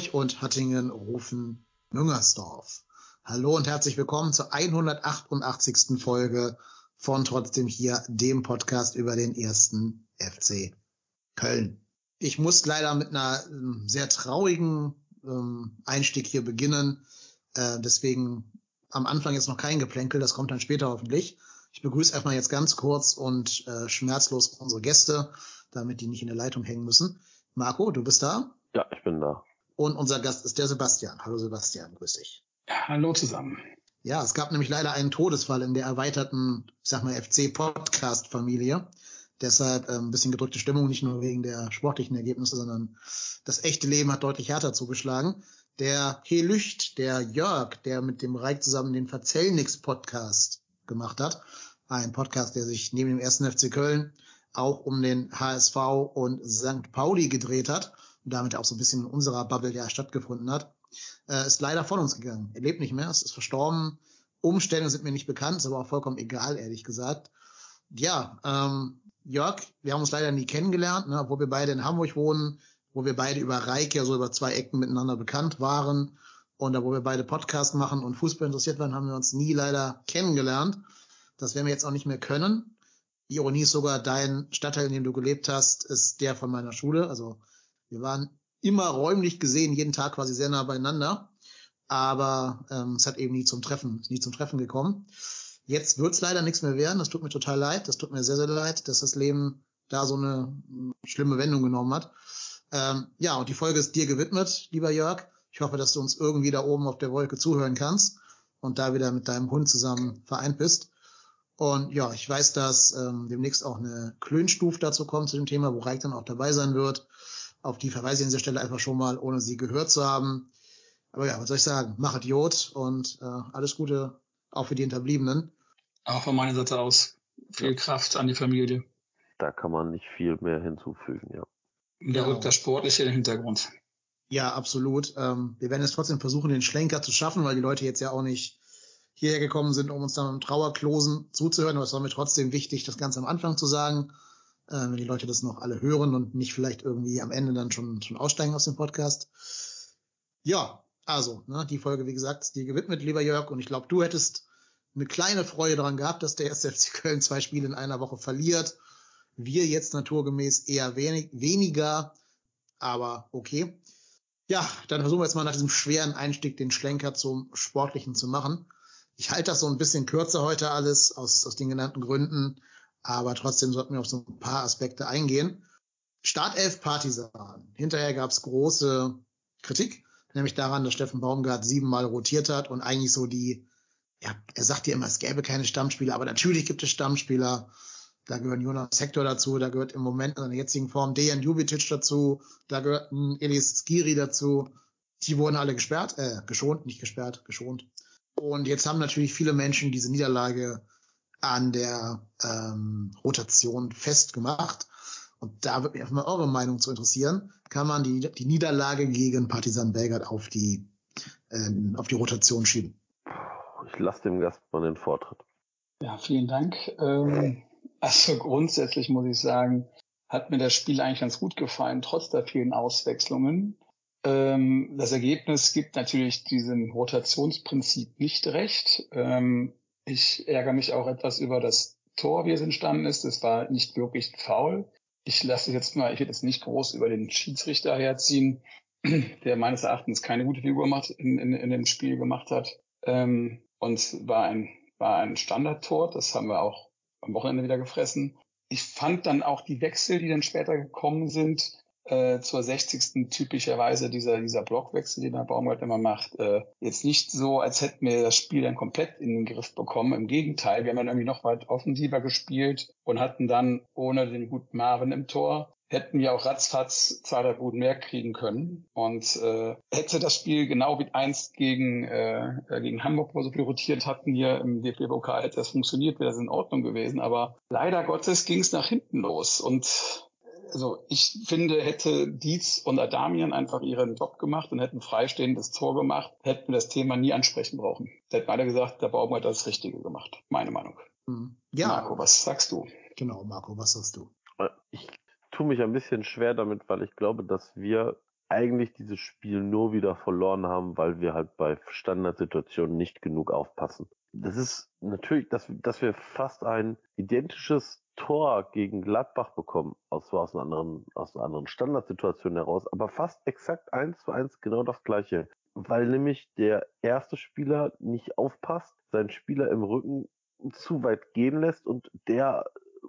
Hamburg und Hattingen rufen Müngersdorf. Hallo und herzlich willkommen zur 188. Folge von Trotzdem hier, dem Podcast über den ersten FC Köln. Ich muss leider mit einer ähm, sehr traurigen ähm, Einstieg hier beginnen. Äh, deswegen am Anfang jetzt noch kein Geplänkel, das kommt dann später hoffentlich. Ich begrüße erstmal jetzt ganz kurz und äh, schmerzlos unsere Gäste, damit die nicht in der Leitung hängen müssen. Marco, du bist da? Ja, ich bin da. Und unser Gast ist der Sebastian. Hallo Sebastian, grüß dich. Hallo zusammen. Ja, es gab nämlich leider einen Todesfall in der erweiterten, ich sag mal, FC-Podcast-Familie. Deshalb äh, ein bisschen gedrückte Stimmung, nicht nur wegen der sportlichen Ergebnisse, sondern das echte Leben hat deutlich härter zugeschlagen. Der He Lücht, der Jörg, der mit dem Reik zusammen den Verzellnix-Podcast gemacht hat, ein Podcast, der sich neben dem ersten FC Köln auch um den HSV und St. Pauli gedreht hat und damit auch so ein bisschen in unserer Bubble ja stattgefunden hat, äh, ist leider von uns gegangen. Er lebt nicht mehr, es ist verstorben. Umstände sind mir nicht bekannt, ist aber auch vollkommen egal, ehrlich gesagt. Ja, ähm, Jörg, wir haben uns leider nie kennengelernt, ne, obwohl wir beide in Hamburg wohnen, wo wir beide über Reik ja so über zwei Ecken miteinander bekannt waren und da wo wir beide Podcast machen und Fußball interessiert waren, haben wir uns nie leider kennengelernt. Das werden wir jetzt auch nicht mehr können. Die Ironie ist sogar, dein Stadtteil, in dem du gelebt hast, ist der von meiner Schule. Also wir waren immer räumlich gesehen, jeden Tag quasi sehr nah beieinander. Aber ähm, es hat eben nie zum Treffen, nie zum Treffen gekommen. Jetzt wird's leider nichts mehr werden. Das tut mir total leid. Das tut mir sehr, sehr leid, dass das Leben da so eine mm, schlimme Wendung genommen hat. Ähm, ja, und die Folge ist dir gewidmet, lieber Jörg. Ich hoffe, dass du uns irgendwie da oben auf der Wolke zuhören kannst und da wieder mit deinem Hund zusammen vereint bist. Und ja, ich weiß, dass ähm, demnächst auch eine Klönstuf dazu kommt zu dem Thema, wo Reik dann auch dabei sein wird. Auf die verweise ich an dieser Stelle einfach schon mal, ohne sie gehört zu haben. Aber ja, was soll ich sagen? Mach Idiot und äh, alles Gute auch für die Hinterbliebenen. Auch von meiner Seite aus viel Kraft an die Familie. Da kann man nicht viel mehr hinzufügen, ja. Und da Ja. rückt das Sportliche in den Hintergrund. Ja, absolut. Ähm, wir werden jetzt trotzdem versuchen, den Schlenker zu schaffen, weil die Leute jetzt ja auch nicht hierher gekommen sind, um uns dann im Trauerklosen zuzuhören. Aber es war mir trotzdem wichtig, das Ganze am Anfang zu sagen, äh, wenn die Leute das noch alle hören und nicht vielleicht irgendwie am Ende dann schon, schon aussteigen aus dem Podcast. Ja, also, ne, die Folge, wie gesagt, dir gewidmet, lieber Jörg. Und ich glaube, du hättest eine kleine Freude daran gehabt, dass der erste FC Köln zwei Spiele in einer Woche verliert. Wir jetzt naturgemäß eher wenig, weniger, aber okay. Ja, dann versuchen wir jetzt mal nach diesem schweren Einstieg den Schlenker zum Sportlichen zu machen. Ich halte das so ein bisschen kürzer heute alles aus, aus den genannten Gründen, aber trotzdem sollten wir auf so ein paar Aspekte eingehen. Startelf Partisan. Hinterher gab es große Kritik, nämlich daran, dass Steffen Baumgart siebenmal rotiert hat und eigentlich so die, ja, er sagt ja immer, es gäbe keine Stammspieler, aber natürlich gibt es Stammspieler. Da gehören Jonas Hector dazu, da gehört im Moment in seiner jetzigen Form Dejan Jubicic dazu, da gehört Elis Skiri dazu. Die wurden alle gesperrt, äh, geschont, nicht gesperrt, geschont. Und jetzt haben natürlich viele Menschen diese Niederlage an der ähm, Rotation festgemacht. Und da würde mich einfach mal eure Meinung zu interessieren. Kann man die, die Niederlage gegen Partisan Belgrad auf die, ähm, auf die Rotation schieben? Ich lasse dem Gast mal den Vortritt. Ja, vielen Dank. Ähm, also grundsätzlich muss ich sagen, hat mir das Spiel eigentlich ganz gut gefallen, trotz der vielen Auswechslungen. Ähm, das Ergebnis gibt natürlich diesem Rotationsprinzip nicht recht. Ähm, ich ärgere mich auch etwas über das Tor, wie es entstanden ist. Es war nicht wirklich faul. Ich lasse jetzt mal, ich werde jetzt nicht groß über den Schiedsrichter herziehen, der meines Erachtens keine gute Figur macht, in, in, in dem Spiel gemacht hat. Ähm, und war ein, war ein Standardtor. Das haben wir auch am Wochenende wieder gefressen. Ich fand dann auch die Wechsel, die dann später gekommen sind, äh, zur 60. typischerweise dieser, dieser Blockwechsel, den der Baumgart immer macht. Äh, jetzt nicht so, als hätten wir das Spiel dann komplett in den Griff bekommen. Im Gegenteil, wir haben dann irgendwie noch weit offensiver gespielt und hatten dann ohne den guten Marvin im Tor hätten wir auch ratzfatz zwei der Buden mehr kriegen können. Und äh, hätte das Spiel genau wie einst gegen, äh, gegen Hamburg, wo so viel rotiert hatten hier im DFB-Pokal, hätte das funktioniert, wäre das in Ordnung gewesen. Aber leider Gottes ging es nach hinten los. Und also ich finde, hätte Dietz und Adamian einfach ihren Job gemacht und hätten freistehendes Tor gemacht, hätten wir das Thema nie ansprechen brauchen. Da hätten beide gesagt, der Baum hat das Richtige gemacht. Meine Meinung. Hm. Ja. Marco, was sagst du? Genau, Marco, was sagst du? Ich tue mich ein bisschen schwer damit, weil ich glaube, dass wir eigentlich dieses Spiel nur wieder verloren haben, weil wir halt bei Standardsituationen nicht genug aufpassen. Das ist natürlich, dass, dass wir fast ein identisches Tor gegen Gladbach bekommen, aus, aus, einer anderen, aus einer anderen Standardsituation heraus, aber fast exakt eins zu eins genau das gleiche. Weil nämlich der erste Spieler nicht aufpasst, seinen Spieler im Rücken zu weit gehen lässt und der,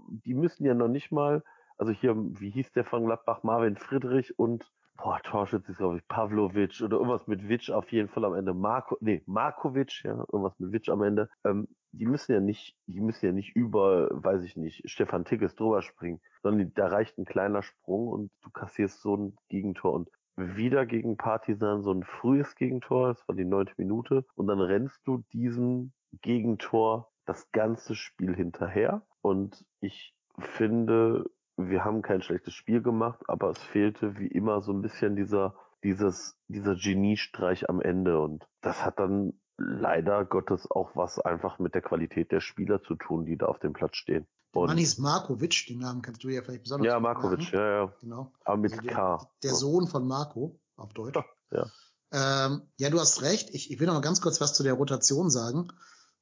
die müssen ja noch nicht mal, also hier, wie hieß der von Gladbach, Marvin Friedrich und boah, Torschütz ist, glaube ich, Pavlovic oder irgendwas mit Witsch auf jeden Fall am Ende. Marko, nee, Markovic, ja, irgendwas mit Witsch am Ende. Ähm, die müssen ja nicht, die müssen ja nicht über, weiß ich nicht, Stefan Tigges drüber springen, sondern da reicht ein kleiner Sprung und du kassierst so ein Gegentor und wieder gegen Partisan so ein frühes Gegentor, das war die neunte Minute, und dann rennst du diesem Gegentor das ganze Spiel hinterher. Und ich finde, wir haben kein schlechtes Spiel gemacht, aber es fehlte wie immer so ein bisschen dieser, dieses, dieser Geniestreich am Ende. Und das hat dann leider Gottes auch was einfach mit der Qualität der Spieler zu tun, die da auf dem Platz stehen. Und Manis Markovic, den Namen kannst du ja vielleicht besonders Ja, Markovic, ja, ja. Genau. Aber mit Also der, K. Der Sohn von Marco, auf Deutsch. Ja. Ähm, ja, du hast recht. Ich, ich will noch mal ganz kurz was zu der Rotation sagen.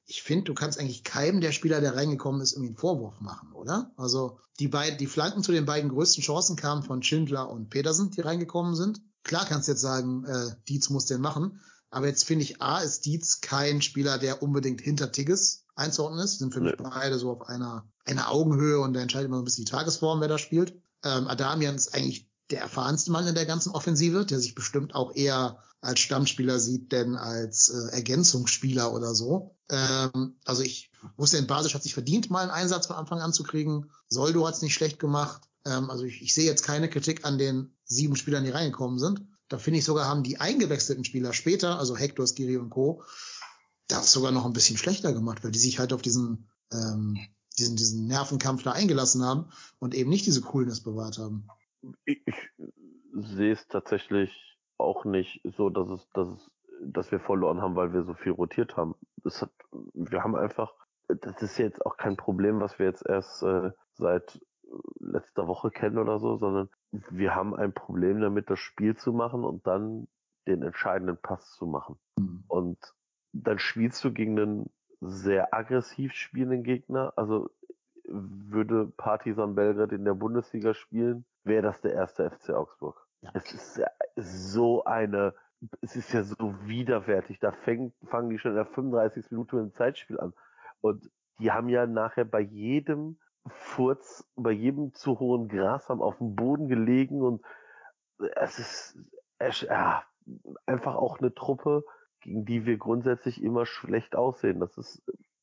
Ich finde, du kannst eigentlich keinem der Spieler, der reingekommen ist, irgendwie einen Vorwurf machen, oder? Also die beiden, die Flanken zu den beiden größten Chancen kamen von Schindler und Petersen, die reingekommen sind. Klar kannst du jetzt sagen, äh, Dietz muss den machen. Aber jetzt finde ich, A, ist Dietz kein Spieler, der unbedingt hinter Tigges einzuordnen ist. Sind für mich Nee. beide so auf einer, einer Augenhöhe und da entscheidet immer so ein bisschen die Tagesform, wer da spielt. Ähm, Adamian ist eigentlich der erfahrenste Mann in der ganzen Offensive, der sich bestimmt auch eher als Stammspieler sieht, denn als äh, Ergänzungsspieler oder so. Ähm, also ich wusste, in Basisch hat sich verdient, mal einen Einsatz von Anfang an zu kriegen. Soldo hat es nicht schlecht gemacht. Ähm, also ich, ich sehe jetzt keine Kritik an den sieben Spielern, die reingekommen sind. Da finde ich sogar, haben die eingewechselten Spieler später, also Hector, Skiri und Co., das sogar noch ein bisschen schlechter gemacht, weil die sich halt auf diesen, ähm, diesen, diesen Nervenkampf da eingelassen haben und eben nicht diese Coolness bewahrt haben. Ich, ich sehe es tatsächlich auch nicht so, dass es, dass es, dass wir verloren haben, weil wir so viel rotiert haben. Es hat, wir haben einfach, das ist jetzt auch kein Problem, was wir jetzt erst äh, seit letzter Woche kennen oder so, sondern wir haben ein Problem damit, das Spiel zu machen und dann den entscheidenden Pass zu machen. Hm. Und dann spielst du gegen einen sehr aggressiv spielenden Gegner. Also würde Partisan Belgrad in der Bundesliga spielen, wäre das der erste FC Augsburg. Ja. Es ist ja so eine, es ist ja so widerwärtig. Da fängt, fangen die schon in der 35. Minute dem Zeitspiel an. Und die haben ja nachher bei jedem Furz, bei jedem zu hohen Gras haben auf dem Boden gelegen und es ist es, ja, einfach auch eine Truppe, gegen die wir grundsätzlich immer schlecht aussehen. Das ist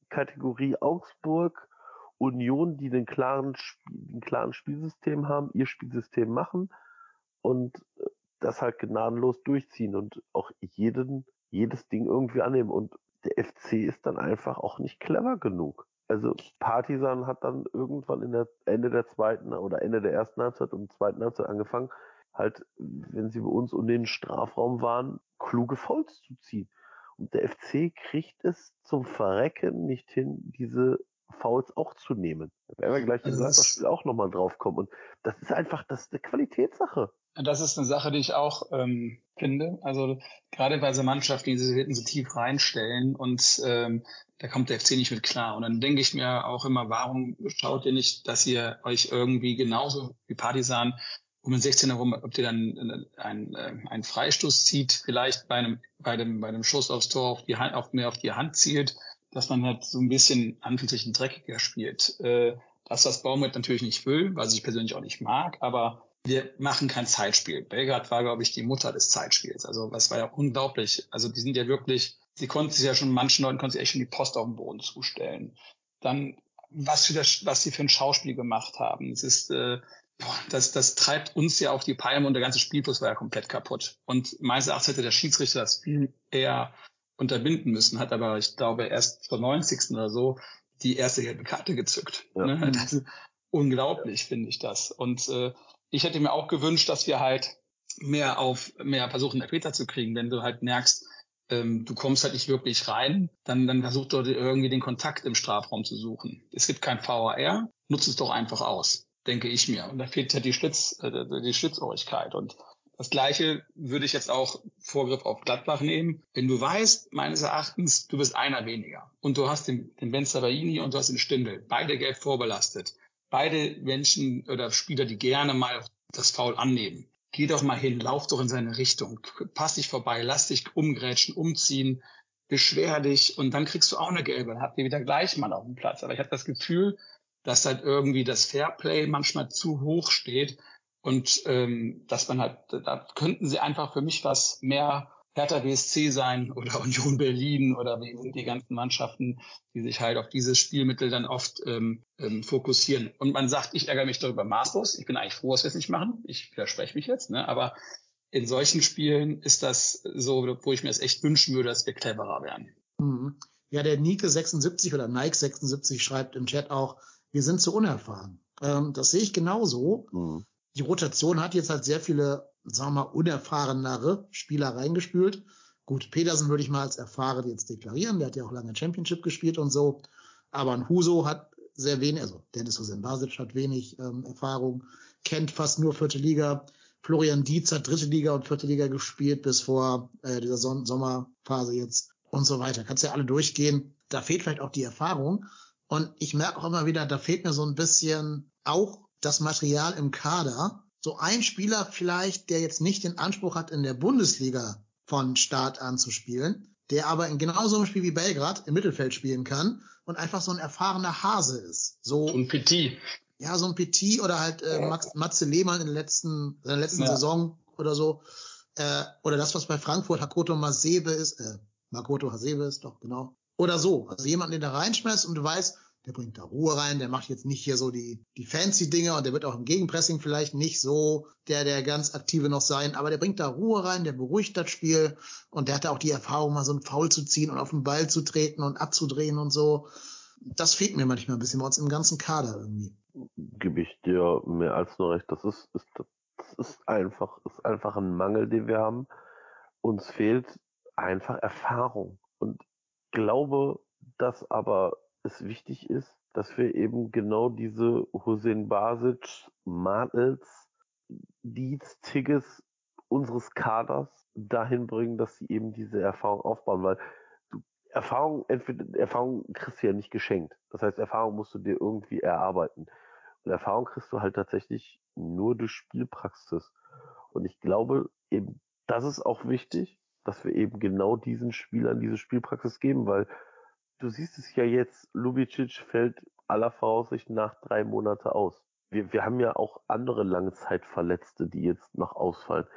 Kategorie Augsburg, Union, die den klaren, den klaren Spielsystem haben, ihr Spielsystem machen und das halt gnadenlos durchziehen und auch jeden, jedes Ding irgendwie annehmen. Und der FC ist dann einfach auch nicht clever genug. Also Partisan hat dann irgendwann in der Ende der zweiten oder Ende der ersten Halbzeit und zweiten Halbzeit angefangen, halt, wenn sie bei uns um den Strafraum waren, kluge Fouls zu ziehen. Und der FC kriegt es zum Verrecken nicht hin, diese Fouls auch zu nehmen. Da werden wir gleich im Also Gladbach-Spiel auch nochmal drauf kommen. Und das ist einfach, das ist eine Qualitätssache. Das ist eine Sache, die ich auch ähm, finde. Also gerade bei so Mannschaften, die sich so tief reinstellen und ähm, da kommt der FC nicht mit klar. Und dann denke ich mir auch immer, warum schaut ihr nicht, dass ihr euch irgendwie genauso wie Partisan um den 16 herum, ob ihr dann einen, einen Freistoß zieht, vielleicht bei einem, bei dem, bei dem Schuss aufs Tor auf die Hand, auch mehr auf die Hand zielt, dass man halt so ein bisschen anführlich dreckiger spielt. Äh, dass das Baumgart natürlich nicht will, was ich persönlich auch nicht mag, aber wir machen kein Zeitspiel. Belgrad war, glaube ich, die Mutter des Zeitspiels. Also das war ja unglaublich. Also die sind ja wirklich, sie konnten sich ja schon, manchen Leuten konnten sie echt schon die Post auf den Boden zustellen. Dann, was für das, was sie für ein Schauspiel gemacht haben. Es ist, äh, boah, das, das treibt uns ja auf die Palme und der ganze Spielfluss war ja komplett kaputt. Und meines Erachtens hätte der Schiedsrichter das viel eher unterbinden müssen, hat aber, ich glaube, erst zur 90. oder so die erste gelbe Karte gezückt. Ja. Ne? Das ist unglaublich, ja. finde ich das. Und äh, ich hätte mir auch gewünscht, dass wir halt mehr auf mehr versuchen, Elfmeter zu kriegen, wenn du halt merkst, ähm, du kommst halt nicht wirklich rein, dann, dann versucht dort irgendwie den Kontakt im Strafraum zu suchen. Es gibt kein VAR, nutzt es doch einfach aus, denke ich mir. Und da fehlt halt die Schlitz, äh, die Schlitzohrigkeit. Und das Gleiche würde ich jetzt auch Vorgriff auf Gladbach nehmen. Wenn du weißt, meines Erachtens, du bist einer weniger und du hast den, den Benzabaini und du hast den Stindel, beide gelb vorbelastet, beide Menschen oder Spieler, die gerne mal das Foul annehmen. Geh doch mal hin, lauf doch in seine Richtung, pass dich vorbei, lass dich umgrätschen, umziehen, beschwer dich und dann kriegst du auch eine gelbe, dann habt ihr wieder gleich mal auf dem Platz. Aber ich habe das Gefühl, dass halt irgendwie das Fairplay manchmal zu hoch steht und ähm, dass man halt, da könnten sie einfach für mich was mehr Hertha BSC sein oder Union Berlin oder wie sind die ganzen Mannschaften, die sich halt auf dieses Spielmittel dann oft ähm, ähm, fokussieren. Und man sagt, ich ärgere mich darüber maßlos. Ich bin eigentlich froh, dass wir es nicht machen. Ich widerspreche mich jetzt, ne? aber in solchen Spielen ist das so, wo ich mir es echt wünschen würde, dass wir cleverer werden. Mhm. Ja, der Nike 76 oder Nike 76 schreibt im Chat auch, wir sind zu unerfahren. Ähm, das sehe ich genauso. Mhm die Rotation hat jetzt halt sehr viele, sagen wir mal, unerfahrenere Spieler reingespült. Gut, Pedersen würde ich mal als erfahren jetzt deklarieren. Der hat ja auch lange Championship gespielt und so. Aber ein Huso hat sehr wenig, also Dennis Hussein Basic hat wenig ähm, Erfahrung, kennt fast nur vierte Liga. Florian Dietz hat dritte Liga und vierte Liga gespielt bis vor äh, dieser Son Sommerphase jetzt und so weiter. Kannst ja alle durchgehen. Da fehlt vielleicht auch die Erfahrung. Und ich merke auch immer wieder, da fehlt mir so ein bisschen auch das Material im Kader. So ein Spieler vielleicht, der jetzt nicht den Anspruch hat, in der Bundesliga von Start an zu spielen, der aber in genau so einem Spiel wie Belgrad im Mittelfeld spielen kann und einfach so ein erfahrener Hase ist. So, so ein Petit. Ja, so ein Petit oder halt äh, Max, Matze Lehmann in der letzten, in der letzten ja. Saison oder so. Äh, oder das, was bei Frankfurt Hakoto Masebe ist, äh, Makoto Hasebe ist, doch, genau. Oder so. Also jemand, den da reinschmeißt und du weißt, der bringt da Ruhe rein, der macht jetzt nicht hier so die, die fancy Dinge und der wird auch im Gegenpressing vielleicht nicht so der, der ganz aktive noch sein, aber der bringt da Ruhe rein, der beruhigt das Spiel und der hat auch die Erfahrung, mal so einen Foul zu ziehen und auf den Ball zu treten und abzudrehen und so. Das fehlt mir manchmal ein bisschen bei uns im ganzen Kader irgendwie. Gebe ich dir mehr als nur recht. Das ist, ist, das ist einfach, ist einfach ein Mangel, den wir haben. Uns fehlt einfach Erfahrung und glaube, dass aber es wichtig ist, dass wir eben genau diese Hussein Basic, Martels, Dietz, Tigges unseres Kaders dahin bringen, dass sie eben diese Erfahrung aufbauen, weil Erfahrung, entweder Erfahrung kriegst du ja nicht geschenkt. Das heißt, Erfahrung musst du dir irgendwie erarbeiten. Und Erfahrung kriegst du halt tatsächlich nur durch Spielpraxis. Und ich glaube eben, das ist auch wichtig, dass wir eben genau diesen Spielern diese Spielpraxis geben, weil du siehst es ja jetzt, Lubicic fällt aller Voraussicht nach drei Monate aus. Wir, wir haben ja auch andere Langzeitverletzte, die jetzt noch ausfallen.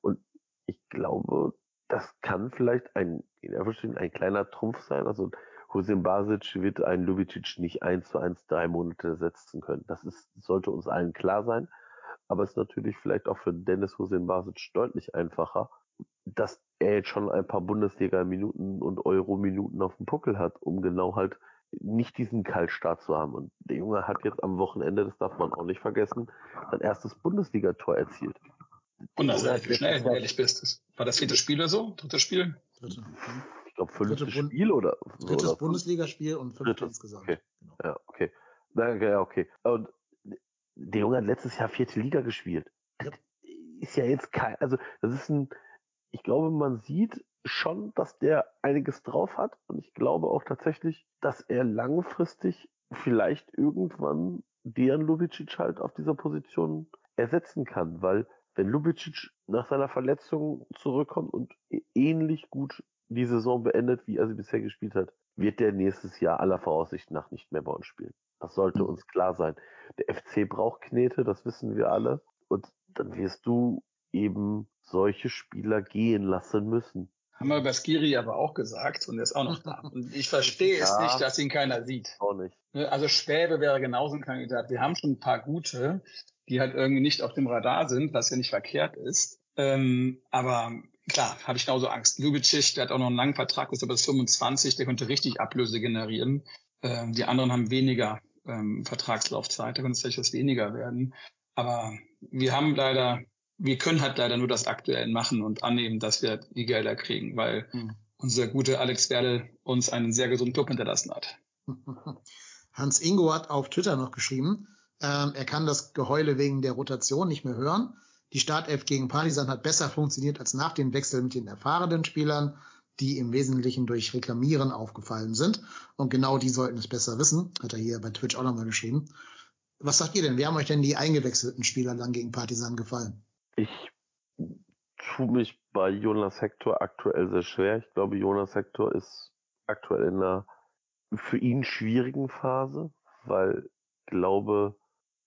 Und ich glaube, das kann vielleicht ein, in ein kleiner Trumpf sein. Also Hussein Basic wird einen Lubicic nicht eins zu eins drei Monate ersetzen können. Das ist, sollte uns allen klar sein. Aber es ist natürlich vielleicht auch für Dennis Hussein Basic deutlich einfacher, dass er jetzt schon ein paar Bundesliga-Minuten und Euro-Minuten auf dem Puckel hat, um genau halt nicht diesen Kaltstart zu haben. Und der Junge hat jetzt am Wochenende, das darf man auch nicht vergessen, sein erstes Bundesligator erzielt. Und das ist wie schnell, wenn du ehrlich bist. War das vierte Spiel oder so? Drittes Spiel? Dritte. Ich glaube, fünftes Spiel oder? Drittes oder Bundesligaspiel und fünftes insgesamt. Okay. Genau. Ja, okay. Ja, okay. Und der Junge hat letztes Jahr vierte Liga gespielt. Ja. Ist ja jetzt kein, also das ist ein, ich glaube, man sieht schon, dass der einiges drauf hat und ich glaube auch tatsächlich, dass er langfristig vielleicht irgendwann Dejan Lubicic halt auf dieser Position ersetzen kann, weil wenn Lubicic nach seiner Verletzung zurückkommt und ähnlich gut die Saison beendet, wie er sie bisher gespielt hat, wird der nächstes Jahr aller Voraussicht nach nicht mehr bei uns spielen. Das sollte uns klar sein. Der FC braucht Knete, das wissen wir alle. Und dann wirst du eben solche Spieler gehen lassen müssen. Haben wir über Skiri aber auch gesagt und er ist auch noch da. Und ich verstehe ja, es nicht, dass ihn keiner sieht. Auch nicht. Ne, also Schwäbe wäre genauso ein Kandidat. Wir haben schon ein paar gute, die halt irgendwie nicht auf dem Radar sind, was ja nicht verkehrt ist. Ähm, aber klar, habe ich genauso Angst. Ljubicic, der hat auch noch einen langen Vertrag, ist aber bis 25, der könnte richtig Ablöse generieren. Ähm, die anderen haben weniger ähm, Vertragslaufzeit, da könnte es vielleicht was weniger werden. Aber wir haben leider wir können halt leider nur das aktuell machen und annehmen, dass wir die Gelder kriegen, weil mhm. unser guter Alex Werle uns einen sehr gesunden Club hinterlassen hat. Hans Ingo hat auf Twitter noch geschrieben, ähm, er kann das Geheule wegen der Rotation nicht mehr hören. Die Startelf gegen Partisan hat besser funktioniert als nach dem Wechsel mit den erfahrenen Spielern, die im Wesentlichen durch Reklamieren aufgefallen sind. Und genau die sollten es besser wissen, hat er hier bei Twitch auch nochmal geschrieben. Was sagt ihr denn? Wie haben euch denn die eingewechselten Spieler dann gegen Partisan gefallen? Ich tue mich bei Jonas Hector aktuell sehr schwer. Ich glaube, Jonas Hector ist aktuell in einer für ihn schwierigen Phase, weil ich glaube,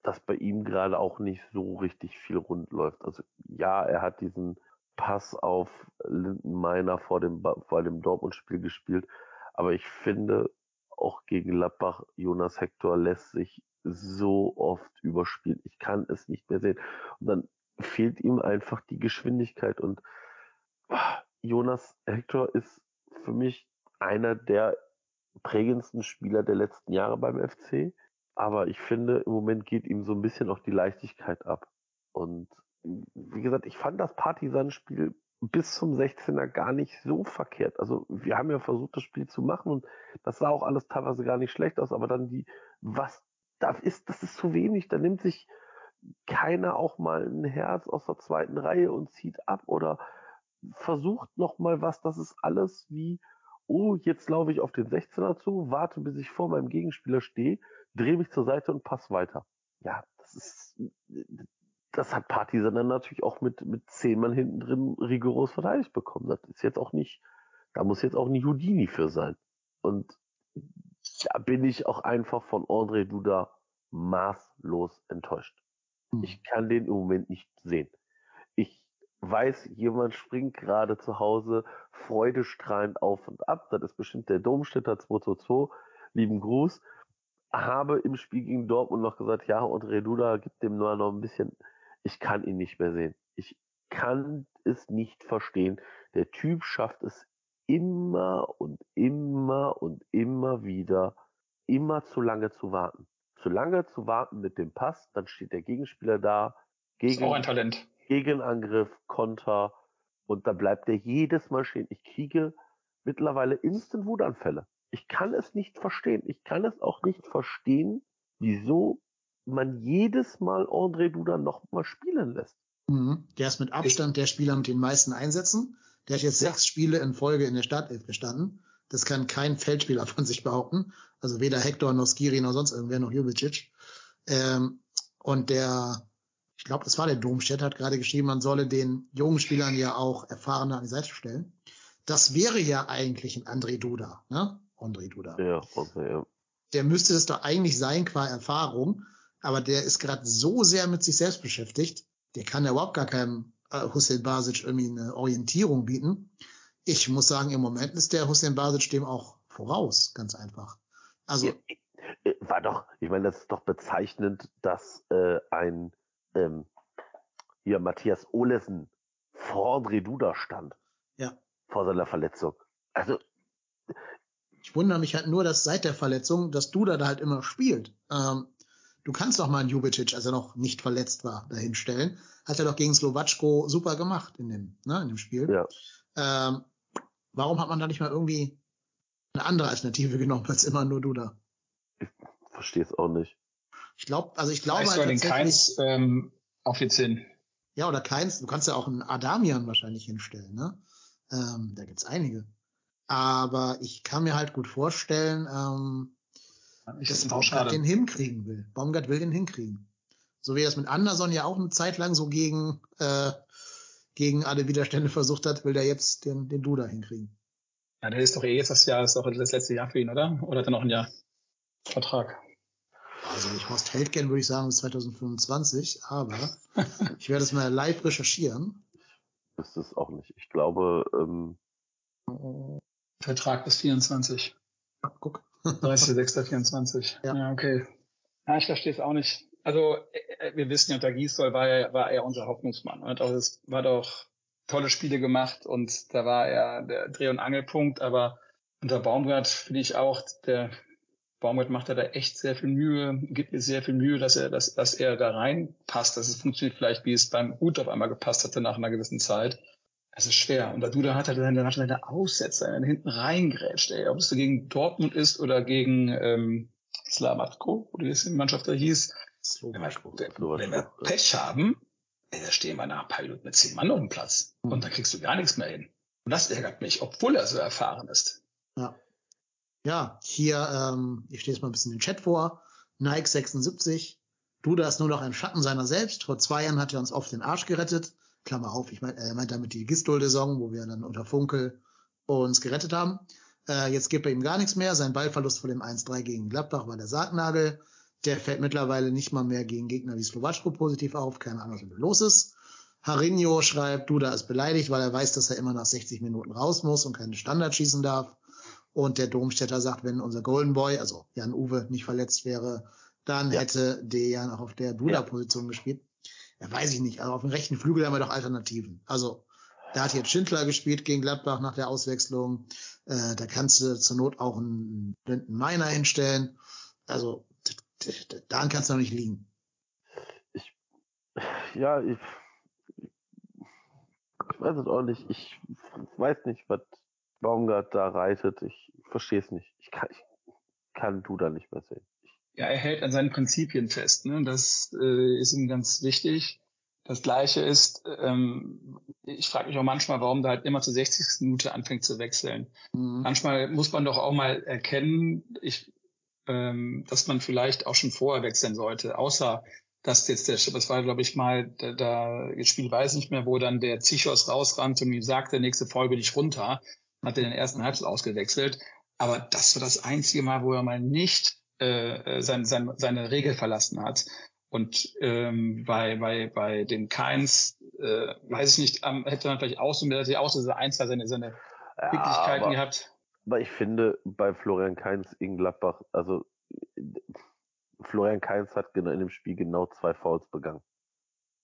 dass bei ihm gerade auch nicht so richtig viel rund läuft. Also ja, er hat diesen Pass auf Linden Meiner vor dem, vor dem Dortmund-Spiel gespielt, aber ich finde, auch gegen Gladbach, Jonas Hector lässt sich so oft überspielen. Ich kann es nicht mehr sehen. Und dann fehlt ihm einfach die Geschwindigkeit und ah, Jonas Hector ist für mich einer der prägendsten Spieler der letzten Jahre beim FC. Aber ich finde, im Moment geht ihm so ein bisschen auch die Leichtigkeit ab. Und wie gesagt, ich fand das Partisan-Spiel bis zum 16er gar nicht so verkehrt. Also wir haben ja versucht, das Spiel zu machen und das sah auch alles teilweise gar nicht schlecht aus, aber dann die, was da ist, das ist zu wenig. Da nimmt sich keiner auch mal ein Herz aus der zweiten Reihe und zieht ab oder versucht noch mal was. Das ist alles wie, oh, jetzt laufe ich auf den 16er zu, warte, bis ich vor meinem Gegenspieler stehe, drehe mich zur Seite und pass weiter. Ja, das ist, das hat Partisan dann natürlich auch mit, mit zehn Mann hinten drin rigoros verteidigt bekommen. Das ist jetzt auch nicht, da muss jetzt auch nicht Houdini für sein. Und da bin ich auch einfach von André Duda maßlos enttäuscht. Ich hm. kann den im Moment nicht sehen. Ich weiß, jemand springt gerade zu Hause freudestrahlend auf und ab. Das ist bestimmt der Domstädter 222. Lieben Gruß. Habe im Spiel gegen Dortmund noch gesagt, ja, und Reduda gibt dem nur noch ein bisschen. Ich kann ihn nicht mehr sehen. Ich kann es nicht verstehen. Der Typ schafft es immer und immer und immer wieder, immer zu lange zu warten zu lange zu warten mit dem Pass, dann steht der Gegenspieler da, gegen, ist auch ein Talent. Gegenangriff, Konter und da bleibt er jedes Mal stehen. Ich kriege mittlerweile instant Wutanfälle. Ich kann es nicht verstehen. Ich kann es auch nicht verstehen, wieso man jedes Mal André Duda noch mal spielen lässt. Mhm. Der ist mit Abstand der Spieler mit den meisten Einsätzen. Der hat jetzt ja. sechs Spiele in Folge in der Startelf gestanden. Das kann kein Feldspieler von sich behaupten. Also weder Hector noch Skiri noch sonst irgendwer noch Jubicic. Ähm, und der, ich glaube, das war der Domstedt, hat gerade geschrieben, man solle den jungen Spielern ja auch Erfahrene an die Seite stellen. Das wäre ja eigentlich ein André Duda, ne? André Duda. Ja, okay, ja. Der müsste das doch eigentlich sein qua Erfahrung, aber der ist gerade so sehr mit sich selbst beschäftigt, der kann ja überhaupt gar keinem äh, Hussein Basic irgendwie eine Orientierung bieten. Ich muss sagen, im Moment ist der Hussein Basic dem auch voraus, ganz einfach. Also ja, äh, war doch, ich meine, das ist doch bezeichnend, dass äh, ein ähm, hier Matthias Olesen vor André Duda stand. Ja. Vor seiner Verletzung. Also ich wundere mich halt nur, dass seit der Verletzung, dass Duda da halt immer spielt. Ähm, du kannst doch mal einen Jubicic, als er noch nicht verletzt war, dahinstellen. Hat er doch gegen Slowatschko super gemacht in dem, ne, in dem Spiel. Ja. Ähm, warum hat man da nicht mal irgendwie eine andere Alternative genommen als immer nur Duda? Ich verstehe es auch nicht. Ich glaube, also ich glaube halt den Keins ähm, auf jetzt hin. Ja, oder keins. Du kannst ja auch einen Adamian wahrscheinlich hinstellen, ne? Ähm, da gibt's einige. Aber ich kann mir halt gut vorstellen, ähm, ich dass Baumgart den hinkriegen will. Baumgart will den hinkriegen. So wie er es mit Anderson ja auch eine Zeit lang so gegen, äh, gegen alle Widerstände versucht hat, will der jetzt den, den Duda hinkriegen. Ja, der ist doch eh jetzt das Jahr, ist doch das letzte Jahr für ihn, oder? Oder hat er noch ein Jahr Vertrag? also ich Horst Heldgen würde ich sagen bis 2025, aber ich werde es mal live recherchieren. Ist es auch nicht. Ich glaube, ähm, Vertrag bis 24. Ah, guck. 30.06.24. Ja. ja, okay. Ja, ich verstehe es auch nicht. Also äh, wir wissen ja, unter Gisdol war er, war er unser Hoffnungsmann. Und auch, es war doch tolle Spiele gemacht und da war er der Dreh- und Angelpunkt. Aber unter Baumgart finde ich auch, der Baumgart macht da echt sehr viel Mühe, gibt mir sehr viel Mühe, dass er, dass, dass er da reinpasst, dass es funktioniert vielleicht, wie es beim Ut auf einmal gepasst hatte nach einer gewissen Zeit. Es ist schwer. Und der Duda hat halt seine, hat seine Aussetzer, der hinten reingrätscht, ey. Ob es so gegen Dortmund ist oder gegen ähm, Slavatko, oder wie es die Mannschaft da hieß. Wenn wir, wenn, wenn wir Pech haben, da stehen wir nach ein paar Minuten mit zehn Mann auf dem Platz. Und dann kriegst du gar nichts mehr hin. Und das ärgert mich, obwohl er so erfahren ist. Ja. Ja, hier, ähm, ich stehe jetzt mal ein bisschen den Chat vor. Nike 76. Duda ist nur noch ein Schatten seiner selbst. Vor zwei Jahren hat er uns oft den Arsch gerettet. Klammer auf, ich meine, er meint damit die Gistol-Saison, wo wir dann unter Funkel uns gerettet haben. Äh, jetzt gibt er ihm gar nichts mehr. Sein Ballverlust vor dem 1-3 gegen Gladbach war der Sargnagel. Der fällt mittlerweile nicht mal mehr gegen Gegner wie Slowatschko positiv auf. Keine Ahnung, was mit los ist. Harinho schreibt, Duda ist beleidigt, weil er weiß, dass er immer nach 60 Minuten raus muss und keine Standard schießen darf. Und der Domstädter sagt, wenn unser Golden Boy, also Jan Uwe, nicht verletzt wäre, dann Ja. hätte Dejan auch auf der Duda-Position gespielt. Ja, weiß ich nicht. Also auf dem rechten Flügel haben wir doch Alternativen. Also da hat jetzt Schindler gespielt gegen Gladbach nach der Auswechslung. Äh, da kannst du zur Not auch einen blinden Miner hinstellen. Also daran kannst du doch nicht liegen. ja, ich, ich weiß es auch nicht. Ich weiß nicht, was Baumgart da reitet. Ich verstehe es nicht. Ich kann, ich kann du da nicht mehr sehen. Ja, er hält an seinen Prinzipien fest. Ne? Das äh, ist ihm ganz wichtig. Das Gleiche ist, ähm, ich frage mich auch manchmal, warum da halt immer zur 60. Minute anfängt zu wechseln. Mhm. Manchmal muss man doch auch mal erkennen, ich, ähm, dass man vielleicht auch schon vorher wechseln sollte, außer dass jetzt der, das war glaube ich mal, da, da das Spiel weiß ich nicht mehr, wo dann der Zichos rausrannte und ihm sagte, nächste Folge dich runter, hat er den ersten Halbzeit ausgewechselt. Aber das war das einzige Mal, wo er mal nicht äh, sein, sein, seine Regel verlassen hat. Und ähm, bei, bei, bei den Keins, äh, weiß ich nicht, ähm, hätte man vielleicht auch so, hätte auch so diese ein, zwei seine, seine Ja, Möglichkeiten aber, gehabt. Aber ich finde, bei Florian Kainz gegen Gladbach, also Florian Kainz hat genau in dem Spiel genau zwei Fouls begangen.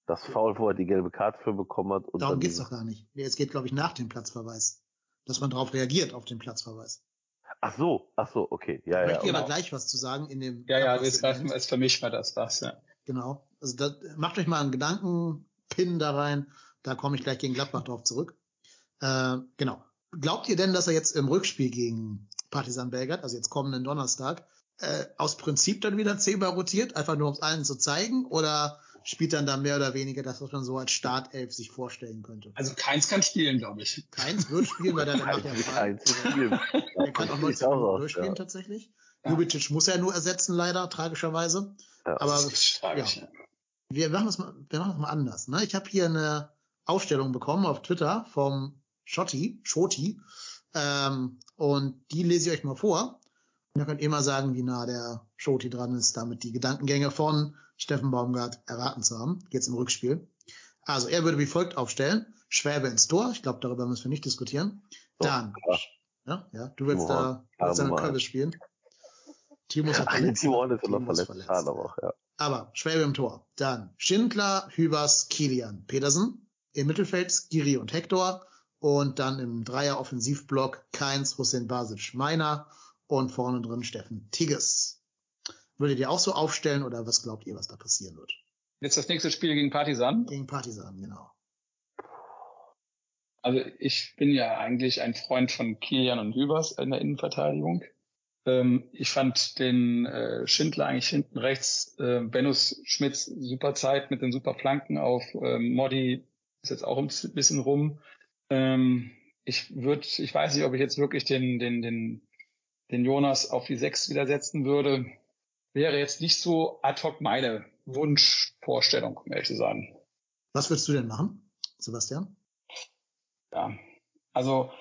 Das Foul, wo er die gelbe Karte für bekommen hat. Und Darum geht's doch gar nicht. Es geht, glaube ich, nach dem Platzverweis. Dass man darauf reagiert, auf den Platzverweis. Ach so, ach so, okay. Ja, Ich ja. möchte aber genau. gleich was zu sagen in dem. Ja, ja, jetzt greifen wir, jetzt vermischen wir das was, ja. Genau. Also da, macht euch mal einen Gedankenpin da rein. Da komme ich gleich gegen Gladbach drauf zurück. Äh, genau. Glaubt ihr denn, dass er jetzt im Rückspiel gegen Partizan Belgrad, also jetzt kommenden Donnerstag, äh, aus Prinzip dann wieder zehnmal rotiert, einfach nur um es allen zu zeigen, oder spielt dann da mehr oder weniger das, was man so als Startelf sich vorstellen könnte? Also keins kann spielen, glaube ich. Keins wird spielen, weil er danach ja Keins, frei keins spielen. Er kann auch Sieht 90 Minuten durchspielen ja. tatsächlich. Ja. Jubicic muss er nur ersetzen, leider, tragischerweise. Ja. Aber Das ist tragisch. ja. wir machen das mal, wir machen das mal anders. Ne? Ich habe hier eine Aufstellung bekommen auf Twitter vom Schotti, Schoti, ähm, und die lese ich euch mal vor. Und dann könnt ihr mal sagen, wie nah der Schoti dran ist, damit die Gedankengänge von Steffen Baumgart erraten zu haben. Jetzt im Rückspiel. Also er würde wie folgt aufstellen. Schwäbe ins Tor. Ich glaube, darüber müssen wir nicht diskutieren. Dann, ja, ja, du willst Horn. da, willst eine Nummer Curve spielen. Timo ist verletzt. Timo ist noch ist verletzt. Schade aber ja. aber Schwäbe im Tor. Dann Schindler, Hübers, Kilian, Pedersen. Im Mittelfeld Skiri und Hector. Und dann im Dreier-Offensivblock Keins, Hussein Basic, Meiner. Und vorne drin Steffen Tigges. Würdet ihr auch so aufstellen oder was glaubt ihr, was da passieren wird? Jetzt das nächste Spiel gegen Partisan. Gegen Partisan, genau. Also ich bin ja eigentlich ein Freund von Kilian und Hübers in der Innenverteidigung. Ähm, ich fand den äh, Schindler eigentlich hinten rechts, äh, Benus Schmitz super Zeit mit den super Flanken auf ähm, Modi ist jetzt auch ein bisschen rum. Ähm, ich würde, ich weiß nicht, ob ich jetzt wirklich den, den, den, den Jonas auf die Sechs wieder setzen würde. Wäre jetzt nicht so ad hoc meine Wunschvorstellung, um ehrlich zu sagen. Was würdest du denn machen, Sebastian? Ja, also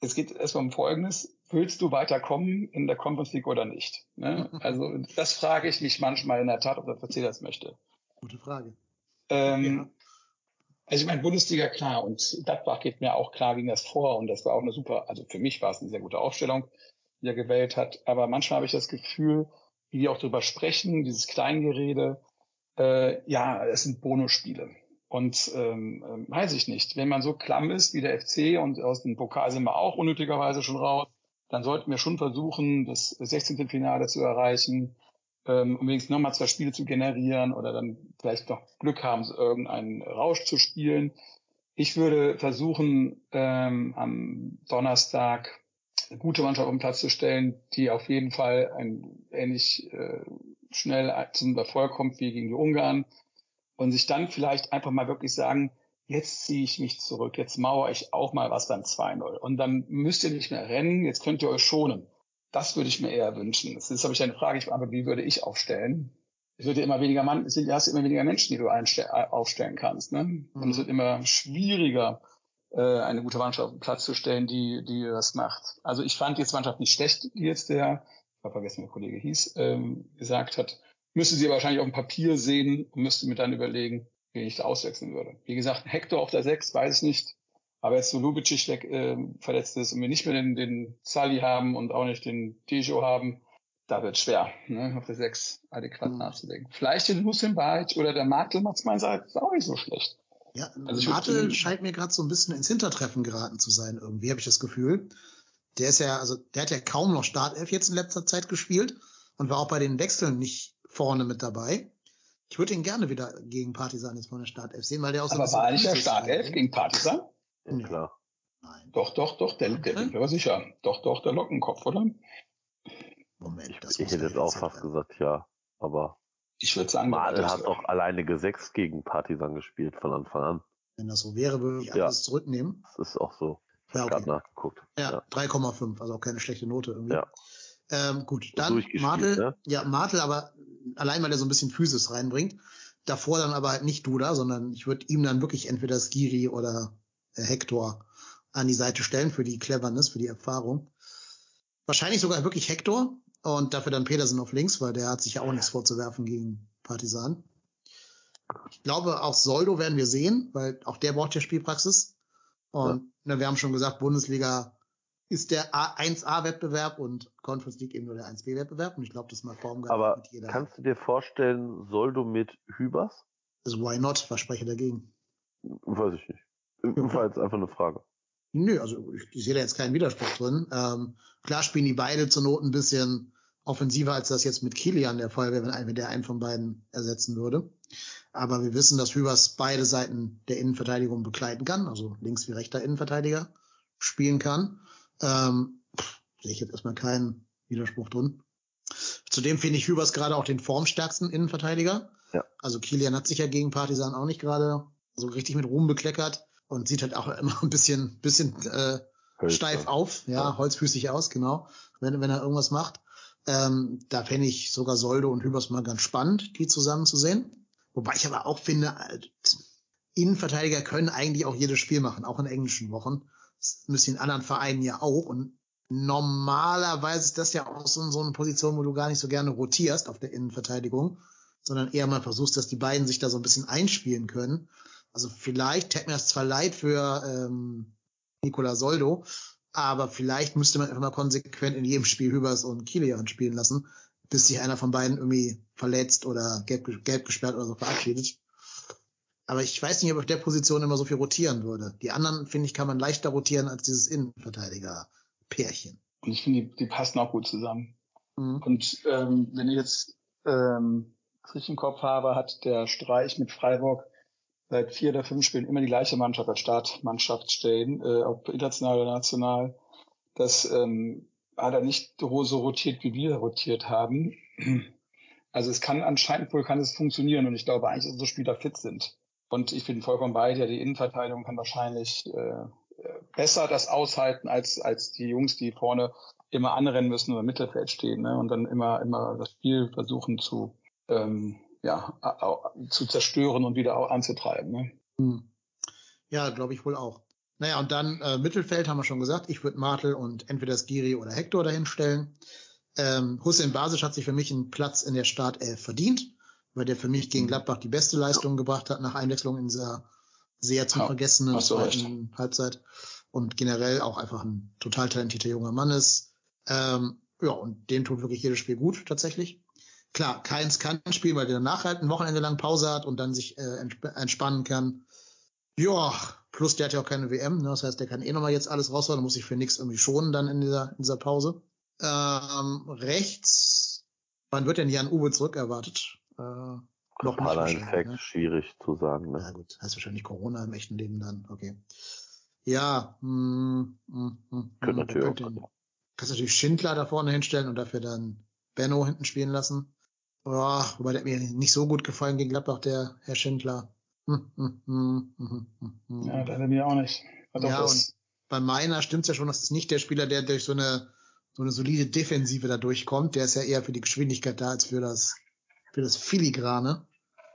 es geht erstmal um Folgendes. willst du weiterkommen in der Conference League oder nicht? Ne? Also das frage ich mich manchmal in der Tat, ob der FC das möchte. Gute Frage. Ähm, Ja. Also ich meine, Bundesliga klar und Gladbach geht mir auch klar ging das vor und das war auch eine super, also für mich war es eine sehr gute Aufstellung, die er gewählt hat. Aber manchmal habe ich das Gefühl, wie wir auch darüber sprechen, dieses Kleingerede, äh, ja, es sind Bonusspiele. Und ähm, ähm, weiß ich nicht, wenn man so klamm ist wie der FC und aus dem Pokal sind wir auch unnötigerweise schon raus, dann sollten wir schon versuchen, das 16. Finale zu erreichen, ähm, um wenigstens nochmal zwei Spiele zu generieren oder dann vielleicht noch Glück haben, irgendeinen Rausch zu spielen. Ich würde versuchen, ähm, am Donnerstag eine gute Mannschaft auf den Platz zu stellen, die auf jeden Fall ein ähnlich äh, schnell zum Erfolg kommt wie gegen die Ungarn und sich dann vielleicht einfach mal wirklich sagen, jetzt ziehe ich mich zurück, jetzt mauere ich auch mal was beim 2-0. Und dann müsst ihr nicht mehr rennen, jetzt könnt ihr euch schonen. Das würde ich mir eher wünschen. Das ist, habe ich eine Frage, ich aber wie würde ich aufstellen? Es wird ja immer weniger Mann, es sind, hast immer weniger Menschen, die du einstell, aufstellen kannst. Ne? Und es wird immer schwieriger, äh, eine gute Mannschaft auf den Platz zu stellen, die, die das macht. Also ich fand jetzt Mannschaft nicht schlecht, die jetzt der, ich habe vergessen, wie der Kollege hieß, ähm, gesagt hat. Müsste sie wahrscheinlich auf dem Papier sehen und müsste mir dann überlegen, wen ich da auswechseln würde. Wie gesagt, Hector auf der 6, weiß ich nicht. Aber jetzt so Lubicic der, äh, verletzt ist und wir nicht mehr den, den Sali haben und auch nicht den Dejo haben, da wird schwer, ne, auf der 6 adäquat Mhm. nachzudenken. Vielleicht den Hussein Beit oder der Martel macht's meiner Seite ist auch nicht so schlecht. Ja, Also Martel scheint mir gerade so ein bisschen ins Hintertreffen geraten zu sein, irgendwie, habe ich das Gefühl. Der ist ja, also der hat ja kaum noch Startelf jetzt in letzter Zeit gespielt und war auch bei den Wechseln nicht vorne mit dabei. Ich würde ihn gerne wieder gegen Partisan jetzt von der Startelf sehen, weil der auch so ein Aber war nicht der Startelf gegen Partisan? Ja, Nee. klar. Nein, Doch, doch, doch, der, der bin mir aber sicher. Doch, doch, der Lockenkopf, oder? Moment. Ich, das ich muss hätte jetzt auch fast werden. gesagt, ja. Aber Ich würde sagen, war Madel hat doch alleine gesechst gegen Partisan gespielt von Anfang an. Wenn das so wäre, würde ich Ja. alles zurücknehmen. Das ist auch so. Ich Ja, habe okay. gerade nachgeguckt. Ja, Ja. 3,5, also auch keine schlechte Note irgendwie. Ja. Ähm, gut, dann Martel, ne? ja, Martel, aber allein weil er so ein bisschen Physis reinbringt. Davor dann aber halt nicht Duda, sondern ich würde ihm dann wirklich entweder Skiri oder Hector an die Seite stellen für die Cleverness, für die Erfahrung. Wahrscheinlich sogar wirklich Hector und dafür dann Pedersen auf links, weil der hat sich ja auch nichts vorzuwerfen gegen Partisan. Ich glaube, auch Soldo werden wir sehen, weil auch der braucht ja Spielpraxis. Und ne, wir haben schon gesagt, Bundesliga ist der A 1A-Wettbewerb und Conference League eben nur der 1B-Wettbewerb. Und ich glaube, das mag Baumgart Aber mit jeder. kannst du dir vorstellen, Soldo mit Hübers? Also why not? Was spreche dagegen? Weiß ich nicht. War jetzt einfach eine Frage. Nö, also ich, ich sehe da jetzt keinen Widerspruch drin. Ähm, klar spielen die beide zur Not ein bisschen offensiver, als das jetzt mit Kilian der Fall wäre, wenn, ein, wenn der einen von beiden ersetzen würde. Aber wir wissen, dass Hübers beide Seiten der Innenverteidigung begleiten kann, also links wie rechter Innenverteidiger spielen kann. Ähm, pff, sehe ich jetzt erstmal keinen Widerspruch drin. Zudem finde ich Hübers gerade auch den formstärksten Innenverteidiger. Ja. Also Kilian hat sich ja gegen Partisan auch nicht gerade so richtig mit Ruhm bekleckert und sieht halt auch immer ein bisschen, bisschen äh, Hölzer. steif auf, ja, Ja. holzfüßig aus, genau, wenn, wenn er irgendwas macht. Ähm, da fände ich sogar Soldo und Hübers mal ganz spannend, die zusammen zu sehen. Wobei ich aber auch finde, äh, Innenverteidiger können eigentlich auch jedes Spiel machen, auch in englischen Wochen. Das müssen in anderen Vereinen ja auch. Und normalerweise ist das ja auch so, so eine Position, wo du gar nicht so gerne rotierst auf der Innenverteidigung, sondern eher mal versuchst, dass die beiden sich da so ein bisschen einspielen können. Also vielleicht tät mir das zwar leid für ähm, Nicola Soldo, aber vielleicht müsste man einfach mal konsequent in jedem Spiel Hübers und Kilian spielen lassen, bis sich einer von beiden irgendwie verletzt oder gelb, gelb gesperrt oder so verabschiedet. Aber ich weiß nicht, ob auf der Position immer so viel rotieren würde. Die anderen, finde ich, kann man leichter rotieren als dieses Innenverteidiger-Pärchen. Und ich finde, die, die passen auch gut zusammen. Mhm. Und ähm, wenn ich jetzt ähm, richtig im Kopf habe, hat der Streich mit Freiburg seit vier oder fünf Spielen immer die gleiche Mannschaft als Startmannschaft stehen, äh, ob international oder national. Das ähm, hat er nicht so so rotiert, wie wir rotiert haben. Also es kann anscheinend wohl kann es funktionieren und ich glaube eigentlich, dass unsere Spieler fit sind. Und ich bin vollkommen bei dir, die Innenverteidigung kann wahrscheinlich äh, besser das aushalten als, als die Jungs, die vorne immer anrennen müssen oder im Mittelfeld stehen ne? und dann immer, immer das Spiel versuchen zu, ähm, ja, zu zerstören und wieder auch anzutreiben. Ne? Hm. Ja, glaube ich wohl auch. Naja, und dann äh, Mittelfeld haben wir schon gesagt. Ich würde Martel und entweder Skiri oder Hector dahinstellen. Ähm, Hussein Basic hat sich für mich einen Platz in der Startelf verdient, weil der für mich gegen mhm. Gladbach die beste Leistung gebracht hat nach Einwechslung in dieser sehr zum ja, vergessenen zweiten Halbzeit und generell auch einfach ein total talentierter junger Mann ist. Ähm, ja, und dem tut wirklich jedes Spiel gut tatsächlich. Klar, keins kann spielen, weil der danach halt ein Wochenende lang Pause hat und dann sich äh, entspannen kann. Ja, plus der hat ja auch keine WM, ne? das heißt, der kann eh nochmal jetzt alles raushauen, muss sich für nichts irgendwie schonen dann in dieser, in dieser Pause. Ähm, rechts, wann wird denn Jan Uwe zurückerwartet? Äh, noch nicht Infekt, ne? schwierig zu sagen. Ne? Ja gut, heißt wahrscheinlich Corona im echten Leben dann, okay. Ja, hm, hm, hm, könnte natürlich. Den, kannst natürlich Schindler da vorne hinstellen und dafür dann Benno hinten spielen lassen. Boah, wobei der hat mir nicht so gut gefallen gegen Gladbach, der Herr Schindler. Hm, hm, hm. Ja, der hat mir auch nicht. Ja, und bei meiner stimmt's ja schon, das ist nicht der Spieler, der durch so eine so eine solide Defensive da durchkommt. Der ist ja eher für die Geschwindigkeit da als für das für das Filigrane.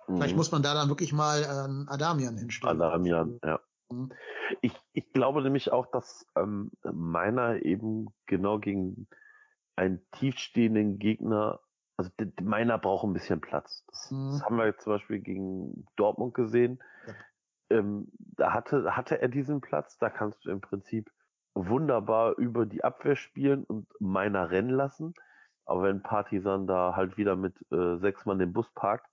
Mhm. Vielleicht muss man da dann wirklich mal ähm, Adamian hinstellen. Adamian, ja. Mhm. Ich, ich glaube nämlich auch, dass ähm, meiner eben genau gegen einen tiefstehenden Gegner also meiner braucht ein bisschen Platz. Das, mhm. das haben wir jetzt zum Beispiel gegen Dortmund gesehen. Ja. Ähm, da hatte, hatte er diesen Platz, da kannst du im Prinzip wunderbar über die Abwehr spielen und meiner rennen lassen. Aber wenn Partisan da halt wieder mit äh, sechs Mann den Bus parkt,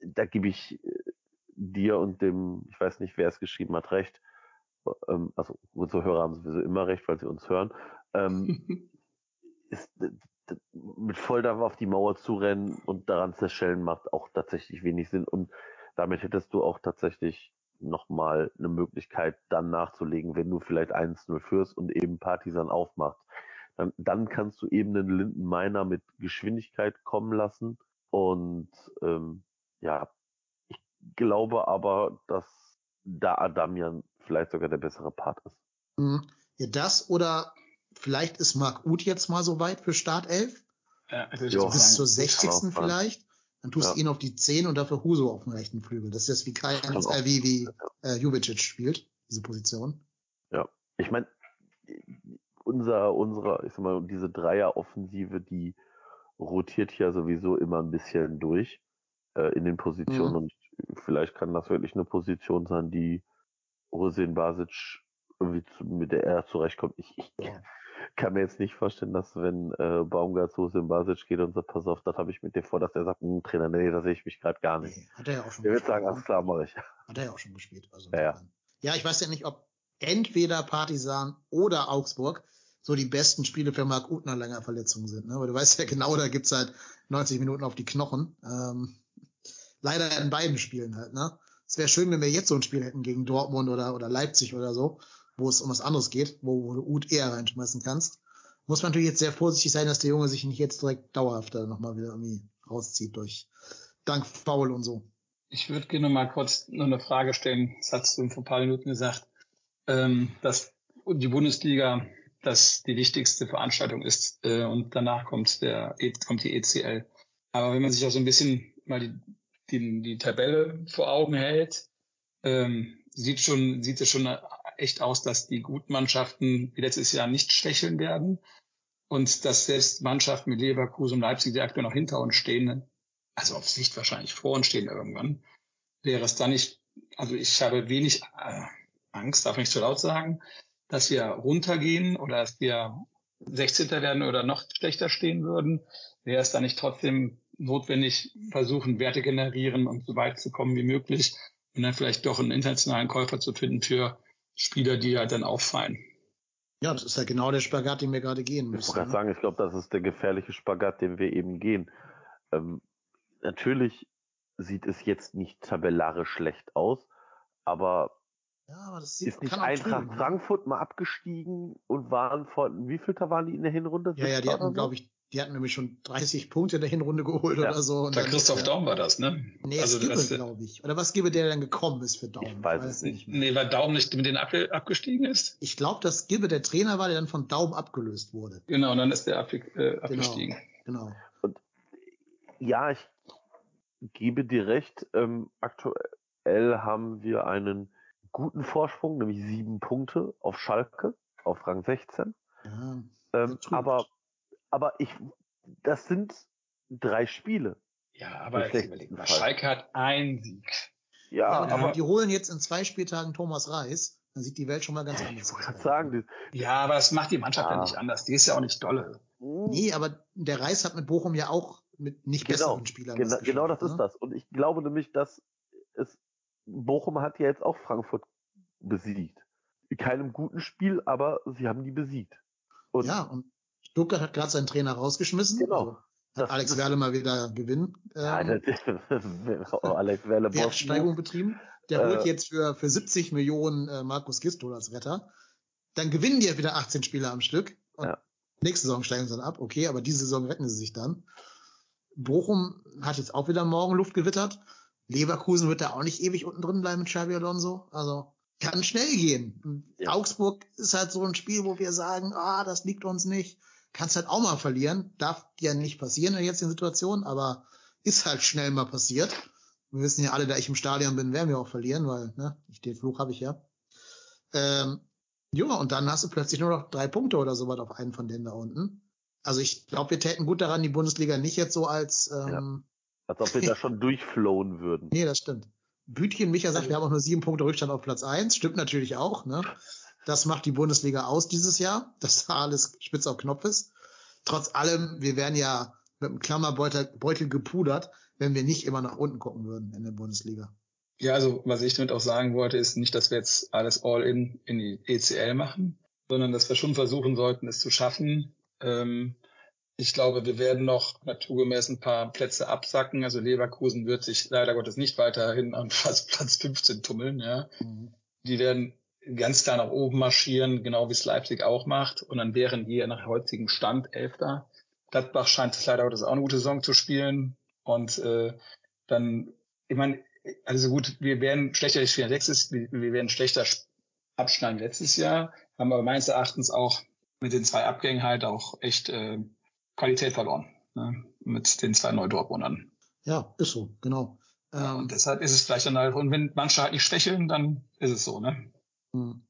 da gebe ich äh, dir und dem, ich weiß nicht, wer es geschrieben hat, recht. Ähm, also unsere Hörer haben sowieso immer recht, weil sie uns hören. Ähm, ist, mit Volldampf auf die Mauer zu rennen und daran zerschellen macht auch tatsächlich wenig Sinn. Und damit hättest du auch tatsächlich nochmal eine Möglichkeit, dann nachzulegen, wenn du vielleicht 1-0 führst und eben Partisan aufmacht. Dann, dann kannst du eben einen Linden Miner mit Geschwindigkeit kommen lassen. Und ähm, ja, ich glaube aber, dass da Adamian vielleicht sogar der bessere Part ist. Mhm. Ja, das oder vielleicht ist Marc Uth jetzt mal so weit für Startelf. Ja, also ich bis zur 60. vielleicht. Dann tust du ja. ihn auf die 10 und dafür Huso auf dem rechten Flügel. Das ist jetzt wie Kai, äh, wie, wie äh, Jubicic spielt, diese Position. Ja, ich meine, unser, unsere, ich sag mal, diese Dreier-Offensive, die rotiert ja sowieso immer ein bisschen durch äh, in den Positionen mhm. und vielleicht kann das wirklich eine Position sein, die Hossein Basic irgendwie zu, mit der er zurechtkommt. Ich, ich ja. Kann mir jetzt nicht vorstellen, dass wenn äh, Baumgart zu Basic geht und sagt, pass auf, das habe ich mit dir vor, dass er sagt, hm, Trainer, nee, da sehe ich mich gerade gar nicht. Nee, hat er ja auch schon Der wird sagen, alles klar, mache ich. Hat er ja auch schon gespielt. Also ja, ja. ja, ich weiß ja nicht, ob entweder Partisan oder Augsburg so die besten Spiele für Marc Utner länger Verletzungen sind. Ne? Aber du weißt ja genau, da gibt's halt 90 Minuten auf die Knochen. Ähm, leider in beiden Spielen halt. Ne? Es wäre schön, wenn wir jetzt so ein Spiel hätten gegen Dortmund oder, oder Leipzig oder so wo es um was anderes geht, wo, wo du Ut eher reinschmeißen kannst, muss man natürlich jetzt sehr vorsichtig sein, dass der Junge sich nicht jetzt direkt dauerhaft nochmal wieder irgendwie rauszieht durch dank Foul und so. Ich würde gerne mal kurz noch eine Frage stellen. Das hast du vor ein paar Minuten gesagt, ähm, dass die Bundesliga das die wichtigste Veranstaltung ist äh, und danach kommt der e, kommt die ECL. Aber wenn man sich auch so ein bisschen mal die, die, die Tabelle vor Augen hält, ähm, sieht schon sieht es schon echt aus, dass die guten Mannschaften wie letztes Jahr nicht schwächeln werden und dass selbst Mannschaften mit Leverkusen und Leipzig, die aktuell noch hinter uns stehen, also auf Sicht wahrscheinlich vor uns stehen irgendwann, wäre es dann nicht, also ich habe wenig äh, Angst, darf ich nicht zu laut sagen, dass wir runtergehen oder dass wir 16. werden oder noch schlechter stehen würden, wäre es dann nicht trotzdem notwendig, versuchen, Werte generieren und so weit zu kommen wie möglich und dann vielleicht doch einen internationalen Käufer zu finden für Spieler, die halt dann auffallen. Ja, das ist ja genau der Spagat, den wir gerade gehen müssen. Ich wollte gerade ne? sagen, ich glaube, das ist der gefährliche Spagat, den wir eben gehen. Ähm, natürlich sieht es jetzt nicht tabellarisch schlecht aus, aber, ja, aber das sieht, ist nicht Eintracht trüben, Frankfurt mal abgestiegen und waren von, wie viel da waren die in der Hinrunde? Ja, ja, die hatten, glaube ich, die hatten nämlich schon 30 Punkte in der Hinrunde geholt ja. oder so. Und Bei Christoph Daum war das, ne? Nee, also, Skibbe, glaube ich. Oder was Gibbe, der dann gekommen ist für Daum? Ich weiß, es nicht. Nee, weil Daum nicht mit denen ab, abgestiegen ist? Ich glaube, dass Gibbe der Trainer war, der dann von Daum abgelöst wurde. Genau, und dann ist der ab, äh, genau, abgestiegen. Genau. genau. Und ja, ich gebe dir recht. Ähm, aktuell haben wir einen guten Vorsprung, nämlich sieben Punkte auf Schalke, auf Rang 16. Ja, Ähm, aber, aber ich, das sind drei Spiele. Ja, aber überlegen. Schalke hat einen Sieg. Ja, ja, aber, aber die holen jetzt in zwei Spieltagen Thomas Reis, dann sieht die Welt schon mal ganz anders ich aus. wollte sagen, Ja, aber das macht die Mannschaft ja Ah. nicht anders. Die ist ja auch nicht dolle. die, Nee, aber der Reis hat mit Bochum ja auch mit nicht Genau, besseren Spielern Genau, was genau das geschafft, ist ne? das. Und ich glaube nämlich, dass es Bochum hat ja jetzt auch Frankfurt besiegt. In keinem guten Spiel, aber sie haben die besiegt. Und Ja, und Stuttgart hat gerade seinen Trainer rausgeschmissen. Genau. Also hat Alex Werle mal wieder Gewinn. ja, Ähm, Alex Werle Wertsteigerung betrieben. Der Äh, holt jetzt für, für 70 Millionen äh, Markus Gistol als Retter. Dann gewinnen die ja wieder 18 Spiele am Stück. Und Ja. nächste Saison steigen sie dann ab. Okay, aber diese Saison retten sie sich dann. Bochum hat jetzt auch wieder Morgenluft gewittert. Leverkusen wird da auch nicht ewig unten drin bleiben mit Xabi Alonso. Also kann schnell gehen. Ja. Augsburg ist halt so ein Spiel, wo wir sagen, ah, das liegt uns nicht. Kannst halt auch mal verlieren. Darf ja nicht passieren in der jetzigen Situation, aber ist halt schnell mal passiert. Wir wissen ja alle, da ich im Stadion bin, werden wir auch verlieren, weil, ne, ich den Fluch habe ich ja. Ähm, ja, und dann hast du plötzlich nur noch drei Punkte oder so was auf einen von denen da unten. Also ich glaube, wir täten gut daran, die Bundesliga nicht jetzt so als ähm, Als ob wir da schon durchflowen würden. Nee, das stimmt. Bütchen Micha sagt, wir haben auch nur sieben Punkte Rückstand auf Platz eins. Stimmt natürlich auch. Ne? Das macht die Bundesliga aus dieses Jahr, dass da alles spitz auf Knopf ist. Trotz allem, wir wären ja mit einem Klammerbeutel Beutel gepudert, wenn wir nicht immer nach unten gucken würden in der Bundesliga. Ja, also was ich damit auch sagen wollte, ist nicht, dass wir jetzt alles all in in die ECL machen, sondern dass wir schon versuchen sollten, es zu schaffen. Ähm, ich glaube, wir werden noch naturgemäß ein paar Plätze absacken. Also Leverkusen wird sich leider Gottes nicht weiterhin an Platz, Platz 15 tummeln. Ja, die werden ganz klar nach oben marschieren, genau wie es Leipzig auch macht. Und dann wären wir nach heutigem Stand Elfter. Gladbach scheint es leider Gottes auch eine gute Saison zu spielen. Und äh, dann, ich meine, also gut, wir werden schlechter spielen letztes, wir, wir werden schlechter abschneiden letztes Jahr, haben aber meines Erachtens auch mit den zwei Abgängen halt auch echt äh, Qualität verloren. Ne? Mit den zwei Neu-Dortmundern. Ja, ist so, genau. Ja, Ähm, und deshalb ist es vielleicht dann halt, und wenn manche halt nicht schwächeln, dann ist es so, ne? Hm.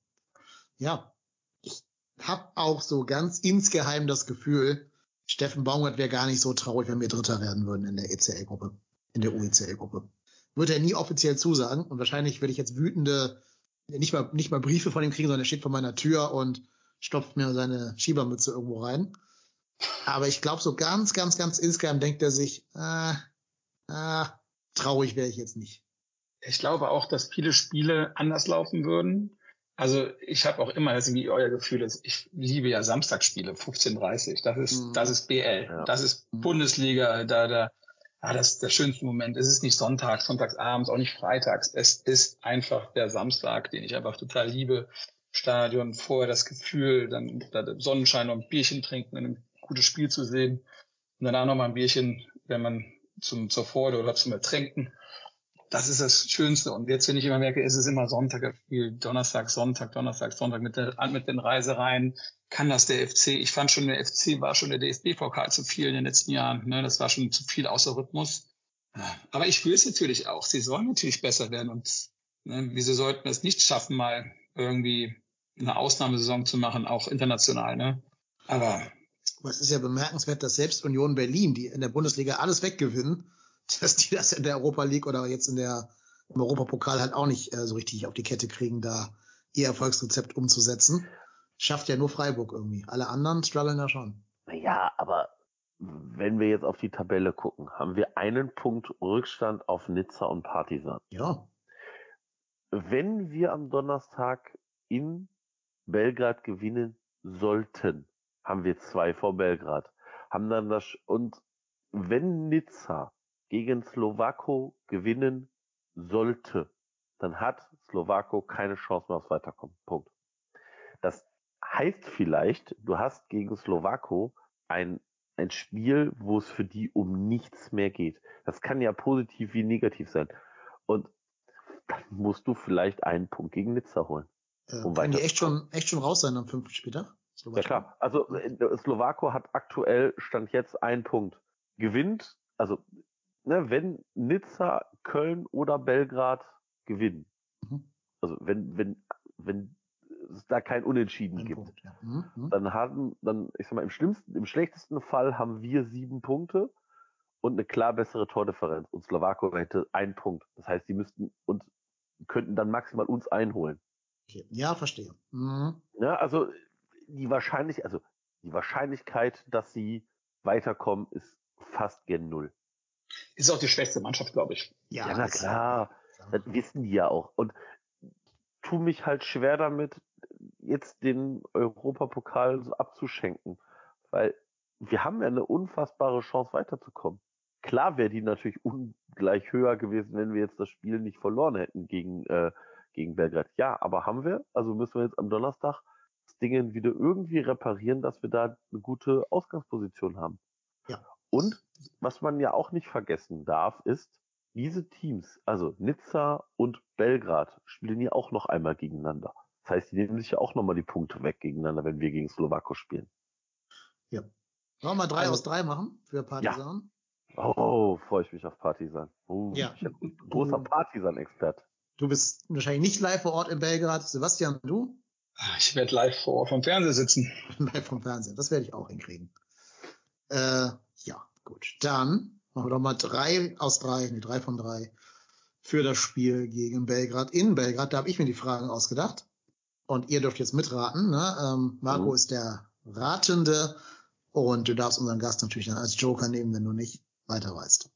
Ja, ich habe auch so ganz insgeheim das Gefühl, Steffen Baumgart wäre gar nicht so traurig, wenn wir Dritter werden würden in der ECL-Gruppe, in der UECL-Gruppe. Würde er nie offiziell zusagen und wahrscheinlich würde ich jetzt wütende, nicht mal, nicht mal Briefe von ihm kriegen, sondern er steht vor meiner Tür und stopft mir seine Schiebermütze irgendwo rein. Aber ich glaube, so ganz, ganz, ganz insgeheim denkt er sich, äh, äh, traurig wäre ich jetzt nicht. Ich glaube auch, dass viele Spiele anders laufen würden. Also ich habe auch immer, das ist wie euer Gefühl ist, ich liebe ja Samstagsspiele, 15.30 Das ist, Mhm. das ist BL. Ja. Das ist Mhm. Bundesliga, da, da, ja, das ist der schönste Moment. Es ist nicht sonntags, sonntagsabends, auch nicht freitags. Es ist einfach der Samstag, den ich einfach total liebe. Stadion, vorher das Gefühl, dann da Sonnenschein und ein Bierchen trinken, ein gutes Spiel zu sehen. Und danach nochmal ein Bierchen, wenn man zum, zur Freude oder zum Ertränken. Das ist das Schönste. Und jetzt, wenn ich immer merke, ist es immer Sonntag, Spiel, Donnerstag, Sonntag, Donnerstag, Sonntag mit, der, mit den Reisereien. Kann das der FC? Ich fand schon, der FC war schon der DFB-Pokal zu viel in den letzten Jahren. Ne? Das war schon zu viel außer Rhythmus. Aber ich will es natürlich auch. Sie sollen natürlich besser werden. Und ne, wieso sollten wir es nicht schaffen, mal irgendwie eine Ausnahmesaison zu machen, auch international. Ne? Aber es ist ja bemerkenswert, dass selbst Union Berlin, die in der Bundesliga alles weggewinnen, dass die das in der Europa League oder jetzt in der im Europapokal halt auch nicht äh, so richtig auf die Kette kriegen, da ihr Erfolgsrezept umzusetzen. Schafft ja nur Freiburg irgendwie. Alle anderen strugglen da schon. Ja, aber wenn wir jetzt auf die Tabelle gucken, haben wir einen Punkt Rückstand auf Nizza und Partisan. Ja. Wenn wir am Donnerstag in Belgrad gewinnen sollten, haben wir zwei vor Belgrad. Haben dann das, und wenn Nizza gegen Slowako gewinnen sollte, dann hat Slowako keine Chance mehr aufs Weiterkommen. Punkt. Das heißt vielleicht, du hast gegen Slowako ein, ein Spiel, wo es für die um nichts mehr geht. Das kann ja positiv wie negativ sein. Und dann musst du vielleicht einen Punkt gegen Nizza holen. Äh, Um können die echt schon, echt schon raus sein am fünften Spieltag? Ja klar. Also äh, Slowako hat aktuell stand jetzt einen Punkt. Gewinnt, also ne, wenn Nizza, Köln oder Belgrad gewinnen, Mhm. also wenn, wenn, wenn es da kein Unentschieden Ein gibt, Punkt, ja. Mhm, mhm. dann haben, dann, ich sag mal, im schlimmsten, im schlechtesten Fall haben wir sieben Punkte und eine klar bessere Tordifferenz. Und Slowako hätte einen Punkt. Das heißt, die müssten uns, könnten dann maximal uns einholen. Okay. Ja, verstehe. Mhm. Ja, also die wahrscheinlich, also die Wahrscheinlichkeit, dass sie weiterkommen, ist fast gen null. Ist auch die schwächste Mannschaft, glaube ich. Ja, na ist- klar. Das wissen die ja auch. Und tu mich halt schwer damit, jetzt den Europapokal so abzuschenken. Weil wir haben ja eine unfassbare Chance weiterzukommen. Klar wäre die natürlich ungleich höher gewesen, wenn wir jetzt das Spiel nicht verloren hätten gegen, äh, gegen Belgrad. Ja, aber haben wir. Also müssen wir jetzt am Donnerstag das Ding wieder irgendwie reparieren, dass wir da eine gute Ausgangsposition haben. Ja. Und was man ja auch nicht vergessen darf, ist, diese Teams, also Nizza und Belgrad, spielen ja auch noch einmal gegeneinander. Das heißt, die nehmen sich ja auch nochmal die Punkte weg gegeneinander, wenn wir gegen Slowako spielen. Wollen wir mal drei Also- aus drei machen für Partisan? Oh, freue ich mich auf Partisan. Oh, Ja. Ich bin ein großer Partisan-Expert. Du bist wahrscheinlich nicht live vor Ort in Belgrad. Sebastian, du? Ich werde live vor Ort vom Fernseher sitzen. Live vom Fernsehen. Das werde ich auch hinkriegen. Äh, ja, gut. Dann machen wir doch mal drei aus drei, nee, drei von drei für das Spiel gegen Belgrad in Belgrad. Da habe ich mir die Fragen ausgedacht. Und ihr dürft jetzt mitraten. Ne? Ähm, Marco Mhm. ist der Ratende und du darfst unseren Gast natürlich dann als Joker nehmen, wenn du nicht weiter weißt.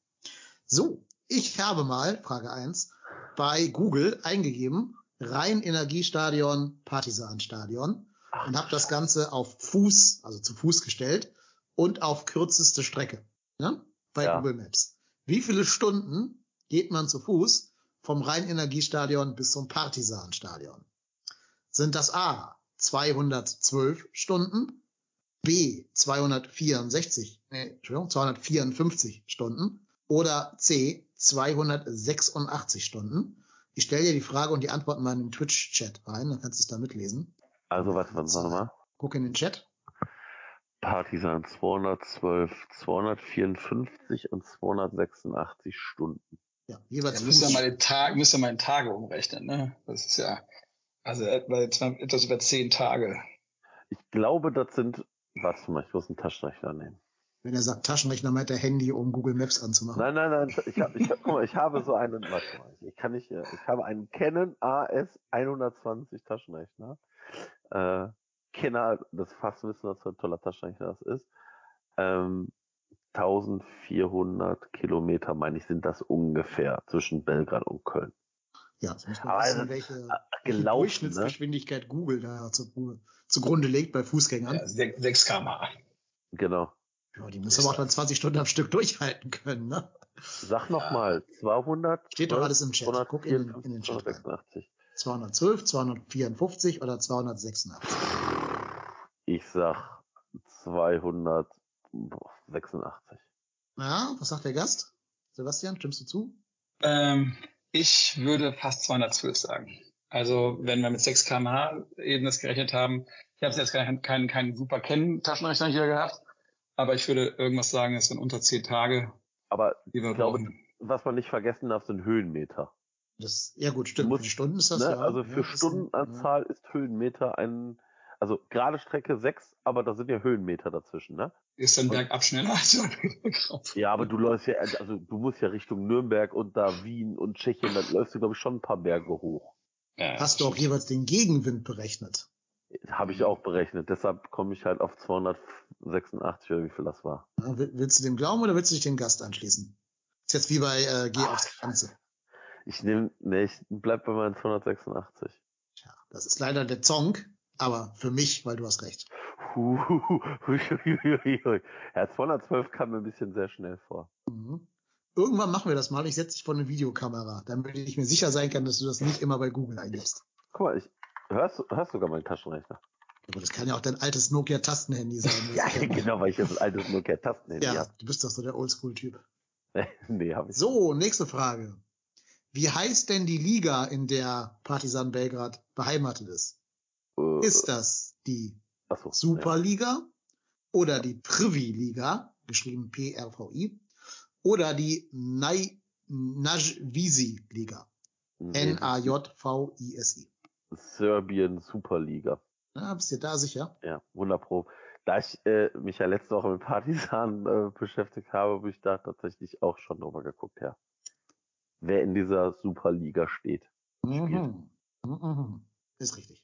So, ich habe mal, Frage eins bei Google eingegeben, Rhein-Energiestadion, Partisanstadion und habe das Ganze auf Fuß, also zu Fuß gestellt und auf kürzeste Strecke ne? bei Ja. Google Maps. Wie viele Stunden geht man zu Fuß vom Rhein-Energiestadion bis zum Partisanstadion? Sind das A 212 Stunden, B 264, nee, Entschuldigung, 254 Stunden oder C 286 Stunden? Ich stelle dir die Frage und die Antworten mal in den Twitch-Chat rein, dann kannst du es da mitlesen. Also, warte, warte, warte mal. Guck in den Chat. Partisan 212, 254 und 286 Stunden. Ja, jeweils Ja, müsst ihr mal den Tag, müsst ihr mal in Tage umrechnen, ne? Das ist ja, also etwa etwas über zehn Tage. Ich glaube, das sind, warte mal, ich muss einen Taschenrechner nehmen. Wenn er sagt Taschenrechner, meint er Handy, um Google Maps anzumachen. Nein, nein, nein, ich, hab, ich, hab, guck mal, ich habe so einen, warte mal, ich kann nicht, äh, ich habe einen Canon AS 120 Taschenrechner. Äh, Kenner, das fast wissen, was für ein toller Taschenrechner das ist. Ähm, 1400 Kilometer, meine ich, sind das ungefähr zwischen Belgrad und Köln. Ja, jetzt muss man Aber wissen, das- welche, welche Gelaufen, ne? Durchschnittsgeschwindigkeit Google da zu, zugrunde legt bei Fußgängern. Ja, 6 km/h. Genau. Ja, die muss aber auch dann 20 Stunden am Stück durchhalten können, ne? Sag noch mal, 200. Steht doch alles im Chat. Guck in den- in den Chat rein. 286. 212, 254 oder 286. Ich sag 286. Ja, was sagt der Gast? Sebastian, stimmst du zu? Ähm, ich würde fast 212 sagen. Also wenn wir mit 6 km/h eben das gerechnet haben, ich habe jetzt keinen keinen keinen super kennen Taschenrechner hier gehabt, aber ich würde irgendwas sagen, es sind unter 10 Tage, Aber die wir ich glaube, brauchen. was man nicht vergessen darf, sind Höhenmeter. Das, ja gut, stimmt. Muss- Für die Stunden ist das Ne? ja. also ja, für ist ein- Stundenanzahl ist Höhenmeter ein, also gerade Strecke 6, aber da sind ja Höhenmeter dazwischen, ne? Ist dann bergab schneller als bergauf. Ja, aber du läufst ja, also du musst ja Richtung Nürnberg und da Wien und Tschechien, da läufst du, glaube ich, schon ein paar Berge hoch. Ja, Hast du auch jeweils den Gegenwind berechnet? Habe ich auch berechnet. Deshalb komme ich halt auf 286 oder wie viel das war. Will- willst du dem glauben oder willst du dich dem Gast anschließen? Ist jetzt wie bei äh, Geh Ah, aufs Ganze. Ich nehme, nee, ich bleib bei meinen 286. Tja, das ist leider der Zong, aber für mich, weil du hast recht. Huhuhuhuhuhui. Ja, 212 kam mir ein bisschen sehr schnell vor. Mhm. Irgendwann machen wir das mal. Ich setze dich vor eine Videokamera, damit ich mir sicher sein kann, dass du das nicht immer bei Google eingibst. Guck mal, ich, hörst, hörst sogar meinen Taschenrechner. Aber das kann ja auch dein altes Nokia-Tastenhandy sein. Das Ja, ja- genau, weil ich ein altes Nokia-Tastenhandy Ja, habe. du bist doch so der Oldschool-Typ. nee, habe ich. So, nächste Frage. Wie heißt denn die Liga, in der Partisan Belgrad beheimatet ist? Äh, Ist das die achso, Superliga oder die Privi-Liga, geschrieben P-R-V-I, oder die Najvisi-Liga? N-A-J-V-I-S-I. Serbian Superliga. Ja, bist du da sicher? Ja, 100 Pro. Da ich äh, mich ja letzte Woche mit Partisan äh, beschäftigt habe, habe ich da tatsächlich auch schon drüber geguckt, ja. Wer in dieser Superliga steht. Mhm. Mhm. Ist richtig.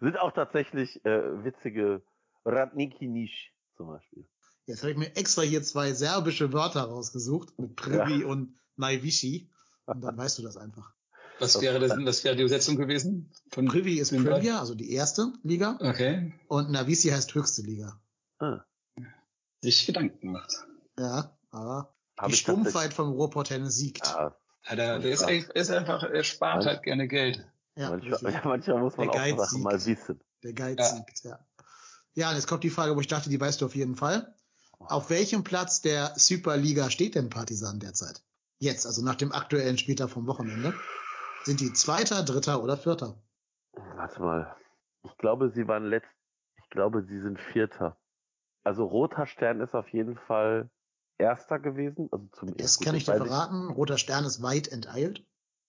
Sind auch tatsächlich äh, witzige Radnikinisch zum Beispiel. Jetzt habe ich mir extra hier zwei serbische Wörter rausgesucht mit Privi Ja. und Najvici. Und dann weißt du das einfach. Was wäre das, was wäre die Übersetzung gewesen? Von Privi ist? Premier, also die erste Liga. Okay. Und Navici heißt höchste Liga. Ah, Sich Gedanken gemacht. Ja, aber hab die Stumpfheit vom Ruhrpott-Tennis siegt. Ja, Ja, der, der ist, ist einfach, er spart halt gerne Geld. Ja, manchmal, ja, manchmal muss man Der auch Geiz Sachen mal wissen. Der Geiz Ja. siegt, ja. Ja, und jetzt kommt die Frage, wo ich dachte, die weißt du auf jeden Fall. Auf welchem Platz der Superliga steht denn Partisan derzeit? Jetzt, also nach dem aktuellen Spieltag vom Wochenende. Sind die Zweiter, Dritter oder Vierter? Warte mal. Ich glaube, sie waren letzt, ich glaube, sie sind Vierter. Also Roter Stern ist auf jeden Fall Erster gewesen. Also zum Das kann ich dir verraten. Roter Stern ist weit enteilt.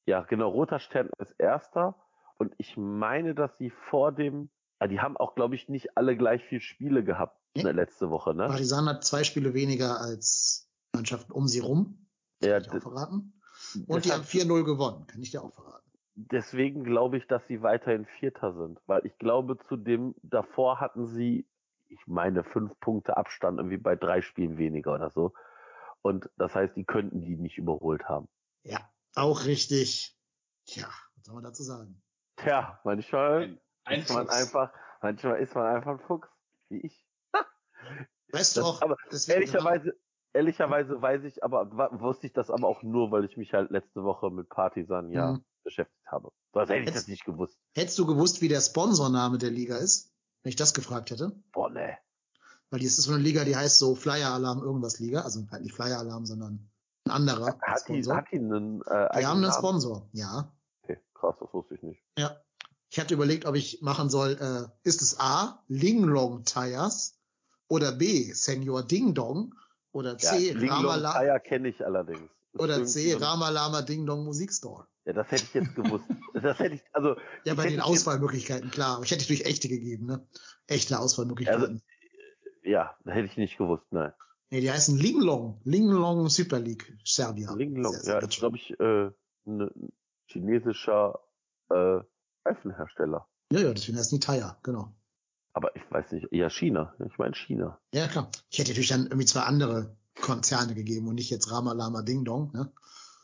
Ja, genau. Roter Stern ist Erster. Und ich meine, dass sie vor dem, ah, die haben auch, glaube ich, nicht alle gleich viel Spiele gehabt Nee. in der letzte Woche, ne? Partisan hat zwei Spiele weniger als Mannschaften um sie rum. Ja, Kann ich auch verraten. Und die haben deshalb- 4-0 gewonnen. Kann ich dir auch verraten. deswegen glaube ich, dass sie weiterhin Vierter sind, weil ich glaube, zu dem davor hatten sie, ich meine, fünf Punkte Abstand irgendwie bei drei Spielen weniger oder so. Und das heißt, die könnten die nicht überholt haben. Ja, auch richtig. Tja, was soll man dazu sagen? Tja, manchmal Ein ist man Fuchs. einfach, manchmal ist man einfach ein Fuchs, wie ich. Weißt du auch, aber Ehrlicherweise, ehrlicherweise weiß ich, aber wusste ich das aber auch nur, weil ich mich halt letzte Woche mit Partisan ja Mhm. beschäftigt habe. Sonst hätte ich das nicht gewusst. hättest du gewusst, wie der Sponsorname der Liga ist? Wenn ich das gefragt hätte? Boah, nee. Weil die ist so eine Liga, die heißt so Flyer Alarm irgendwas Liga. Also halt nicht Flyer Alarm, sondern ein anderer Hat die, hat die einen, äh, die haben einen? Sponsor, ja. Okay, krass, das wusste ich nicht. Ja. Ich hatte überlegt, ob ich machen soll, äh, ist es A, Linglong Tires oder B, Senior Ding Dong oder C, Linglong Ramalama Fire kenne ich allerdings. Das oder C, ein- Ramalama Ding Dong Musikstore. Ja, das hätte ich jetzt gewusst. das hätte ich, also. Ja, bei den Auswahlmöglichkeiten, klar. Aber ich hätte natürlich echte gegeben, ne? Echte Auswahlmöglichkeiten. Also, Ja, das hätte ich nicht gewusst, nein. Nee, die heißen Linglong. Linglong Super League Serbia. Linglong, Sehr, sehr ja, gut. ist, glaube ich, äh, ein chinesischer äh, Reifenhersteller. Ja, ja, deswegen heißen die Tire, genau. Aber ich weiß nicht, ja, China. Ich meine China. Ja, klar. Ich hätte natürlich dann irgendwie zwei andere Konzerne gegeben und nicht jetzt Ramalama Ding Dong, ne?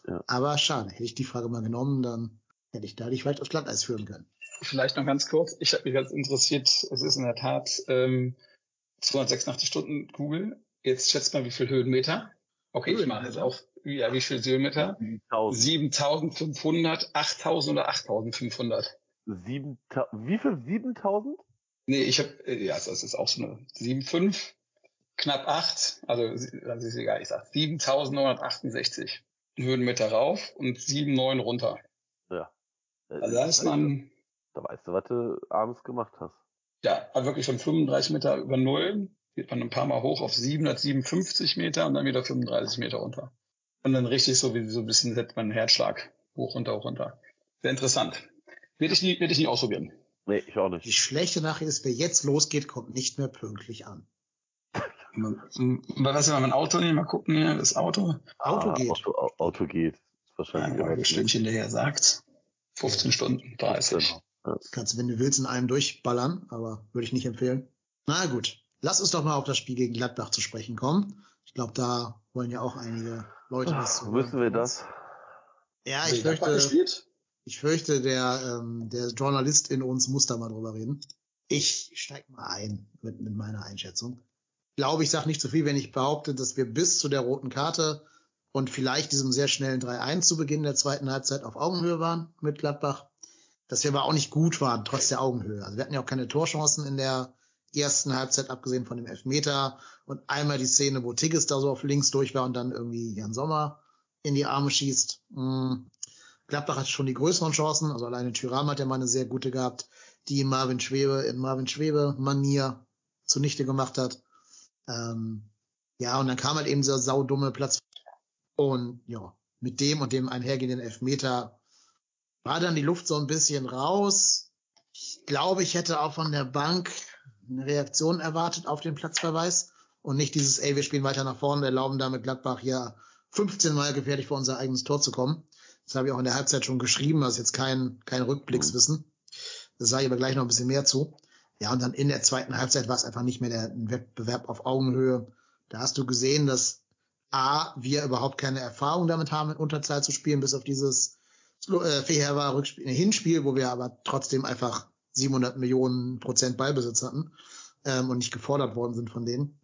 Ja. Aber schade. Hätte ich die Frage mal genommen, dann hätte ich da dich vielleicht aufs Glatteis führen können. Vielleicht noch ganz kurz. Ich habe mich ganz interessiert. Es ist in der Tat ähm, 286 Stunden Google. Jetzt schätzt mal, wie viel Höhenmeter. Okay, ich mache jetzt Höhenmeter? auf, ja, wie viel Höhenmeter? 1000. 7500, 8000 oder 8500. Sieben, wie viel? 7000? Nee, ich habe, ja, das ist auch so eine 7,5, knapp 8, also das ist egal, ich sag 7968 Höhenmeter rauf und 7,9 runter. Ja. Also da ist man, Da weißt du, was du abends gemacht hast. ja, wirklich von 35 Meter über Null, geht man ein paar Mal hoch auf 757 Meter und dann wieder 35 Meter runter. Und dann richtig so wie so ein bisschen setzt man einen Herzschlag. Hoch, runter, hoch, runter. Sehr interessant. Werde ich nie, werde ich nie ausprobieren. Nee, ich auch Die nicht. schlechte Nachricht ist, wer jetzt losgeht, kommt nicht mehr pünktlich an. Was ist mein Auto nehmen? Mal gucken hier, das Auto. Auto ah, geht. Auto, Au- Auto geht. Ist wahrscheinlich ja, ein Stündchen daher sagt. 15 Stunden, 30. Genau. Ja. Kannst du, wenn du willst, in einem durchballern, aber würde ich nicht empfehlen. Na gut. Lass uns doch mal auf das Spiel gegen Gladbach zu sprechen kommen. Ich glaube, da wollen ja auch einige Leute was müssen wir das? Ja, ich Gladbach fürchte, gespielt? ich fürchte, der, ähm, der Journalist in uns muss da mal drüber reden. Ich steig mal ein mit, mit meiner Einschätzung. Ich glaube, ich sage nicht zu viel, wenn ich behaupte, dass wir bis zu der roten Karte und vielleicht diesem sehr schnellen 3-1 zu Beginn der zweiten Halbzeit auf Augenhöhe waren mit Gladbach. Dass wir aber auch nicht gut waren, trotz der Augenhöhe. Also wir hatten ja auch keine Torchancen in der ersten Halbzeit, abgesehen von dem Elfmeter und einmal die Szene, wo Tigges da so auf links durch war und dann irgendwie Jan Sommer in die Arme schießt. Mm. Gladbach hat schon die größeren Chancen, also alleine Tyram hat ja mal eine sehr gute gehabt, die Marvin Schwebe in Marvin Schwebe Manier zunichte gemacht hat. Ähm, ja, und dann kam halt eben dieser saudumme Platz. Und ja, mit dem und dem einhergehenden Elfmeter war dann die Luft so ein bisschen raus. Ich glaube, ich hätte auch von der Bank eine Reaktion erwartet auf den Platzverweis und nicht dieses, ey, wir spielen weiter nach vorne, erlauben damit Gladbach hier 15 Mal gefährlich vor unser eigenes Tor zu kommen. Das habe ich auch in der Halbzeit schon geschrieben, das jetzt kein, kein Rückblickswissen. Das sage ich aber gleich noch ein bisschen mehr zu. Ja, und dann in der zweiten Halbzeit war es einfach nicht mehr der Wettbewerb auf Augenhöhe. Da hast du gesehen, dass A, wir überhaupt keine Erfahrung damit haben, in Unterzahl zu spielen, bis auf dieses äh, Feherwa Rückspiel, Hinspiel, wo wir aber trotzdem einfach 700 Millionen Prozent Ballbesitz hatten ähm, und nicht gefordert worden sind von denen.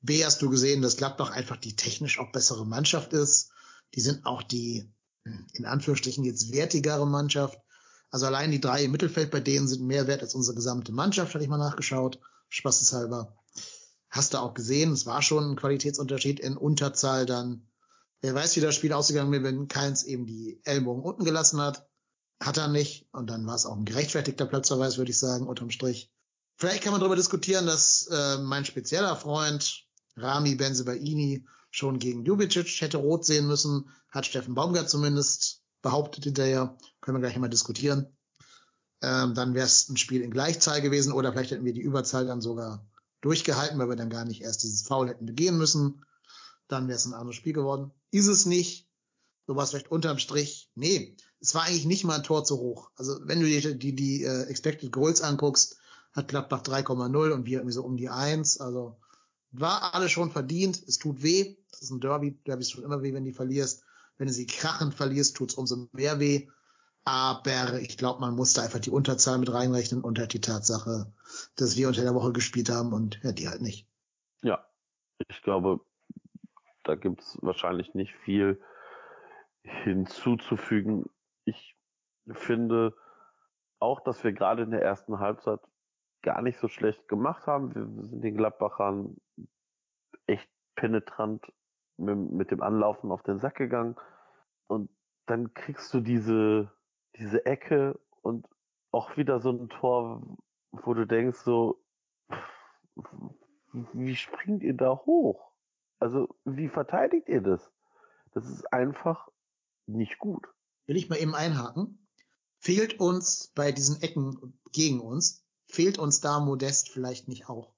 B, hast du gesehen, dass Gladbach einfach die technisch auch bessere Mannschaft ist. Die sind auch die, in Anführungsstrichen, jetzt wertigere Mannschaft. Also allein die drei im Mittelfeld bei denen sind mehr wert als unsere gesamte Mannschaft, hatte ich mal nachgeschaut. Spaßeshalber. Hast du auch gesehen, es war schon ein Qualitätsunterschied in Unterzahl dann. Wer weiß, wie das Spiel ausgegangen wäre, wenn Keins eben die Ellbogen unten gelassen hat. Hat er nicht. Und dann war es auch ein gerechtfertigter Platzverweis, würde ich sagen, unterm Strich. Vielleicht kann man darüber diskutieren, dass äh, mein spezieller Freund Rami Benzebaini schon gegen Ljubicic hätte rot sehen müssen. Hat Steffen Baumgart zumindest behauptet hinterher. Können wir gleich mal diskutieren. Ähm, dann wäre es ein Spiel in Gleichzahl gewesen oder vielleicht hätten wir die Überzahl dann sogar durchgehalten, weil wir dann gar nicht erst dieses Foul hätten begehen müssen. Dann wäre es ein anderes Spiel geworden. Ist es nicht. So war es vielleicht unterm Strich. Nee, es war eigentlich nicht mal ein Tor zu hoch. Also wenn du dir die, die, die uh, Expected Goals anguckst, hat Gladbach 3,0 und wir irgendwie so um die 1. Also war alles schon verdient. Es tut weh. Das ist ein Derby. Derbys tut immer weh, wenn du verlierst. Wenn du sie krachend verlierst, tut's umso mehr weh. Aber ich glaube, man muss da einfach die Unterzahl mit reinrechnen und halt die Tatsache, dass wir unter der Woche gespielt haben und ja, die halt nicht. Ja, ich glaube, da gibt's wahrscheinlich nicht viel hinzuzufügen. Ich finde auch, dass wir gerade in der ersten Halbzeit gar nicht so schlecht gemacht haben. Wir sind den Gladbachern echt penetrant mit, dem Anlaufen auf den Sack gegangen. Und dann kriegst du diese, diese Ecke und auch wieder so ein Tor, wo du denkst so, wie springt ihr da hoch? Also, wie verteidigt ihr das? Das ist einfach nicht gut. Will ich mal eben einhaken? Fehlt uns bei diesen Ecken gegen uns, fehlt uns da Modest vielleicht nicht auch?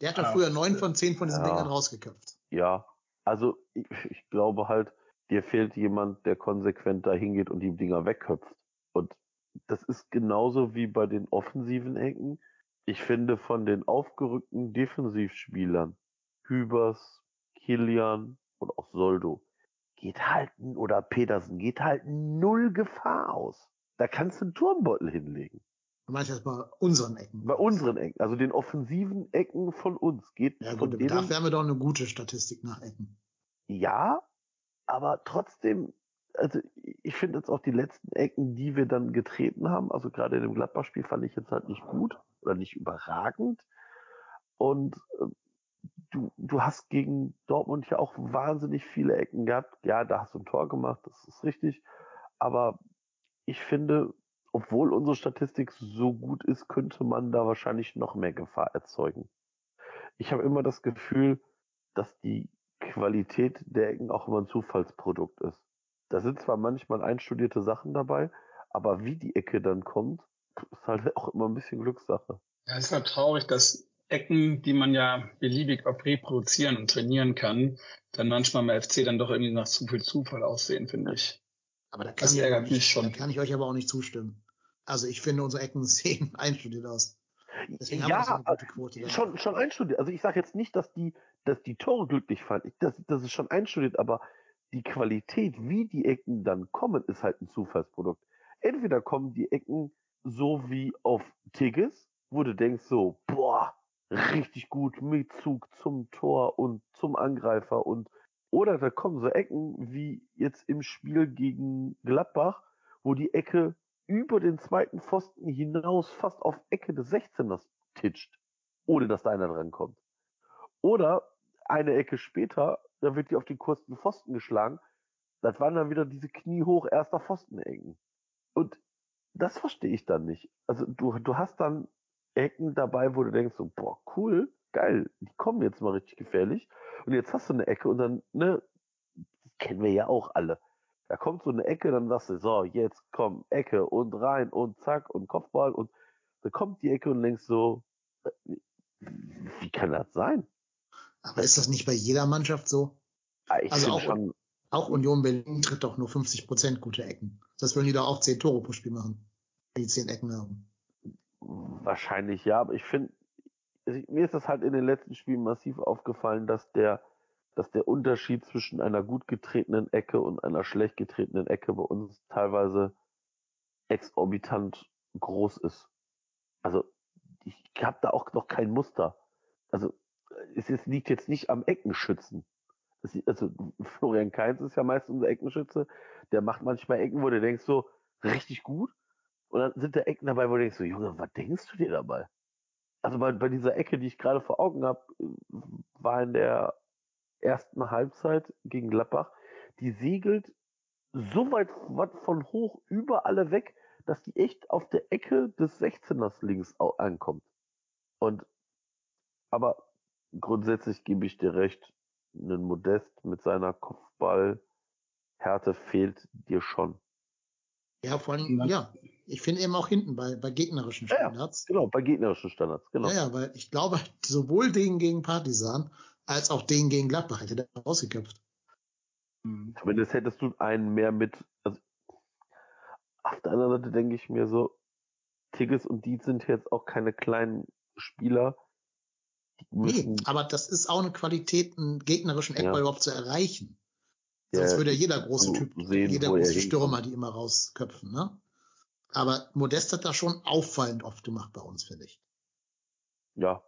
Der hat doch früher neun von zehn von diesen ja. Dingern rausgeköpft. Ja, also ich, ich glaube halt, dir fehlt jemand, der konsequent da hingeht und die Dinger wegköpft. Und das ist genauso wie bei den offensiven Ecken. Ich finde von den aufgerückten Defensivspielern, Hübers, Kilian und auch Soldo, geht halt, oder Petersen, geht halt null Gefahr aus. Da kannst du einen Turmbeutel hinlegen. Du meinst jetzt bei unseren Ecken? Bei unseren Ecken, also den offensiven Ecken von uns. Geht ja gut, denen, dafür haben wir doch eine gute Statistik nach Ecken. Ja, aber trotzdem, also ich finde jetzt auch die letzten Ecken, die wir dann getreten haben, also gerade in dem Gladbach-Spiel fand ich jetzt halt nicht gut oder nicht überragend. Und äh, du, du hast gegen Dortmund ja auch wahnsinnig viele Ecken gehabt. Ja, da hast du ein Tor gemacht, das ist richtig. Aber ich finde, obwohl unsere Statistik so gut ist, könnte man da wahrscheinlich noch mehr Gefahr erzeugen. Ich habe immer das Gefühl, dass die Qualität der Ecken auch immer ein Zufallsprodukt ist. Da sind zwar manchmal einstudierte Sachen dabei, aber wie die Ecke dann kommt, ist halt auch immer ein bisschen Glückssache. Ja, ist halt traurig, dass Ecken, die man ja beliebig auch reproduzieren und trainieren kann, dann manchmal im FC dann doch irgendwie nach zu viel Zufall aussehen, finde ich. Aber da kann, das ärgert mich schon. Da kann ich euch aber auch nicht zustimmen. Also ich finde, unsere Ecken sehen einstudiert aus. Deswegen ja, haben wir so Quote schon, schon einstudiert. Also ich sage jetzt nicht, dass die, dass die Tore glücklich fallen. das, das ist schon einstudiert, aber die Qualität, wie die Ecken dann kommen, ist halt ein Zufallsprodukt. Entweder kommen die Ecken so wie auf Tigges, wo du denkst so, boah, richtig gut mit Zug zum Tor und zum Angreifer und oder da kommen so Ecken wie jetzt im Spiel gegen Gladbach, wo die Ecke über den zweiten Pfosten hinaus fast auf Ecke des 16ers titscht, ohne dass da einer dran kommt. Oder eine Ecke später, da wird die auf den kurzen Pfosten geschlagen. Das waren dann wieder diese kniehoch erster Pfostenecken. Und das verstehe ich dann nicht. Also du, du hast dann Ecken dabei, wo du denkst so, boah, cool, geil, die kommen jetzt mal richtig gefährlich. Und jetzt hast du eine Ecke und dann, ne, das kennen wir ja auch alle Da kommt so eine Ecke, dann sagst du, so, jetzt komm, Ecke und rein und zack und Kopfball und dann kommt die Ecke und denkst so, äh, wie kann das sein? Aber ist das nicht bei jeder Mannschaft so? Ah, Ich Also auch- schon, Auch Union Berlin tritt doch nur 50 Prozent gute Ecken. Das würden die doch auch 10 Tore pro Spiel machen. Wenn die 10 Ecken haben. Wahrscheinlich ja, aber ich finde, mir ist das halt in den letzten Spielen massiv aufgefallen, dass der, dass der Unterschied zwischen einer gut getretenen Ecke und einer schlecht getretenen Ecke bei uns teilweise exorbitant groß ist. Also ich habe da auch noch kein Muster. Also es ist, liegt jetzt nicht am Eckenschützen. Ist- also Florian Kainz ist ja meist unser Eckenschütze. Der macht manchmal Ecken, wo du denkst so richtig gut. Und dann sind da Ecken dabei, wo du denkst so, Junge, was denkst du dir dabei? Also bei, bei dieser Ecke, die ich gerade vor Augen habe, war in der ersten Halbzeit gegen Gladbach, die segelt so weit von hoch über alle weg, dass die echt auf der Ecke des 16ers links ankommt. Und aber grundsätzlich gebe ich dir recht, ein Modest mit seiner Kopfballhärte fehlt dir schon. Ja, vor allem, Ja. Ich finde eben auch hinten bei, bei gegnerischen Ja, ja. Standards. Genau, bei gegnerischen Standards, genau. Ja, ja, weil ich glaube, sowohl den gegen Partisan als auch den gegen Gladbach hätte der rausgeköpft. Mhm. Zumindest hättest du einen mehr mit. Also, auf der anderen Seite denke ich mir so, Tigges und Dietz sind jetzt auch keine kleinen Spieler. Nee, aber das ist auch eine Qualität, einen gegnerischen Eckball Ja. überhaupt zu erreichen. Ja, Sonst würde ja jeder große Typ, sehen, jeder er große. Stürmer die immer rausköpfen, ne? Aber Modest hat das schon auffallend oft gemacht bei uns, finde ich. ja,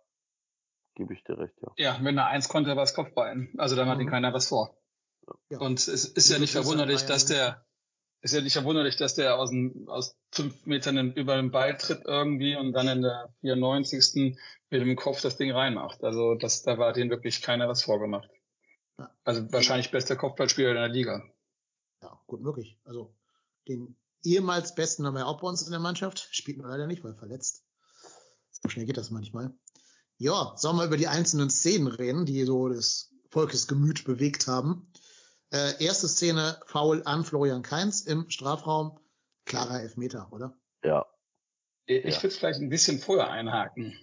gebe ich dir recht, ja. Ja, wenn er eins konnte, war es Kopfbein. Also da macht ihm Mhm. keiner was vor. Ja. Und es ist ja nicht verwunderlich, dass der, ist ja nicht verwunderlich, dass der aus, dem, aus fünf Metern in- über den Ball tritt irgendwie und dann in der 94. mit dem Kopf das Ding reinmacht. Also das, da war dem wirklich keiner was vorgemacht. Ja. Also wahrscheinlich bester Kopfballspieler in der Liga. Ja, gut möglich. Also den ehemals besten haben wir auch bei uns in der Mannschaft. Spielt nur leider nicht, weil verletzt. So schnell geht das manchmal. Ja, sollen wir über die einzelnen Szenen reden, die so das Volkes Gemüt bewegt haben. Äh, erste Szene, Foul an Florian Kainz im Strafraum. Klarer Elfmeter, oder? Ja, Ich Ja. würde vielleicht ein bisschen vorher einhaken.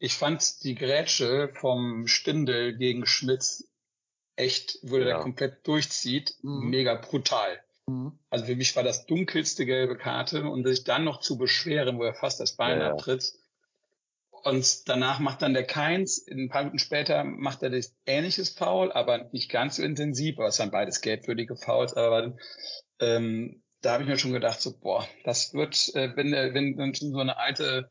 Ich fand die Grätsche vom Stindel gegen Schmitz echt, wo der Ja. komplett durchzieht, Mhm. mega brutal. Mhm. Also für mich war das dunkelste gelbe Karte und sich dann noch zu beschweren, wo er fast das Bein Ja, abtritt. Und danach macht dann der Keins, ein paar Minuten später macht er das ähnliches Foul, aber nicht ganz so intensiv, aber es waren beides gelbwürdige Fouls, aber ähm, da habe ich mir schon gedacht, so, boah, das wird, äh, wenn, wenn, wenn so eine alte,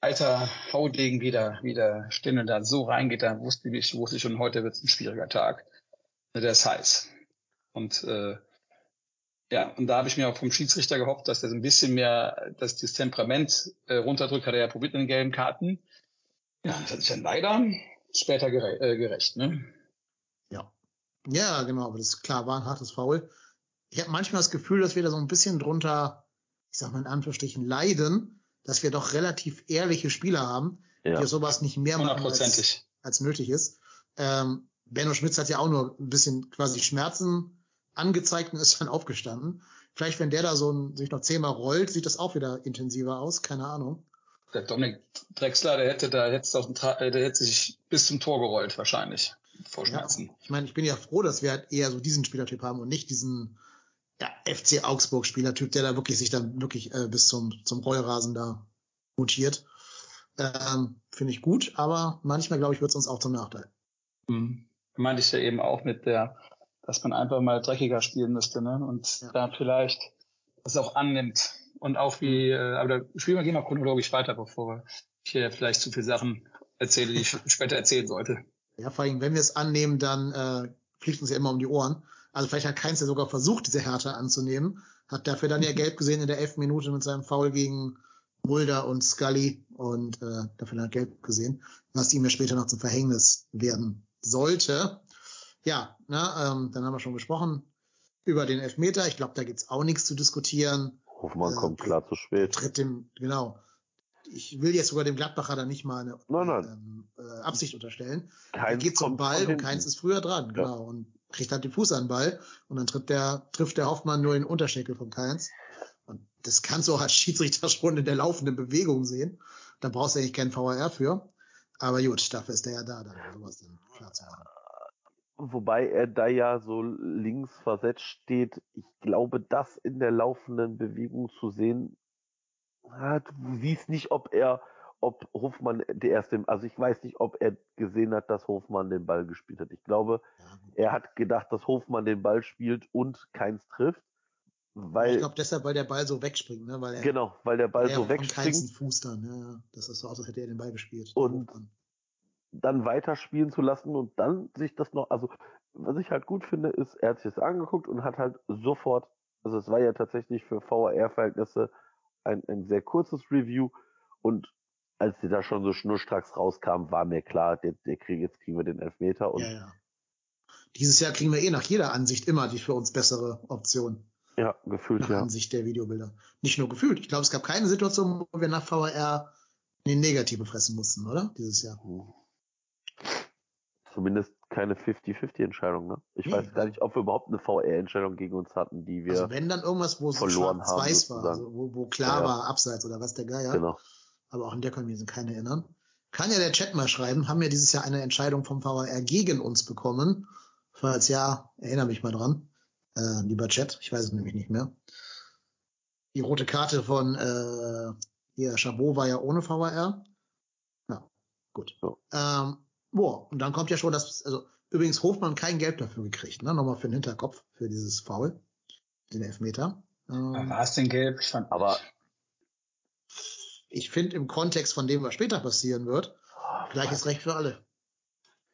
alter Haudegen wieder, wieder Stindel da so reingeht, dann wusste ich, wusste ich schon, heute wird es ein schwieriger Tag. Der ist heiß. Und äh, ja, und da habe ich mir auch vom Schiedsrichter gehofft, dass er so ein bisschen mehr, dass das Temperament äh, runterdrückt, hat er ja probiert in den gelben Karten. Ja, das hat sich dann leider später gere äh, gerecht, ne? Ja. Ja, genau, aber das ist klar, war ein hartes Foul. Ich habe manchmal das Gefühl, dass wir da so ein bisschen drunter, ich sag mal in Anführungsstrichen, leiden, dass wir doch relativ ehrliche Spieler haben, ja. die sowas nicht mehr machen als, als nötig ist. Ähm, Benno Schmitz hat ja auch nur ein bisschen quasi Schmerzen angezeigt und ist dann aufgestanden. Vielleicht, wenn der da so ein, sich noch zehnmal rollt, sieht das auch wieder intensiver aus, keine Ahnung. Der Dominik Drexler, der hätte da jetzt auf den Tra äh, der hätte sich bis zum Tor gerollt, wahrscheinlich. Vor Ja, Schmerzen. ich meine, ich bin ja froh, dass wir halt eher so diesen Spielertyp haben und nicht diesen ja, FC Augsburg Spielertyp, der da wirklich sich dann wirklich äh, bis zum, zum Rollrasen da mutiert. Ähm, Finde ich gut, aber manchmal, glaube ich, wird es uns auch zum Nachteil. Mhm. Meinte ich ja eben auch mit der, dass man einfach mal dreckiger spielen müsste, ne? Und Ja. da vielleicht das auch annimmt. Und auch wie, äh, aber da spielen wir gehen mal chronologisch weiter, bevor wir hier vielleicht zu viele Sachen erzähle, die ich später erzählen sollte. Ja, vor allem, wenn wir es annehmen, dann äh, fliegt uns ja immer um die Ohren. Also vielleicht hat keins ja sogar versucht, diese Härte anzunehmen, hat dafür dann ja gelb gesehen in der elften Minute mit seinem Foul gegen Mulder und Scully und äh, dafür dann gelb gesehen, was ihm ja später noch zum Verhängnis werden sollte. Ja, na, ähm, dann haben wir schon gesprochen über den Elfmeter. Ich glaube, da gibt's auch nichts zu diskutieren. Hofmann äh, kommt klar zu spät. Tritt dem, genau. Ich will jetzt sogar dem Gladbacher da nicht mal eine Nein, nein. Ähm, äh, Absicht unterstellen. Er Keins geht zum Ball und keins ist früher dran, Ja. genau. Und kriegt halt den Fuß an den Ball und dann trifft der, trifft der Hoffmann nur den Unterschenkel von Keins. Und das kannst du auch als Schiedsrichter schon in der laufenden Bewegung sehen. Da brauchst du eigentlich keinen VAR für. Aber gut, dafür ist der ja da, dann sowas dann klar zu machen. Wobei er da ja so links versetzt steht. Ich glaube, das in der laufenden Bewegung zu sehen, du siehst nicht, ob er, ob Hofmann der erste, also ich weiß nicht, ob er gesehen hat, dass Hofmann den Ball gespielt hat. Ich glaube, er hat gedacht, dass Hofmann den Ball spielt und keins trifft. Weil, ich glaube deshalb, weil der Ball so wegspringt, ne? Weil er, genau, weil der Ball so wegspringt, Fuß dann, ja, ja. Das ist so aus, als hätte er den Ball gespielt. Und- dann weiterspielen zu lassen und dann sich das noch, also was ich halt gut finde, ist, er hat sich das angeguckt und hat halt sofort, also es war ja tatsächlich für VAR-Verhältnisse ein, ein sehr kurzes Review und als sie da schon so schnurstracks rauskam, war mir klar, der, der krieg, jetzt kriegen wir den Elfmeter und ja, ja. Dieses Jahr kriegen wir eh nach jeder Ansicht immer die für uns bessere Option. ja, gefühlt Nach ja. Ansicht der Videobilder. Nicht nur gefühlt. Ich glaube, es gab keine Situation, wo wir nach VAR eine Negative fressen mussten, oder? Dieses Jahr. Zumindest keine 50-50-Entscheidung, ne? Ich Nee, weiß gar also- nicht, ob wir überhaupt eine VR-Entscheidung gegen uns hatten, die wir, Also wenn dann irgendwas, wo es verloren haben, schwarz-weiß war, also wo, wo klar Ja, war, abseits oder was der Geier. genau. Aber auch in der können wir uns keine erinnern. Kann ja der Chat mal schreiben, haben wir dieses Jahr eine Entscheidung vom VAR gegen uns bekommen? Falls ja, erinnere mich mal dran. Äh, lieber Chat, ich weiß es nämlich nicht mehr. Die rote Karte von äh, hier, Chabot war ja ohne VAR. Ja, gut. So. Ähm, und dann kommt ja schon das, also übrigens Hofmann kein Geld dafür gekriegt, ne? Nochmal für den Hinterkopf, für dieses Foul, den Elfmeter. Ähm, War es denn gelb? Ich fand, Aber ich finde im Kontext von dem, was später passieren wird, gleiches Recht für alle.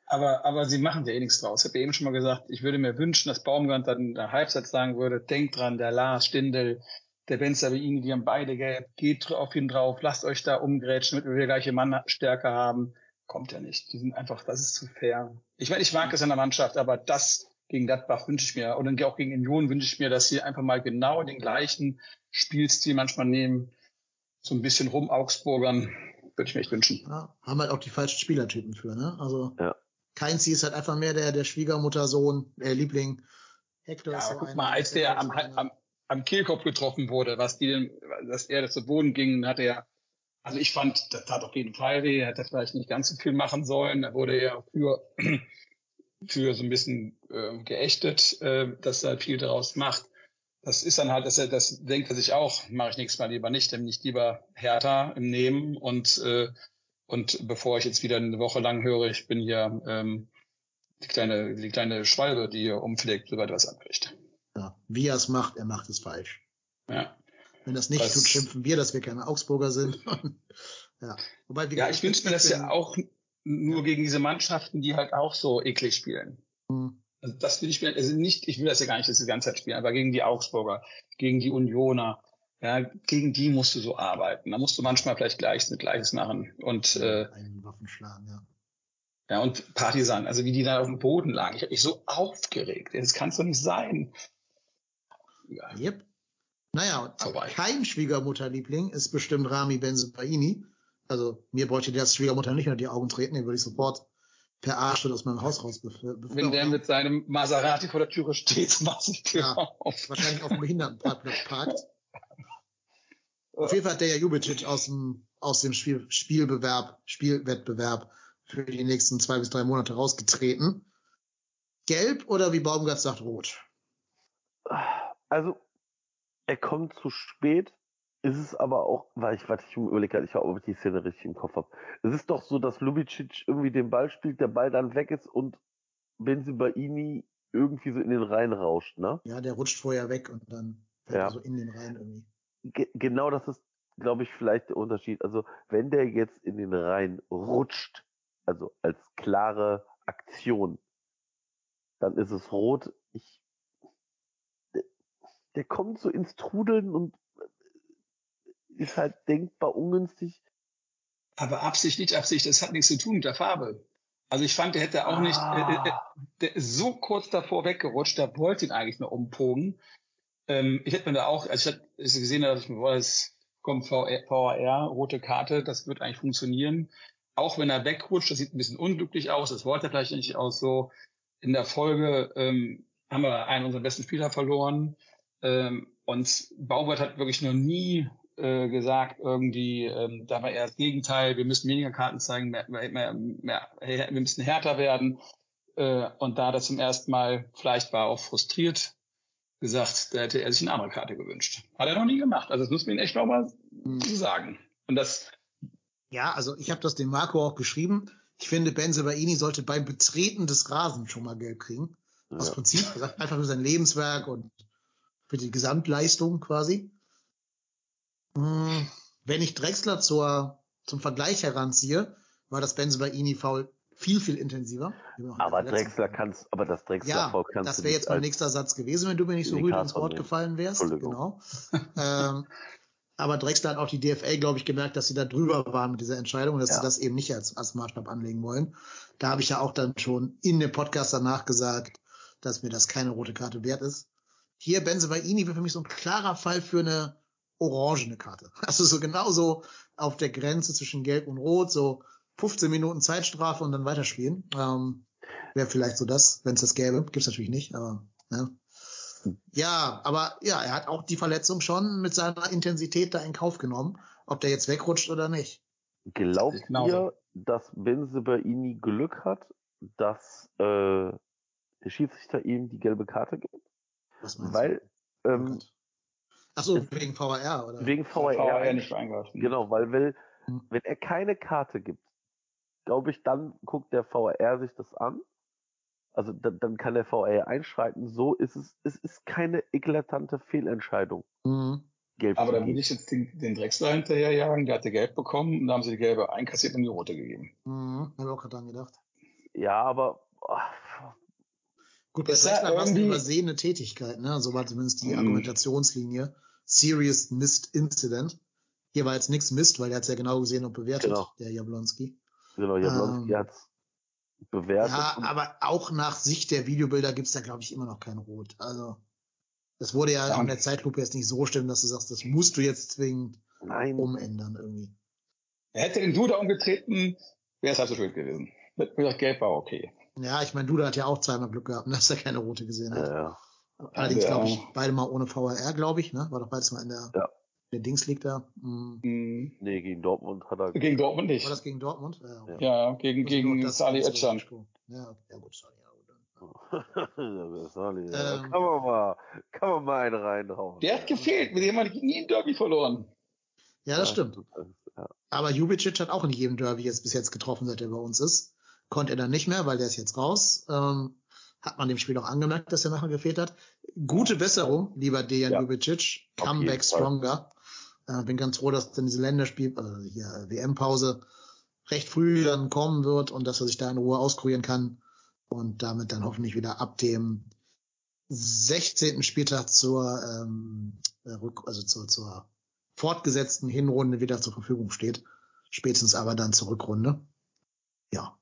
Aber, aber sie machen ja eh nichts draus. Ich habe ja eben schon mal gesagt, ich würde mir wünschen, dass Baumgart dann in der Halbzeit sagen würde, denkt dran, der Lars Stindel, der Ben Sabini, die haben beide gelb, geht auf ihn drauf, lasst euch da umgrätschen, damit wir die gleiche Mannstärke haben. Kommt ja nicht. Die sind einfach, das ist zu fair. Ich meine, ich mag es an der Mannschaft, aber das gegen Gladbach wünsche ich mir, und dann auch gegen Union wünsche ich mir, dass sie einfach mal genau den gleichen Spielstil manchmal nehmen, so ein bisschen rum Augsburgern, würde ich mir echt wünschen. Ja, haben halt auch die falschen Spielertypen für, ne? Also Ja. Keinzi ist halt einfach mehr der, der Schwiegermuttersohn, der Liebling. Hector Ja, ist so guck einer, mal, als der am, so einer. am, am Kehlkopf getroffen wurde, was die denn, dass er zu Boden ging, hat er, also ich fand, das tat auf jeden Fall weh, hätte vielleicht nicht ganz so viel machen sollen, da wurde er für, für so ein bisschen äh, geächtet, äh, dass er viel daraus macht. Das ist dann halt, dass er, das denkt er sich auch, mache ich nächstes Mal lieber nicht, dann nicht lieber härter im Nehmen und, äh, und bevor ich jetzt wieder eine Woche lang höre, ich bin hier ähm, die kleine, die kleine Schwalbe, die hier umfliegt, sobald er was abkriegt. ja, wie er es macht, er macht es falsch. Ja. Wenn das nicht tut, schimpfen wir, dass wir keine Augsburger sind. ja. Wobei, Ja, ich wünsche mir das ja auch nur gegen diese Mannschaften, die halt auch so eklig spielen. Hm. Also das will ich mir, also nicht, ich will das ja gar nicht, dass sie die ganze Zeit spielen, aber gegen die Augsburger, gegen die Unioner, ja, gegen die musst du so arbeiten. Da musst du manchmal vielleicht Gleiches mit Gleiches machen. Und äh, einen Waffen schlagen, ja. ja, und Partisan, also wie die da auf dem Boden lagen. Ich habe mich so aufgeregt. Das kann doch nicht sein. Ja, Yep. Naja, und Vorbei. kein Schwiegermutterliebling ist bestimmt Rami Benzebaini. Also mir bräuchte der als Schwiegermutter nicht unter die Augen treten, den würde ich sofort per Arschtritt aus meinem Haus raus bef- Wenn der mit seinem Maserati vor der Türe steht, mach ich Tür Ja. auf. wahrscheinlich auf dem Behindertenparkplatz parkt. Auf jeden Fall hat der ja Jubicic aus dem, aus dem Spiel, Spielbewerb, Spielwettbewerb für die nächsten zwei bis drei Monate rausgetreten. Gelb oder wie Baumgart sagt, rot? Also, er kommt zu spät, ist es aber auch, weil ich, warte, ich überlege gerade, ich ob ich die Szene richtig im Kopf habe. Es ist doch so, dass Lubicic irgendwie den Ball spielt, der Ball dann weg ist und Benzibaini irgendwie so in den Rhein rauscht, ne? Ja, der rutscht vorher weg und dann fällt Ja. er so in den Rhein irgendwie. Ge genau das ist, glaube ich, vielleicht der Unterschied. Also, wenn der jetzt in den Rhein rutscht, also als klare Aktion, dann ist es rot. Ich, der kommt so ins Trudeln und ist halt denkbar ungünstig. Aber Absicht, nicht Absicht, das hat nichts zu tun mit der Farbe. Also ich fand, der hätte auch nicht, Ah. äh, äh, der ist so kurz davor weggerutscht, der wollte ihn eigentlich nur umpogen. Ähm, ich hätte mir da auch, als ich das gesehen habe, dachte ich mir, boah, das kommt VR, VAR, rote Karte, das wird eigentlich funktionieren. Auch wenn er wegrutscht, das sieht ein bisschen unglücklich aus, das wollte er vielleicht nicht aus so. in der Folge ähm, haben wir einen unserer besten Spieler verloren. Ähm, und Baumgart hat wirklich noch nie äh, gesagt, irgendwie, ähm, da war eher das Gegenteil, wir müssen weniger Karten zeigen, mehr, mehr, mehr, wir müssen härter werden. Äh, und da das zum ersten Mal, vielleicht war er auch frustriert, gesagt, da hätte er sich eine andere Karte gewünscht. Hat er noch nie gemacht. Also das muss man echt nochmal hm. sagen. Und das. Ja, also ich habe das dem Marco auch geschrieben. Ich finde, Benzebaini sollte beim Betreten des Rasens schon mal Geld kriegen. Ja. Aus Prinzip, einfach für sein Lebenswerk und für die Gesamtleistung quasi. Hm, wenn ich Drexler zur, zum Vergleich heranziehe, war das Benzebaini Foul viel, viel intensiver. Aber Drexler kannst, aber das Drexler ja, Foul kannst das wäre jetzt mein nächster Satz gewesen, wenn du mir nicht so ruhig ins Wort gefallen wärst. Genau. ähm, aber Drexler hat auch die DFL, glaube ich, gemerkt, dass sie da drüber waren mit dieser Entscheidung und dass ja. sie das eben nicht als, als Maßstab anlegen wollen. Da habe ich ja auch dann schon in dem Podcast danach gesagt, dass mir das keine rote Karte wert ist. Hier Benzebaini wäre für mich so ein klarer Fall für eine orangene Karte. Also so genauso auf der Grenze zwischen Gelb und Rot, so 15 Minuten Zeitstrafe und dann weiterspielen. Ähm, wäre vielleicht so das, wenn es das gäbe. Gibt's natürlich nicht, aber ja. Ja, aber ja, er hat auch die Verletzung schon mit seiner Intensität da in Kauf genommen, ob der jetzt wegrutscht oder nicht. Glaubt genau ihr, dass Benzebaini Glück hat, dass äh, der Schiedsrichter ihm die gelbe Karte gibt? Was meinst Weil du? Ähm, Ach so, wegen VAR, oder? Wegen VAR, VAR nicht eingreifen. Genau, weil, weil hm. wenn er keine Karte gibt, glaube ich, dann guckt der VAR sich das an. Also dann, dann kann der VAR einschreiten. So ist es, es ist keine eklatante Fehlentscheidung. Mhm. Gelb Aber da will ich jetzt den, den Drechsler hinterherjagen, der hatte gelb bekommen und da haben sie die gelbe einkassiert und die rote gegeben. Mhm. Habe ich auch gerade dran gedacht. Ja, aber oh, Gut, bei Drexler war es eine übersehene Tätigkeit, ne? So war zumindest die mhm. Argumentationslinie. Serious Missed Incident. Hier war jetzt nichts Mist, weil er hat es ja genau gesehen und bewertet, genau. der Jablonski. Genau, Jablonski ähm, hat's bewertet. Ja, aber auch nach Sicht der Videobilder gibt's da, glaube ich, immer noch kein Rot. Also, das wurde ja, ja. in der Zeitlupe jetzt nicht so stimmen, dass du sagst, das musst du jetzt zwingend Nein. umändern irgendwie. Er hätte den Duda umgetreten, wäre es halt so schön gewesen. Mit mir gelb war okay. Ja, ich meine, Duda hat ja auch zweimal Glück gehabt, ne, dass er keine rote gesehen hat. Ja, ja. Allerdings, glaube ich, beide mal ohne VAR, glaube ich, ne? War doch beides mal in der ja. Der Dings liegt da. Mhm. Nee, gegen Dortmund hat er. Gegen Dortmund nicht. War das gegen Dortmund? Ja, okay. ja gegen, gegen Sali Özcan. Ja, ja, gut, Sali, ja, gut. Sali, ja. Ähm, kann man mal, kann man mal einen reinhauen. Der hat gefehlt, mit dem hat nie ein Derby verloren. Ja, das stimmt. Ja. Aber Jubicic hat auch in jedem Derby jetzt bis jetzt getroffen, seit er bei uns ist. Konnte er dann nicht mehr, weil der ist jetzt raus. Ähm, hat man dem Spiel auch angemerkt, dass er nachher gefehlt hat. Gute Besserung, lieber Dejan ja. Jubicic. Comeback stronger. Äh, bin ganz froh, dass dann diese Länderspiel, also hier WM-Pause recht früh dann kommen wird und dass er sich da in Ruhe auskurieren kann und damit dann hoffentlich wieder ab dem 16. Spieltag zur, ähm, also zur, zur fortgesetzten Hinrunde wieder zur Verfügung steht. Spätestens aber dann zur Rückrunde. Ja.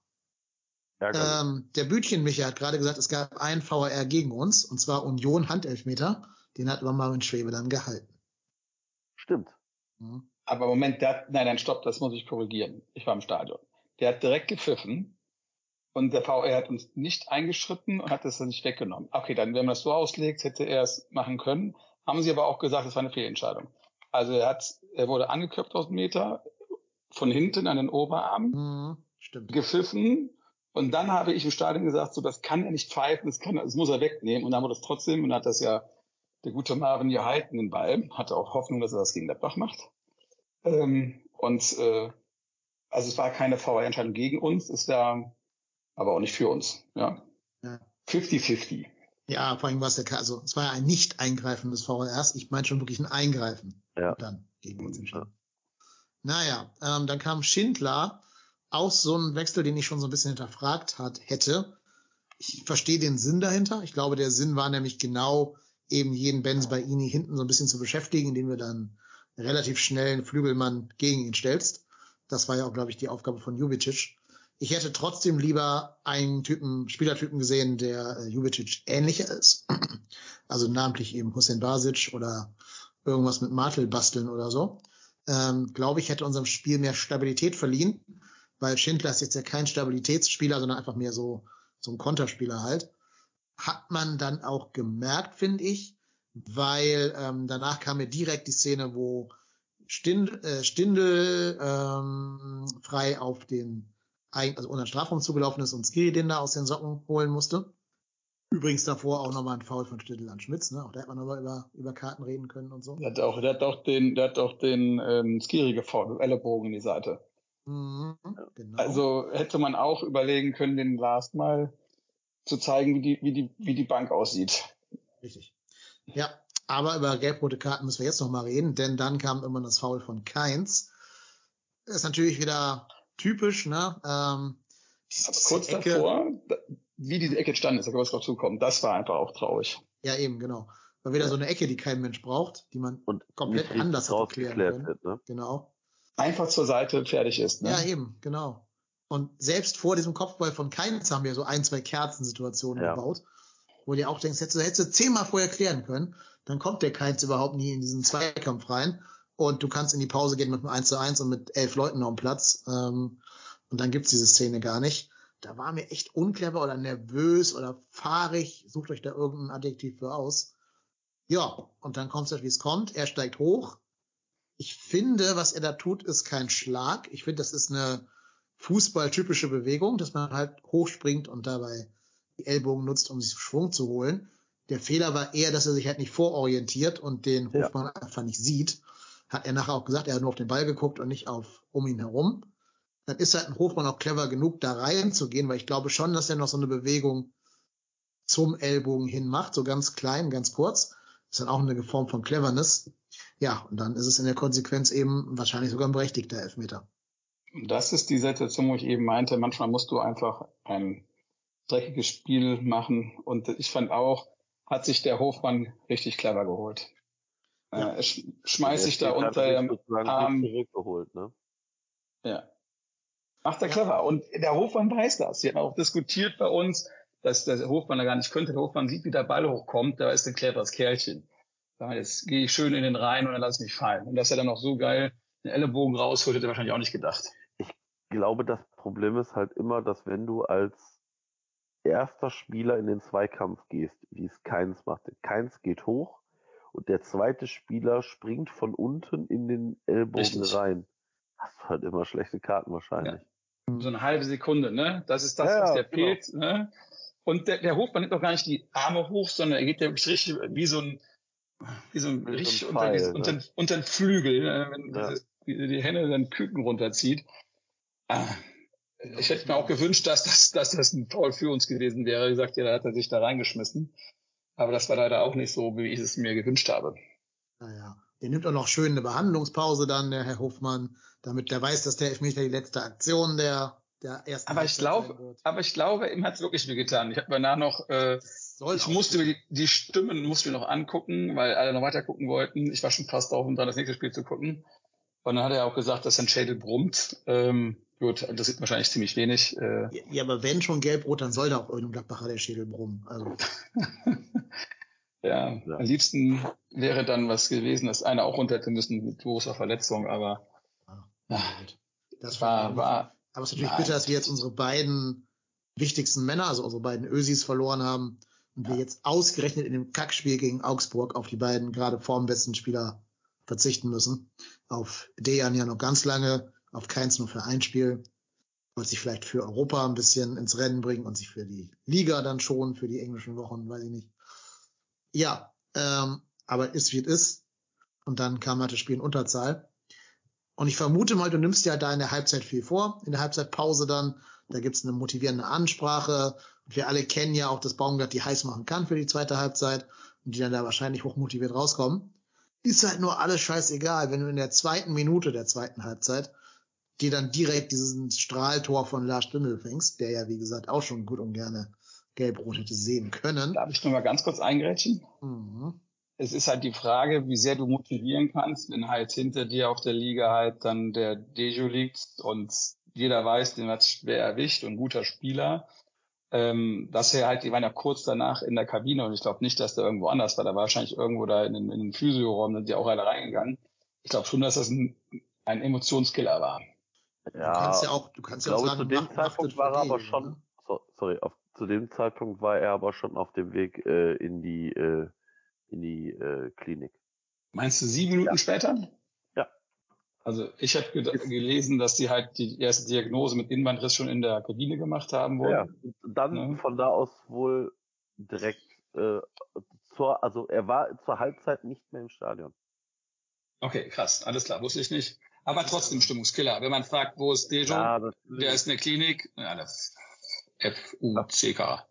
Ähm, der Bütchen-Micha hat gerade gesagt, es gab einen VAR gegen uns, und zwar Union Handelfmeter. Den hat Marvin Schwebe dann gehalten. Stimmt. Mhm. Aber Moment, der hat, nein, nein, stopp, das muss ich korrigieren. Ich war im Stadion. Der hat direkt gepfiffen und der VR hat uns nicht eingeschritten und hat das dann nicht weggenommen. Okay, dann, wenn man das so auslegt, hätte er es machen können. Haben sie aber auch gesagt, es war eine Fehlentscheidung. Also er hat, er wurde angeköpft aus dem Meter, von hinten an den Oberarm, mhm, stimmt. gepfiffen und dann habe ich im Stadion gesagt, so, das kann er nicht pfeifen, das kann, das muss er wegnehmen. Und dann haben wir das trotzdem und hat das ja der gute Marvin gehalten, den Ball, hatte auch Hoffnung, dass er das gegen Gladbach macht. Ähm, und äh, also es war keine VR-Entscheidung gegen uns, ist ja aber auch nicht für uns. Ja. 50-50. Ja. vor allem war es ja, also es war ja ein nicht eingreifendes VRs. Ich meine schon wirklich ein Eingreifen. Ja. Und dann gegen uns entschieden. Ja. Naja, ähm, dann kam Schindler, auch so ein Wechsel, den ich schon so ein bisschen hinterfragt hat, hätte. Ich verstehe den Sinn dahinter. Ich glaube, der Sinn war nämlich genau eben jeden Benz bei Ini hinten so ein bisschen zu beschäftigen, indem wir dann relativ schnell einen Flügelmann gegen ihn stellst. Das war ja auch, glaube ich, die Aufgabe von Jubicic. Ich hätte trotzdem lieber einen Typen, Spielertypen gesehen, der äh, Jubicic ähnlicher ist. Also namentlich eben Hussein Basic oder irgendwas mit Martel basteln oder so. Ähm, glaube ich, hätte unserem Spiel mehr Stabilität verliehen, weil Schindler ist jetzt ja kein Stabilitätsspieler, sondern einfach mehr so, so ein Konterspieler halt. hat man dann auch gemerkt, finde ich, weil ähm, danach kam mir direkt die Szene, wo Stindl, äh, Stindl ähm, frei auf den, also unter Strafraum zugelaufen ist und Skiri den da aus den Socken holen musste. Übrigens davor auch nochmal ein Foul von Stindl an Schmitz, ne? Auch da hätte man nochmal über, über Karten reden können und so. Der hat auch, der hat auch den, der hat auch den ähm, Skiri gefault, mit Ellenbogen in die Seite. Mhm, genau. Also hätte man auch überlegen können, den Last mal zu zeigen, wie die, wie die, wie die Bank aussieht. Richtig. Ja, aber über gelb-rote Karten müssen wir jetzt noch mal reden, denn dann kam immer das Foul von Keins. Ist natürlich wieder typisch, ne? Ähm, kurz Ecke, davor, wie diese Ecke stand ist, da kann was drauf zukommen. Das war einfach auch traurig. Ja, eben, genau. War wieder ja. so eine Ecke, die kein Mensch braucht, die man Und komplett anders hat erklären können. Wird, ne? Genau. Einfach zur Seite fertig ist, ne? Ja, eben, genau. Und selbst vor diesem Kopfball von Keins haben wir so ein, zwei Kerzensituationen ja. gebaut, wo du auch denkst, hättest du, hättest du zehnmal vorher klären können dann kommt der Keins überhaupt nie in diesen Zweikampf rein. Und du kannst in die Pause gehen mit einem 1 zu 1 und mit elf Leuten auf dem Platz. Ähm, und dann gibt's diese Szene gar nicht. Da war mir echt unclever oder nervös oder fahrig. Sucht euch da irgendein Adjektiv für aus. Ja, und dann kommt es, wie es kommt. Er steigt hoch. Ich finde, was er da tut, ist kein Schlag. Ich finde, das ist eine fußballtypische Bewegung, dass man halt hochspringt und dabei die Ellbogen nutzt, um sich Schwung zu holen. Der Fehler war eher, dass er sich halt nicht vororientiert und den Hofmann ja. einfach nicht sieht. Hat er nachher auch gesagt, er hat nur auf den Ball geguckt und nicht auf um ihn herum. Dann ist halt ein Hofmann auch clever genug, da reinzugehen, weil ich glaube schon, dass er noch so eine Bewegung zum Ellbogen hin macht, so ganz klein, ganz kurz. ist dann auch eine Form von Cleverness. Ja, und dann ist es in der Konsequenz eben wahrscheinlich sogar ein berechtigter Elfmeter. Das ist die Situation, wo ich eben meinte, manchmal musst du einfach ein dreckiges Spiel machen. Und ich fand auch, hat sich der Hofmann richtig clever geholt. Ja. Äh, sch schmeißt sich da unter dem Arm. Zurückgeholt, ne? Ja. Macht er ja. clever. Und der Hofmann weiß das. Sie haben auch diskutiert bei uns, dass der Hofmann da gar nicht könnte. Der Hofmann sieht, wie der Ball hochkommt. Da ist ein cleveres Kerlchen. Jetzt gehe ich schön in den Reihen und dann lass mich fallen. Und dass er dann noch so geil den Ellenbogen rausholt, hätte er wahrscheinlich auch nicht gedacht. Ich glaube, das Problem ist halt immer, dass wenn du als erster Spieler in den Zweikampf gehst, wie es Keins machte. Keins geht hoch und der zweite Spieler springt von unten in den Ellbogen Richtig. rein. Hast du halt immer schlechte Karten wahrscheinlich. Ja. So eine halbe Sekunde, ne? Das ist das, ja, was der genau. fehlt, ne? Und der, der Hofmann nimmt auch gar nicht die Arme hoch, sondern er geht ja richtig wie so ein, wie so ein, richtig so ein Pfeil, unter, ne? unter, unter den Flügel, ne? wenn ja. dieses, die Hände dann Küken runterzieht. Ah, ich hätte mir auch gewünscht, dass das, dass das ein Foul für uns gewesen wäre. Wie gesagt, ja, da hat er sich da reingeschmissen. Aber das war leider auch nicht so, wie ich es mir gewünscht habe. Naja, der nimmt auch noch schön eine Behandlungspause dann, der Herr Hofmann, damit der weiß, dass der Elfmeter die letzte Aktion der, der ersten Aber ich glaube, aber ich glaube, ihm hat es wirklich wehgetan. Ich habe danach noch, äh, ich musste mir die, Stimmen musste mir noch angucken, weil alle noch weiter gucken wollten. Ich war schon fast drauf, um dann das nächste Spiel zu gucken. Und dann hat er auch gesagt, dass sein Schädel brummt. Ähm, Gut, das sieht wahrscheinlich ziemlich wenig. Äh. Ja, ja, aber wenn schon gelb-rot, dann soll da auch irgendein Gladbacher der Schädel brummen. Also. ja, ja, am liebsten wäre dann was gewesen, dass einer auch runter hätte müssen mit großer Verletzung, aber ja, das war, war. Aber es ist natürlich nein. bitter, dass wir jetzt unsere beiden wichtigsten Männer, also unsere beiden Ösis verloren haben und wir jetzt ausgerechnet in dem Kackspiel gegen Augsburg auf die beiden gerade formbesten Spieler verzichten müssen. Auf Dejan ja noch ganz lange auf keins nur für ein Spiel. Wollte sich vielleicht für Europa ein bisschen ins Rennen bringen und sich für die Liga dann schon, für die englischen Wochen, weiß ich nicht. Ja, ähm, aber ist wie es ist. Und dann kam halt das Spiel in Unterzahl. Und ich vermute mal, du nimmst ja da in der Halbzeit viel vor. In der Halbzeitpause dann, da gibt's eine motivierende Ansprache. Und wir alle kennen ja auch, dass Baumgart die heiß machen kann für die zweite Halbzeit und die dann da wahrscheinlich hochmotiviert rauskommen. Ist halt nur alles scheißegal, wenn du in der zweiten Minute der zweiten Halbzeit dir dann direkt diesen Strahltor von Lars Stindl fängst, der ja, wie gesagt, auch schon gut und gerne gelb-rot hätte sehen können. Darf ich nur mal ganz kurz eingrätschen? Mhm. Es ist halt die Frage, wie sehr du motivieren kannst, wenn halt hinter dir auf der Liga halt dann der Dejo liegt und jeder weiß, den hat schwer erwischt und guter Spieler. Ähm, dass er halt, die waren ja kurz danach in der Kabine und ich glaube nicht, dass der irgendwo anders war. Da war wahrscheinlich irgendwo da in, in den Physioraum, sind die auch alle reingegangen. Ich glaube schon, dass das ein, ein Emotionskiller war. Ja, du kannst ja auch, du kannst ja auch sagen, zu dem Zeitpunkt war er aber schon, ne? so, sorry, auf, zu dem Zeitpunkt war er aber schon auf dem Weg äh, in die, äh, in die äh, Klinik. Meinst du sieben Minuten Ja. später? Ja. Also ich habe gelesen, dass die halt die erste Diagnose mit Innenbandriss schon in der Kabine gemacht haben Ja. wollen. Dann Ja. von da aus wohl direkt äh, zur, also er war zur Halbzeit nicht mehr im Stadion. Okay, krass, alles klar, wusste ich nicht. Aber trotzdem Stimmungskiller. Wenn man fragt, wo ist Dejon? Ja, Der ist in der Klinik. Ja, das F-U-C-K.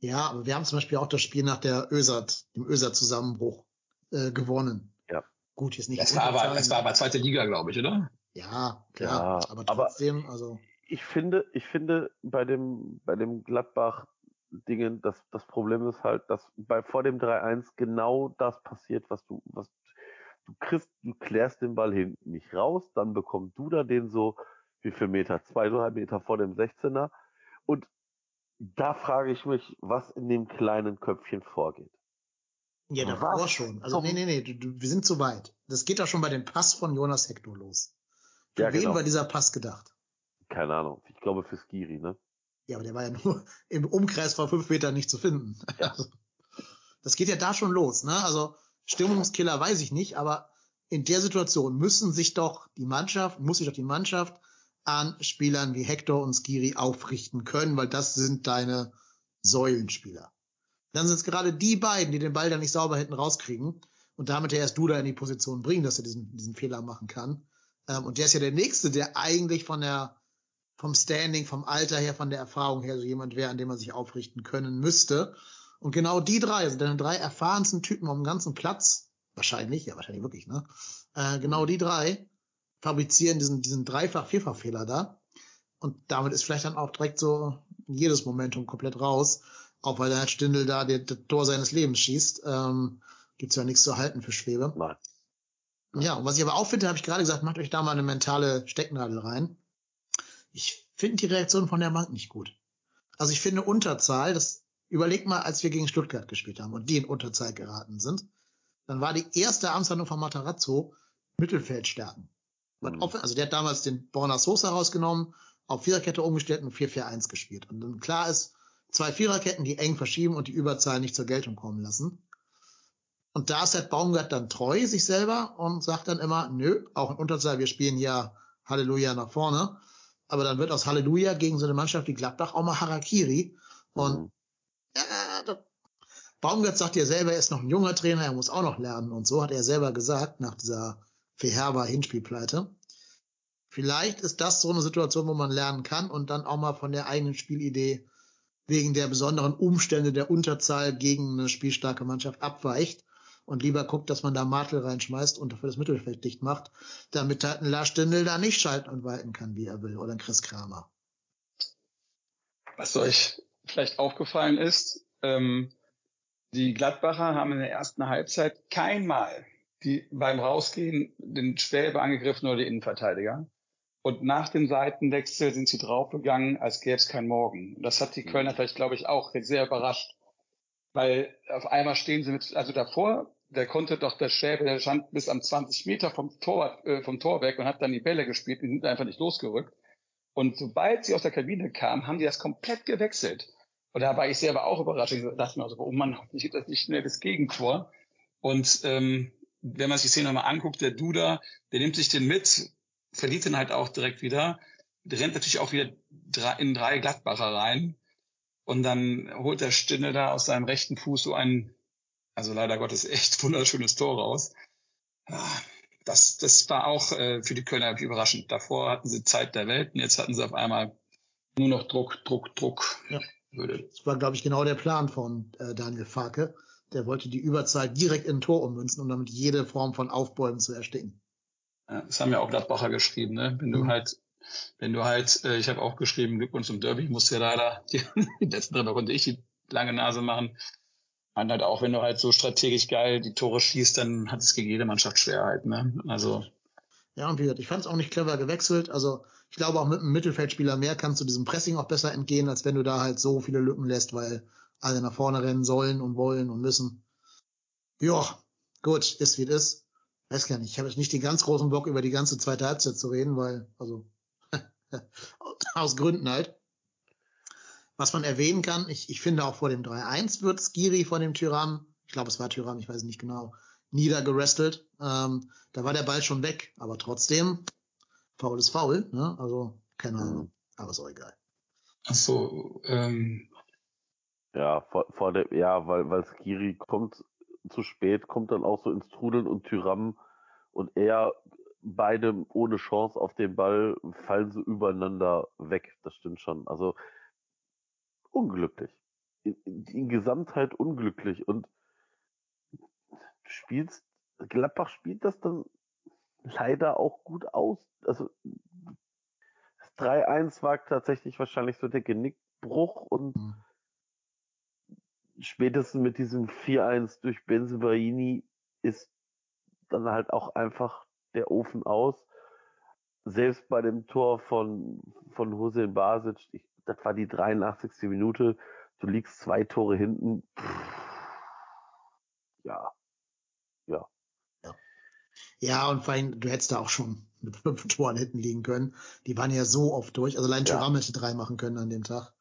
Ja, aber wir haben zum Beispiel auch das Spiel nach der Ösat, dem Ösat-Zusammenbruch äh, gewonnen. Gut, jetzt nicht. Das war aber, das war aber zweite Liga, glaube ich, oder? Ja, klar. Ja, aber aber- trotzdem, also. ich finde, ich finde bei dem, bei dem Gladbach Dingen, das, das Problem ist halt, dass bei, vor dem 3-1 genau das passiert, was du, was, du kriegst, du klärst den Ball hinten nicht raus, dann bekommt du da den so, wie viel Meter? Zweieinhalb Meter vor dem 16er. Und da frage ich mich, was in dem kleinen Köpfchen vorgeht. Ja, Was davor schon. Also, nee, nee, nee, du, du, wir sind zu weit. Das geht doch schon bei dem Pass von Jonas Hector los. Für Ja, wen genau. war dieser Pass gedacht? Keine Ahnung. Ich glaube für Skiri, ne? Ja, aber der war ja nur im Umkreis von fünf Metern nicht zu finden. Also, das geht ja da schon los, ne? Also, Stimmungskiller weiß ich nicht, aber in der Situation müssen sich doch die Mannschaft, muss sich doch die Mannschaft an Spielern wie Hector und Skiri aufrichten können, weil das sind deine Säulenspieler. Dann sind es gerade die beiden, die den Ball dann nicht sauber hinten rauskriegen und damit ja erst Duda in die Position bringen, dass er diesen, diesen Fehler machen kann. Ähm, und der ist ja der Nächste, der eigentlich von der vom Standing, vom Alter her, von der Erfahrung her so jemand wäre, an dem man sich aufrichten können müsste. Und genau die drei, also deine drei erfahrensten Typen am ganzen Platz, wahrscheinlich, ja wahrscheinlich wirklich, ne? Äh, genau die drei fabrizieren diesen, diesen Dreifach-Vierfach-Fehler da. Und damit ist vielleicht dann auch direkt so jedes Momentum komplett raus. Auch weil der Stindel da das Tor seines Lebens schießt. Ähm, gibt's ja nichts zu halten für Schwebe. Nein. Ja, und was ich aber auch finde, habe ich gerade gesagt, macht euch da mal eine mentale Stecknadel rein. Ich finde die Reaktion von der Bank nicht gut. Also ich finde Unterzahl, das überlegt mal, als wir gegen Stuttgart gespielt haben und die in Unterzahl geraten sind, dann war die erste Amtshandlung von Matarazzo Mittelfeldstärken. Mhm. Also der hat damals den Borna Sosa rausgenommen, auf Viererkette umgestellt und 4-4-1 gespielt. Und dann klar ist, zwei Viererketten, die eng verschieben und die Überzahl nicht zur Geltung kommen lassen. Und da ist halt Baumgart dann treu sich selber und sagt dann immer, nö, auch in Unterzahl, wir spielen ja Halleluja nach vorne. Aber dann wird aus Halleluja gegen so eine Mannschaft wie Gladbach auch mal Harakiri. Und Mhm. ja, das, Baumgart sagt ja selber, er ist noch ein junger Trainer, er muss auch noch lernen. Und so hat er selber gesagt, nach dieser Verherber Hinspielpleite. Vielleicht ist das so eine Situation, wo man lernen kann und dann auch mal von der eigenen Spielidee wegen der besonderen Umstände der Unterzahl gegen eine spielstarke Mannschaft abweicht und lieber guckt, dass man da Martel reinschmeißt und dafür das Mittelfeld dicht macht, damit halt ein Lars Stindl da nicht schalten und walten kann, wie er will, oder ein Chris Kramer. Was euch vielleicht aufgefallen ist, ähm, die Gladbacher haben in der ersten Halbzeit keinmal die beim Rausgehen den Schwäbe angegriffen oder die Innenverteidiger. Und nach dem Seitenwechsel sind sie draufgegangen, als gäbe es kein Morgen. Und das hat die Kölner vielleicht, glaube ich, auch sehr überrascht. Weil auf einmal stehen sie mit, also davor, der konnte doch der Schäbe, der stand bis am 20 Meter vom Tor, äh, vom Tor weg und hat dann die Bälle gespielt, die sind einfach nicht losgerückt. Und sobald sie aus der Kabine kamen, haben die das komplett gewechselt. Und da war ich selber auch überrascht. Ich dachte mir also, oh Mann, hoffentlich gibt das nicht schnell das Gegentor. Und ähm, wenn man sich die Szene nochmal anguckt, der Duda, der nimmt sich den mit, verliert den halt auch direkt wieder, der rennt natürlich auch wieder drei, in drei Gladbacher rein. Und dann holt der Stinne da aus seinem rechten Fuß so ein, also leider Gottes, echt wunderschönes Tor raus. Ah, Das, das war auch äh, für die Kölner überraschend. Davor hatten sie Zeit der Welt und jetzt hatten sie auf einmal nur noch Druck, Druck, Druck. Ja. Würde. Das war, glaube ich, genau der Plan von äh, Daniel Farke. Der wollte die Überzahl direkt in ein Tor ummünzen, um damit jede Form von Aufbäumen zu ersticken. Ja, das haben ja auch Gladbacher geschrieben, ne? Wenn du Mhm. halt, wenn du halt, äh, ich habe auch geschrieben, Glückwunsch zum Derby, ich musste ja leider, die, die letzten drei konnte ich die lange Nase machen. Und halt auch, wenn du halt so strategisch geil die Tore schießt, dann hat es gegen jede Mannschaft schwer halt, ne? Also, Ja, und wie gesagt, ich fand es auch nicht clever gewechselt. Also ich glaube, auch mit einem Mittelfeldspieler mehr kannst du diesem Pressing auch besser entgehen, als wenn du da halt so viele Lücken lässt, weil alle nach vorne rennen sollen und wollen und müssen. Ja, gut, ist wie es ist. Weiß gar nicht, ich habe jetzt nicht den ganz großen Bock, über die ganze zweite Halbzeit zu reden, weil, also, aus Gründen halt. Was man erwähnen kann, ich, ich finde auch vor dem 3-1 wird Skiri von dem Tyrann, ich glaube es war Tyrann, ich weiß nicht genau, niedergerestelt. Ähm, da war der Ball schon weg, aber trotzdem, faul ist faul, ne? Also, keine Ahnung, aber ist auch egal. Ach so, ähm, Ja, vor, vor der, ja, weil, weil Skiri kommt zu spät, kommt dann auch so ins Trudeln und Tyram und er beide ohne Chance auf den Ball fallen so übereinander weg. Das stimmt schon. Also unglücklich. In, in, Gesamtheit unglücklich und du spielst, Gladbach spielt das dann leider auch gut aus. Also das 3-1 war tatsächlich wahrscheinlich so der Genickbruch und Mhm. Spätestens mit diesem 4-1 durch Benzebaini ist dann halt auch einfach der Ofen aus. Selbst bei dem Tor von, von Hussein Basic, ich, das war die 83. Minute, du liegst zwei Tore hinten. Pff, ja, ja. Ja, und vor allem, du hättest da auch schon mit fünf Toren hinten liegen können. Die waren ja so oft durch. Also allein Ja. Thuram hätte drei machen können an dem Tag.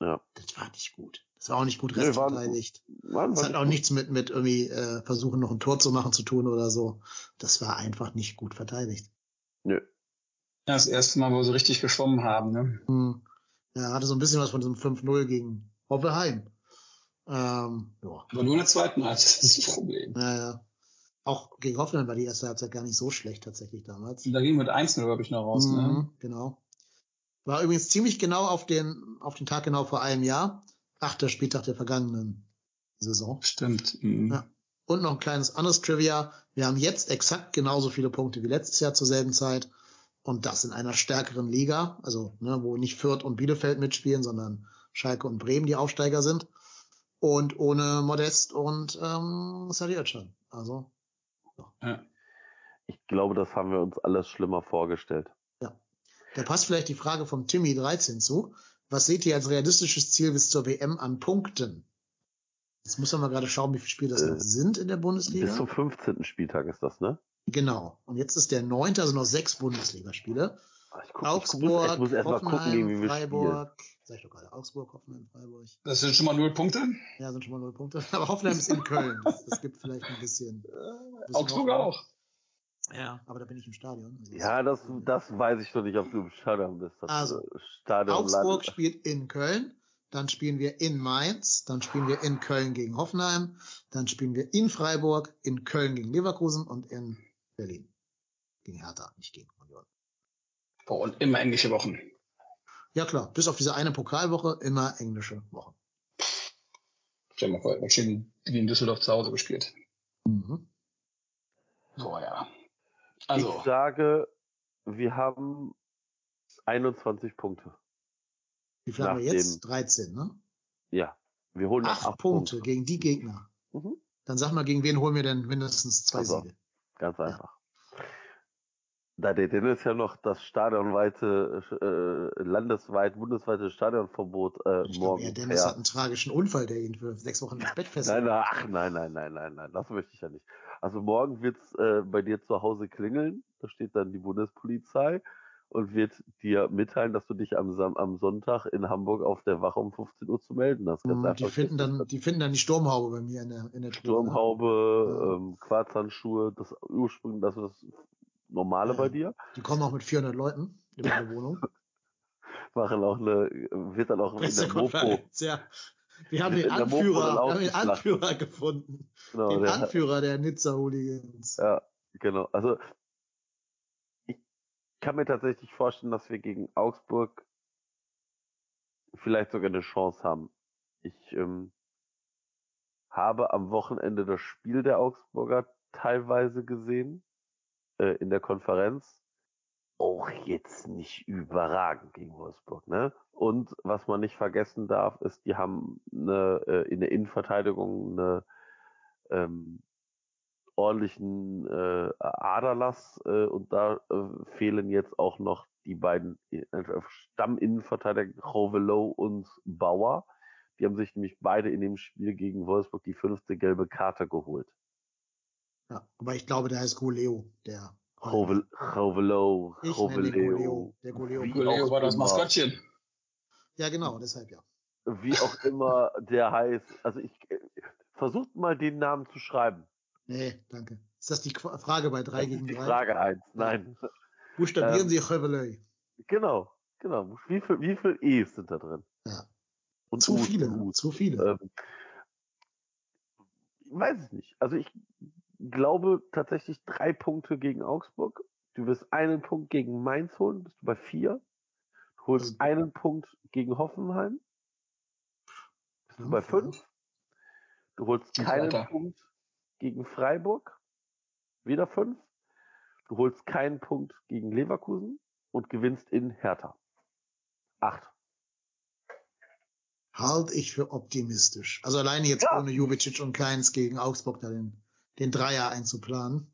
Ja. Das war nicht gut. Das war auch nicht gut Nee, war- restverteidigt. War, Das hat auch nichts mit, mit irgendwie äh, versuchen, noch ein Tor zu machen zu tun oder so. Das war einfach nicht gut verteidigt. Nö. ja, das erste Mal, wo sie richtig geschwommen haben, ne? Hm. Ja, hatte so ein bisschen was von diesem 5-0 gegen Hoffenheim. Ähm, ja. Aber nur in der zweiten Halbzeit, das ist das Problem. Naja. Auch gegen Hoffenheim war die erste Halbzeit gar nicht so schlecht tatsächlich damals. Da ging mit 1 glaube ich, noch raus, ne? Mhm, Genau. War übrigens ziemlich genau auf den, auf den Tag genau vor einem Jahr. Achter Spieltag der vergangenen Saison. Stimmt. Mhm. Ja. Und noch ein kleines anderes Trivia. Wir haben jetzt exakt genauso viele Punkte wie letztes Jahr zur selben Zeit. Und das in einer stärkeren Liga. Also, ne, wo nicht Fürth und Bielefeld mitspielen, sondern Schalke und Bremen die Aufsteiger sind. Und ohne Modest und ähm, Sadi Özcan. Also, Ja. Ich glaube, das haben wir uns alles schlimmer vorgestellt. Da passt vielleicht die Frage vom Timmy 13 zu. Was seht ihr als realistisches Ziel bis zur WM an Punkten? Jetzt muss man mal gerade schauen, wie viele Spiele das Äh, noch sind in der Bundesliga. Bis zum 15. Spieltag ist das, ne? Genau. Und jetzt ist der neunte, also noch sechs Bundesligaspiele. Ah, Ich, guck, ich, Augsburg, muss, ich muss erst mal gucken, gegen wie Hoffenheim, wir spielen. Freiburg. Sag ich doch gerade. Augsburg, Hoffenheim, Freiburg. Das sind schon mal null Punkte. Ja, sind schon mal null Punkte. Aber Hoffenheim ist in Köln. Das, das gibt vielleicht ein bisschen. bisschen Augsburg Hoffnung. auch. Ja, aber da bin ich im Stadion. Also Ja, das, das weiß ich noch nicht, ob du im Stadion bist. Das Also, äh, Stadion Augsburg Land- spielt in Köln, dann spielen wir in Mainz, dann spielen wir in Köln gegen Hoffenheim, dann spielen wir in Freiburg, in Köln gegen Leverkusen und in Berlin gegen Hertha, nicht gegen Union. Boah, und immer englische Wochen. Ja klar, bis auf diese eine Pokalwoche immer englische Wochen. Stell dir mal vor, wir haben gegen Düsseldorf zu Hause gespielt. Mhm. So, ja. Also, Ich sage, wir haben 21 Punkte. Wie viel haben wir jetzt? 13, ne? Ja, wir holen Acht acht Punkte Punkte. gegen die Gegner. Mhm. Dann sag mal, gegen wen holen wir denn mindestens zwei Also. Siege? Ganz einfach. Da der Dennis ja noch das stadionweite, äh, landesweit, bundesweite Stadionverbot äh, Ich glaube, morgen eher Dennis hat fährt. einen tragischen Unfall, der ihn für sechs Wochen ins Bett fesselt. Nein, nein, ach, nein, nein, nein, nein, nein, das möchte ich ja nicht. Also morgen wird's äh, bei dir zu Hause klingeln, da steht dann die Bundespolizei und wird dir mitteilen, dass du dich am, am Sonntag in Hamburg auf der Wache um 15 Uhr zu melden hast. Mhm, die finden dann, die finden dann die Sturmhaube bei mir in der, in der ne? Sturmhaube, Ja. ähm, Quarzhandschuhe, das ursprünglich, das ist das Normale Ja. bei dir. Die kommen auch mit 400 Leuten in meine Wohnung. Machen auch eine, wird dann auch in der Mopo, ja. Wir haben den Anführer, haben den. Anführer gefunden. genau, Den der, Anführer der Nizza-Hooligans. Ja, genau. Also ich kann mir tatsächlich vorstellen, dass wir gegen Augsburg vielleicht sogar eine Chance haben. Ich ähm, habe am Wochenende das Spiel der Augsburger teilweise gesehen äh, in der Konferenz. Auch jetzt nicht überragend gegen Wolfsburg, ne? Und was man nicht vergessen darf, ist, die haben eine, äh, in der Innenverteidigung eine ähm, ordentlichen äh, Aderlass äh, und da äh, fehlen jetzt auch noch die beiden äh, Stamminnenverteidiger Rovelo und Bauer. Die haben sich nämlich beide in dem Spiel gegen Wolfsburg die fünfte gelbe Karte geholt. Ja, aber ich glaube, der heißt Goleo, der. Rovel- Rovelo, Ich. Goleo, der Goleo. wie Goleo auch war das immer. Maskottchen. Ja, genau, deshalb ja. wie auch immer der heißt. Also ich äh, versucht mal den Namen zu schreiben. Nee, danke. Ist das die Qu- Frage bei drei Das gegen ist die drei? Frage eins. Nein. Buchstabieren Ähm, Sie Cheveley. Genau, genau. Wie viel, wie viel E's sind da drin? Ja. Und Zu U's viele, U's. zu viele. Ähm, weiß ich nicht. Also ich glaube tatsächlich drei Punkte gegen Augsburg. Du wirst einen Punkt gegen Mainz holen, bist du bei vier. Du holst Also- einen Punkt gegen Hoffenheim, bist du bei Fünf, fünf. Du holst keinen. Punkt gegen Freiburg, wieder fünf. Du holst keinen Punkt gegen Leverkusen und gewinnst in Hertha. Acht. Halt ich für optimistisch. Also alleine jetzt Ja. ohne Jubicic und Keins gegen Augsburg da den, Dreier einzuplanen.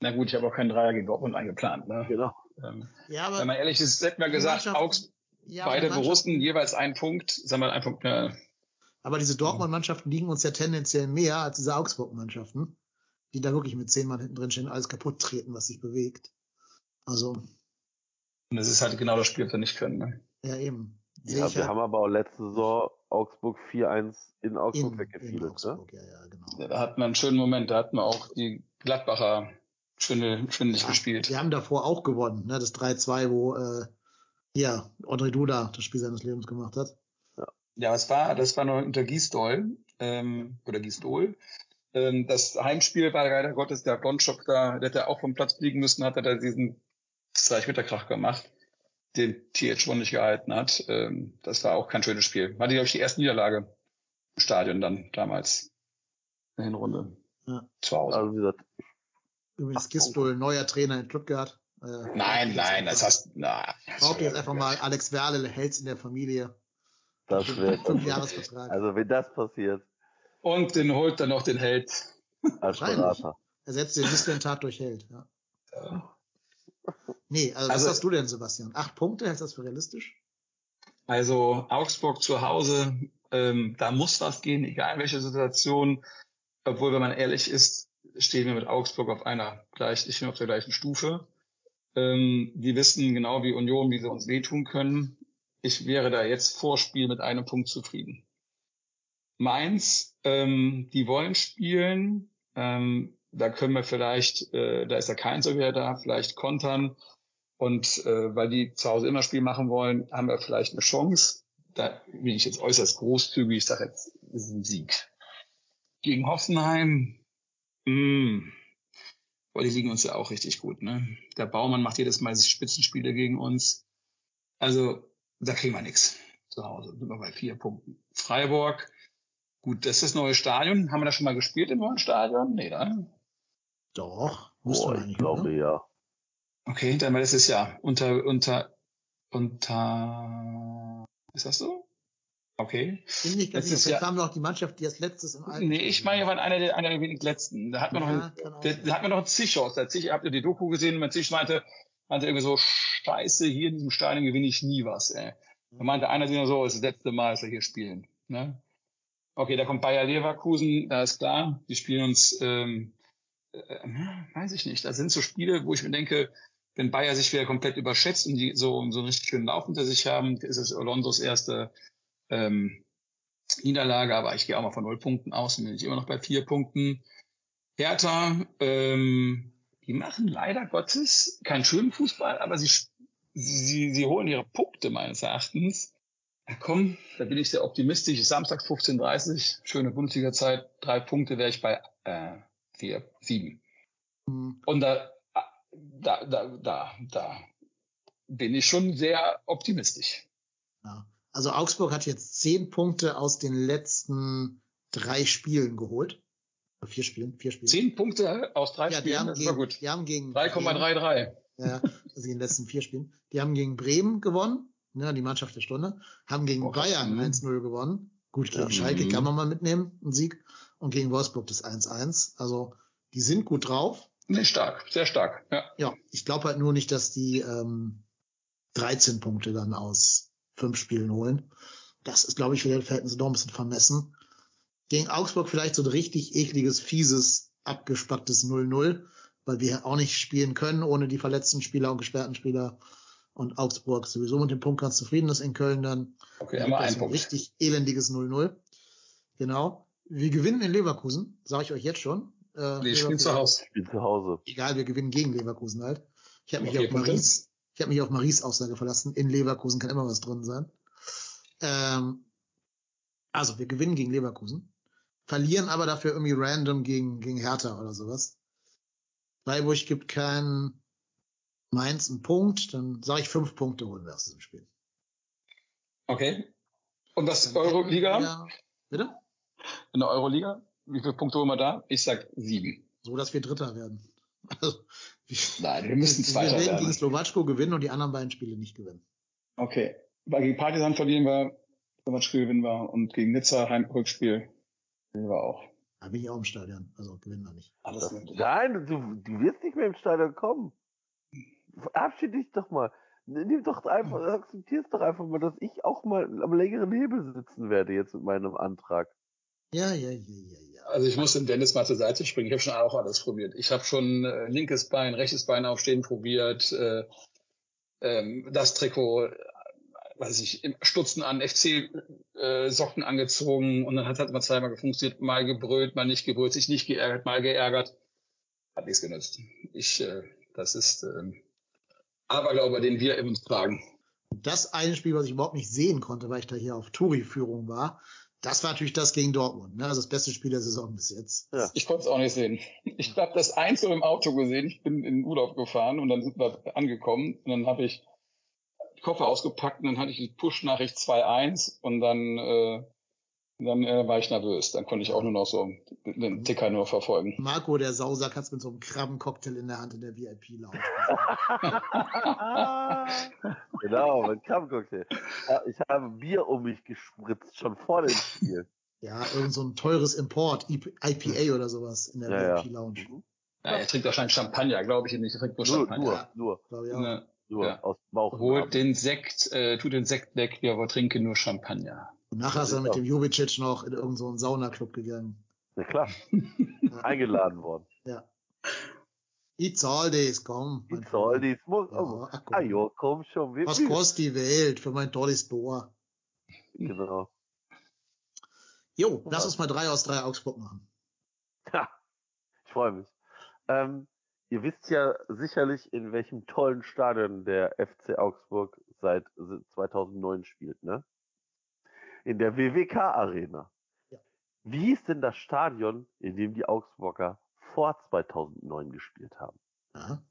Na gut, ich habe auch keinen Dreier gegen Dortmund eingeplant. Ne? Genau. Ähm, Ja, aber wenn man ehrlich ist, hätten wir gesagt, Augs ja, beide Borussen jeweils einen Punkt, sagen wir ein Punkt, Aber diese Dortmund-Mannschaften liegen uns ja tendenziell mehr als diese Augsburg-Mannschaften, die da wirklich mit zehn Mann hinten drin stehen, alles kaputt treten, was sich bewegt. Also, und das ist halt genau das Spiel, das wir nicht können. Ne? ja eben. Ja, wir halt haben aber auch letzte Saison Augsburg 4 4-1 in Augsburg in, in weggefiedelt. Ne? Ja, ja, genau. Da hatten wir einen schönen Moment, da hatten wir auch die Gladbacher schwindel, schwindelig Ja, gespielt. Die haben davor auch gewonnen, ne? das 3-2, wo äh, ja, André Duda das Spiel seines Lebens gemacht hat. Ja, was war, das war noch unter Gisdol, ähm, oder Gisdol. Ähm, das Heimspiel war leider Gottes, der Blondschop da, der hätte auch vom Platz fliegen müssen, hat er da diesen Streich-Mitterkrach gemacht, den TH nicht gehalten hat. Ähm, das war auch kein schönes Spiel. War die, glaube ich, die erste Niederlage im Stadion dann damals. In der Hinrunde. Ja. Zu Hause. Also wie gesagt, Übrigens Ach, Gistol, neuer Trainer in Stuttgart. Äh, nein, nein, das heißt, na. Behaupte jetzt einfach mal, Alex Werle hält's in der Familie. das wäre Fünf Jahresvertrag. Also wenn das passiert, Und den holt dann noch den Held. als Wahrscheinlich. Berater. Ersetzt den Missentat durch Held. Ja. Nee, also, was Also- hast du denn, Sebastian? Acht Punkte, hältst du das für realistisch? Also Augsburg zu Hause, ähm, da muss was gehen, egal welche Situation. Obwohl, wenn man ehrlich ist, stehen wir mit Augsburg auf einer gleich, ich bin auf der gleichen Stufe. Ähm, die wissen genau wie Union, wie sie uns wehtun können. Ich wäre da jetzt vor Spiel mit einem Punkt zufrieden. Mainz, ähm, die wollen spielen. Ähm, da können wir vielleicht, äh, da ist der Keins wieder da, vielleicht kontern. Und äh, weil die zu Hause immer Spiel machen wollen, haben wir vielleicht eine Chance. Da bin ich jetzt äußerst großzügig. Ich sage jetzt, ist ein Sieg. Gegen Hoffenheim, mh, weil die liegen uns ja auch richtig gut. Ne? Der Baumann macht jedes Mal Spitzenspiele gegen uns. Also da kriegen wir nichts zu Hause. Sind wir bei vier Punkten. Freiburg, gut, das ist das neue Stadion. Haben wir da schon mal gespielt im neuen Stadion? Nee, da. Doch. müsste Boah, man ich eigentlich, glaube oder? ja. Okay, dann war das ist ja unter, unter, unter, ist das so? Okay. Bin ich nicht ganz sicher. Wir auch die Mannschaft, die als letztes im Alten Nee, ich meine, wir waren einer der, einer der wenig letzten. Da hat man Ja, noch, einen, da, da hat man noch einen Zichos. Der Zich, habt ihr die Doku gesehen? Und mein Zich meinte, meinte irgendwie so, scheiße, hier in diesem Stadion gewinne ich nie was, ey. Da meinte einer sich nur so, es ist das letzte Mal, dass wir hier spielen, ne? Okay, da kommt Bayer Leverkusen, da ist klar, die spielen uns, ähm, äh, weiß ich nicht. Das sind so Spiele, wo ich mir denke, wenn Bayer sich wieder komplett überschätzt und die so, so einen richtig schönen Lauf hinter sich haben, ist es Alonsos erste ähm, Niederlage, aber ich gehe auch mal von null Punkten aus und bin ich immer noch bei vier Punkten. Hertha, ähm, die machen leider Gottes keinen schönen Fußball, aber sie, sie, sie holen ihre Punkte meines Erachtens. Ja, komm, da bin ich sehr optimistisch. Samstags 15.30 schöne Bundesliga-Zeit, drei Punkte wäre ich bei äh, vier, sieben. Hm, Und da, da, da, da, da bin ich schon sehr optimistisch. Ja. Also Augsburg hat jetzt zehn Punkte aus den letzten drei Spielen geholt. Vier Spielen, vier Spielen. Zehn Punkte aus drei ja, Spielen, haben das gegen, war gut. Die haben gegen 3,33. Ja, also in den letzten vier Spielen. Die haben gegen Bremen gewonnen, ne, die Mannschaft der Stunde, haben gegen Oh, Bayern mhm. 1-0 gewonnen. Gut, gegen Ja. Schalke Mhm. kann man mal mitnehmen, einen Sieg. Und gegen Wolfsburg das 1-1. Also die sind gut drauf. Nee, stark, sehr stark. Ja. Ja, ich glaube halt nur nicht, dass die ähm, 13 Punkte dann aus fünf Spielen holen. Das ist, glaube ich, für die Verhältnisse doch ein bisschen vermessen. Gegen Augsburg vielleicht so ein richtig ekliges, fieses, abgespacktes 0-0, weil wir auch nicht spielen können ohne die verletzten Spieler und gesperrten Spieler. und Augsburg sowieso mit dem Punkt ganz zufrieden ist in Köln dann. Okay, immer ein Punkt. Richtig elendiges 0-0. Genau. Wir gewinnen in Leverkusen, sage ich euch jetzt schon. Äh, Nee, spielen Leverkusen- zu Hause. Spiel zu Hause. Egal, wir gewinnen gegen Leverkusen halt. Ich habe mich, Okay, auf. Maries, ich hab mich auf Maries Aussage verlassen. In Leverkusen kann immer was drin sein. Ähm, also, wir gewinnen gegen Leverkusen. Verlieren aber dafür irgendwie random gegen, gegen Hertha oder sowas. Freiburg gibt keinen Mainz einen Punkt, dann sage ich fünf Punkte holen wir aus diesem Spiel. Okay. Und was Dann hätten Euroliga? Bitte? In der Euroliga? Wie viele Punkte holen wir da? Ich sag sieben. So, dass wir Dritter werden. Also, wir, Nein, wir müssen wir Zweiter werden werden. gegen Slowatschko gewinnen und die anderen beiden Spiele nicht gewinnen. Okay. Weil gegen Partisan verlieren wir, Slowatschko gewinnen wir und gegen Nizza Heimrückspiel gewinnen wir auch. Da bin ich auch im Stadion, also gewinnen wir nicht. Alles möglich. Nein, du, du wirst nicht mehr im Stadion kommen. Verabschied dich doch mal. Nimm doch einfach, akzeptierst doch einfach mal, dass ich auch mal am längeren Hebel sitzen werde jetzt mit meinem Antrag. Ja, ja, ja, ja, ja. Also ich muss dem Dennis mal zur Seite springen. Ich habe schon auch alles probiert. Ich habe schon äh, linkes Bein, rechtes Bein aufstehen probiert, äh, ähm, das Trikot, äh, weiß ich, im Stutzen an, FC-Socken angezogen und dann hat halt mal zweimal funktioniert, mal gebrüllt, mal nicht gebrüllt, sich nicht geärgert, mal geärgert. Hat nichts genutzt. Ich, äh, das ist ähm, Aberglaube, den wir in uns tragen. Das eine Spiel, was ich überhaupt nicht sehen konnte, weil ich da hier auf Touri-Führung war, das war natürlich das gegen Dortmund. Ne? Also das beste Spiel der Saison bis jetzt. Ja. Ich konnte es auch nicht sehen. Ich habe das einzeln im Auto gesehen. Ich bin in den Urlaub gefahren und dann sind wir angekommen und dann habe ich die Koffer ausgepackt und dann hatte ich die Push-Nachricht 2.1 und dann, äh, dann äh, war ich nervös. Dann konnte ich auch nur noch so den Ticker nur verfolgen. Marco, der Sausack, hat's mit so einem Krabbencocktail in der Hand in der VIP-Lounge. genau, mein Krabbencocktail. Ja, Ich habe Bier um mich gespritzt, schon vor dem Spiel. ja, irgend so ein teures Import, IPA oder sowas in der Ja, ja. VIP-Lounge. Ja, er trinkt wahrscheinlich Champagner, glaube ich nicht. Er trinkt nur Nur, Champagner. nur, nur, auch. Ne, nur, Ja. aus Bauch. Holt den Sekt, äh, tut den Sekt weg, wir aber trinken nur Champagner. Und nachher ist er mit dem Jubicic noch in irgendeinen so Saunaclub gegangen. Na klar, Ja. eingeladen worden. ja. It's all this, komm. soll, Freund. die muss, Ja, oh, ach komm. ah jo, komm schon, wir, Was kostet die Welt für mein tolles Tor? Genau. Jo, lass uns mal drei aus drei Augsburg machen. Ha, ich freue mich. Ähm, ihr wisst ja sicherlich, in welchem tollen Stadion der FC Augsburg seit 2009 spielt, ne? In der WWK Arena. Ja. Wie hieß denn das Stadion, in dem die Augsburger vor 2009 gespielt haben? Ja.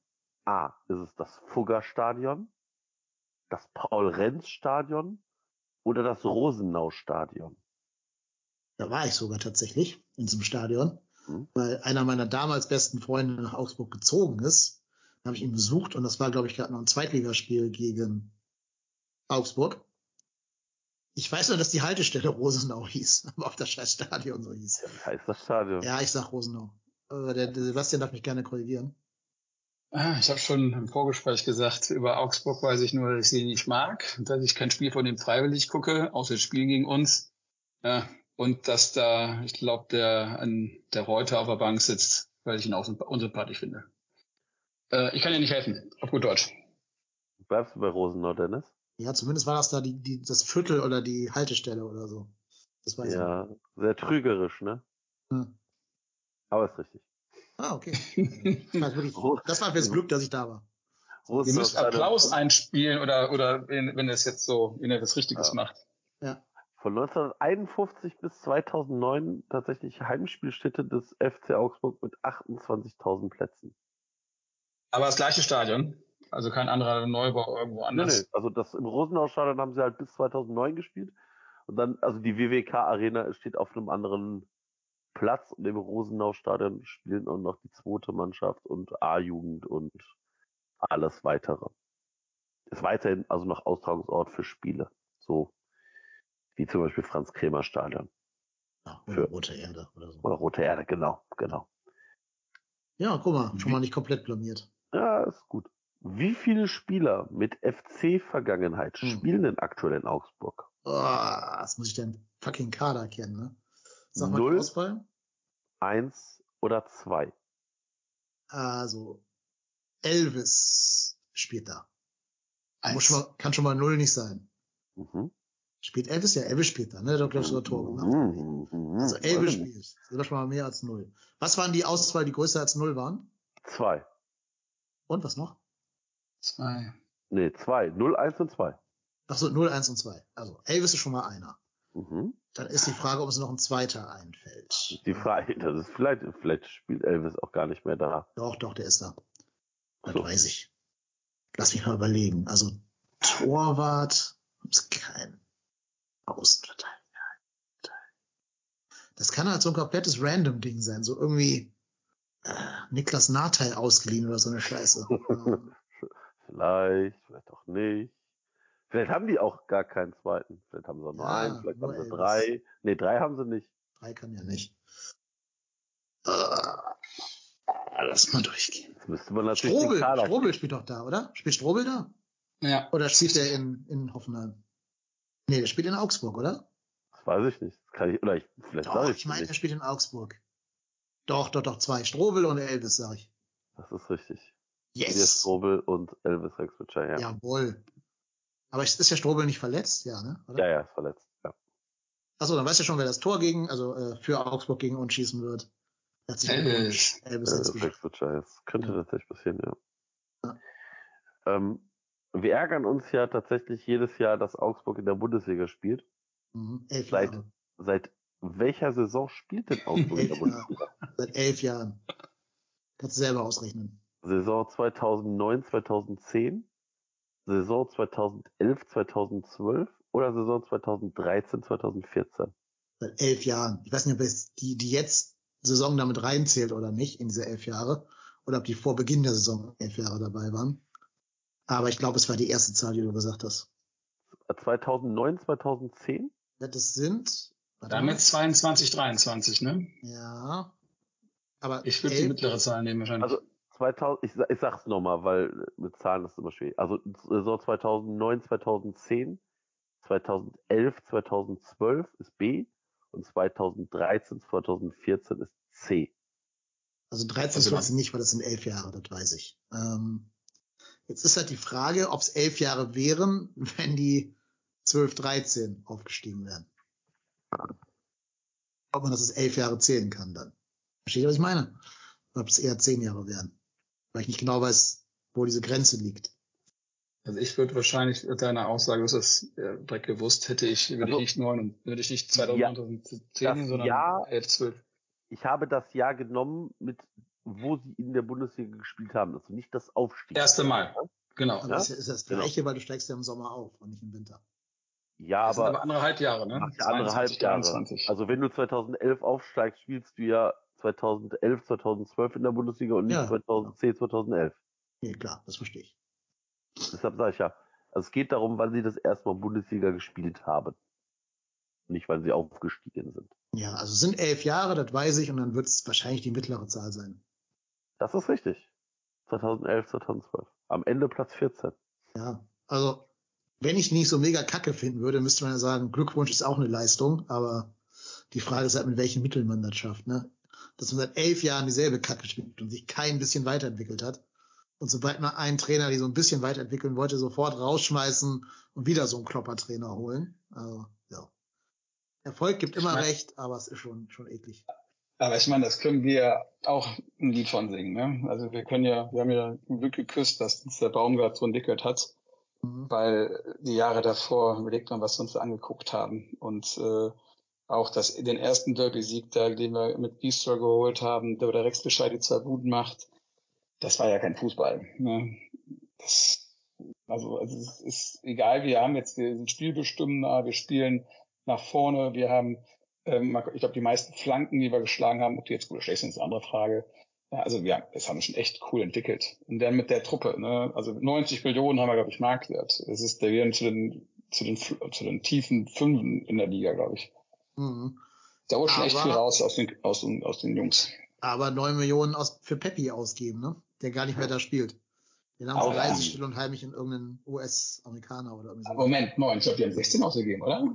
A. Ist es das Fugger-Stadion, das Paul-Renz-Stadion oder das Rosenau-Stadion? Da war ich sogar tatsächlich in diesem Stadion, Mhm. weil einer meiner damals besten Freunde nach Augsburg gezogen ist. Da habe ich ihn besucht und das war, glaube ich, gerade noch ein Zweitligaspiel gegen Augsburg. Ich weiß nur, dass die Haltestelle Rosenau hieß, aber ob das scheiß Stadion so hieß. Wie heißt das Stadion? Ja, ich sag Rosenau. Aber der, der Sebastian darf mich gerne korrigieren. Ah, Ich habe schon im Vorgespräch gesagt, über Augsburg weiß ich nur, dass ich sie nicht mag, dass ich kein Spiel von dem freiwillig gucke, außer das Spiel gegen uns. Ja, und dass da, ich glaube, der, an der Reuter auf der Bank sitzt, weil ich ihn auch unsympathisch finde. Äh, ich kann dir nicht helfen, auf gut Deutsch. Bleibst du bei Rosenau, Dennis? Ja, zumindest war das da die, die, das Viertel oder die Haltestelle oder so. Das weiß Ja, sehr trügerisch, ne? ich. Hm. Aber ist richtig. Ah, okay. Das wirklich, das war fürs Glück, dass ich da war. Ihr Rosenau müsst Applaus einspielen oder, oder wenn, wenn es jetzt so, wenn ihr das Richtiges Ja. macht. Ja. Von 1951 bis 2009 tatsächlich Heimspielstätte des FC Augsburg mit 28.000 Plätzen. Aber das gleiche Stadion, also kein anderer Neubau irgendwo Nee, anders. nee, also das im Rosenau-Stadion haben sie halt bis 2009 gespielt. Und dann, also die WWK-Arena steht auf einem anderen Platz und im Rosenau-Stadion spielen auch noch die zweite Mannschaft und A-Jugend und alles weitere. Ist weiterhin also noch Austragungsort für Spiele. So wie zum Beispiel Franz-Kremer-Stadion Ja, oder Für- Rote Erde oder so. oder Rote Erde, genau, genau. Ja, guck mal, schon mal nicht komplett blamiert. Ja, ist gut. Wie viele Spieler mit FC-Vergangenheit Hm. spielen denn aktuell in Augsburg? Oh, das muss ich den fucking Kader kennen, ne? Sag mal Null. die Auswahl. Eins oder zwei? Also, Elvis spielt da. Muss schon mal, kann schon mal null nicht sein. Mhm. Spielt Elvis? Ja, Elvis spielt da, ne? Hat, glaube ich, sogar Tor gemacht. Mhm. Mhm. Also Elvis nicht. spielt. Das ist schon mal mehr als null. Was waren die Auswahl, die größer als null waren? Zwei. Und was noch? Zwei. Nee, zwei. Null, eins und zwei. Ach so, 0, 1 und 2. Also Elvis ist schon mal einer. Mhm. Dann ist die Frage, ob es noch ein zweiter einfällt. Die Frage, das ist vielleicht, vielleicht spielt Elvis auch gar nicht mehr da. Doch, doch, der ist da. Das So. weiß ich. Lass mich mal überlegen. Also Torwart ist kein Außenverteidiger. Das kann halt so ein komplettes Random-Ding sein. So irgendwie äh, Niklas Nathai ausgeliehen oder so eine Scheiße. Vielleicht, vielleicht auch nicht. Vielleicht haben die auch gar keinen zweiten. Vielleicht haben sie auch nur Ja, einen, vielleicht nur haben sie drei. Nee, drei haben sie nicht. drei kann ja nicht. Äh, lass mal durchgehen. Jetzt müsste man natürlich den Strobel, Kader. Strobel spielt doch da, oder? Spielt Strobel da? Ja. Oder spielt er in, in Hoffenheim? Nee, der spielt in Augsburg, oder? Das weiß ich nicht. Das kann ich, oder ich, vielleicht Doch, ich ich meine, er spielt in Augsburg. Doch, doch, doch, zwei. Strobel und Elvis, sag ich. Das ist richtig. Hier Yes! Strobel und Elvis Rexwitcher, ja. Jawohl. Aber ist ja Strobel nicht verletzt? Ja, ne? Oder? Ja, ja, ist verletzt. Ja. Achso, dann weißt du schon, wer das Tor gegen, also äh, für Augsburg gegen uns schießen wird. Elvis. Elvis Elvis Rexwitcher. Rexwitcher, das könnte Ja. tatsächlich passieren, ja. Ja. Ähm, wir ärgern uns ja tatsächlich jedes Jahr, dass Augsburg in der Bundesliga spielt. Mhm. Elf Seit- Jahre. Seit welcher Saison spielt denn Augsburg in der Bundesliga? Jahre. Seit elf Jahren. Kannst du selber ausrechnen. Saison 2009, 2010, Saison 2011, 2012 oder Saison 2013, 2014? Seit elf Jahren. Ich weiß nicht, ob es die, die jetzt Saison damit reinzählt oder nicht in diese elf Jahre. Oder ob die vor Beginn der Saison elf Jahre dabei waren. Aber ich glaube, es war die erste Zahl, die du gesagt hast. 2009, 2010? Ja, Das sind. Damit mal. 22, 23, ne? Ja. Aber Ich würde die mittlere Zahl nehmen wahrscheinlich. Also 2000, ich, ich sag's nochmal, weil mit Zahlen ist immer schwierig. Also Saison 2009, 2010, 2011, 2012 ist B und 2013, 2014 ist C. Also 13 Also also nicht, weil das sind elf Jahre, das weiß ich. Ähm, jetzt ist halt die Frage, ob es elf Jahre wären, wenn die 12, 13 aufgestiegen wären. Ob man das als elf Jahre zählen kann dann. Versteht ihr, was ich meine? Oder ob es eher zehn Jahre wären. Weil ich nicht genau weiß, wo diese Grenze liegt. Also ich würde wahrscheinlich deiner Aussage, du hast das äh, direkt gewusst, hätte ich, würde Also- ich nicht neun und würde ich nicht 2009, 2010, Das sondern Jahr- 11, 12. Ich habe das Jahr genommen, mit wo sie in der Bundesliga gespielt haben. Also nicht das Aufstieg. Erste Mal. Genau. Aber Ja? das ist ja das Genau. Gleiche, weil du steigst ja im Sommer auf und nicht im Winter. Ja, Das sind aber aber andere Halbjahre, ne? Ja andere Halbjahre. 23. Also wenn du 2011 aufsteigst, spielst du ja 2011, 2012 in der Bundesliga und nicht Ja. 2010, 2011. Nee, klar, das verstehe ich. Deshalb sage ich ja, also es geht darum, wann sie das erste Mal Bundesliga gespielt haben. Nicht, wann sie aufgestiegen sind. Ja, also es sind elf Jahre, das weiß ich, und dann wird es wahrscheinlich die mittlere Zahl sein. Das ist richtig. 2011, 2012. Am Ende Platz 14. Ja, also wenn ich nicht so mega kacke finden würde, müsste man ja sagen, Glückwunsch ist auch eine Leistung, aber die Frage ist halt, mit welchen Mitteln man das schafft, ne? Dass man seit elf Jahren dieselbe Kacke spielt und sich kein bisschen weiterentwickelt hat. Und sobald man einen Trainer, die so ein bisschen weiterentwickeln wollte, sofort rausschmeißen und wieder so einen Kloppertrainer holen. Also, ja. Erfolg gibt immer Ich mein- recht, aber es ist schon, schon eklig. Aber ich meine, das können wir auch ein Lied von singen, ne? Also wir können ja, wir haben ja Glück geküsst, dass uns der Baumgart so entwickelt hat, Mhm. weil die Jahre davor überlegt man, was wir uns angeguckt haben. Und äh, auch das, den ersten Derby-Sieg den wir mit Bistro geholt haben, der der Rex Bescheid die zwei Buden macht, das war ja kein Fußball. Ne? Das, also, also es ist egal, wir haben jetzt, wir sind spielbestimmender, wir spielen nach vorne, wir haben ähm, ich glaube, die meisten Flanken, die wir geschlagen haben, ob die jetzt gut oder schlecht sind, ist eine andere Frage. Ja, also ja, das haben wir schon echt cool entwickelt. Und dann mit der Truppe, ne? also 90 Millionen haben wir, glaube ich, Marktwert. Das ist, der zu den, zu den, zu den tiefen Fünfen in der Liga, glaube ich. Mhm. Da holt schon echt viel raus aus den, aus den, aus den Jungs. Aber neun Millionen aus, für Peppi ausgeben, ne? Der gar nicht mehr da spielt. Den haben sie leise, still und heimlich in irgendeinen US-Amerikaner oder irgendwie so. Moment, neun, ich glaube, die haben 16 ausgegeben, oder?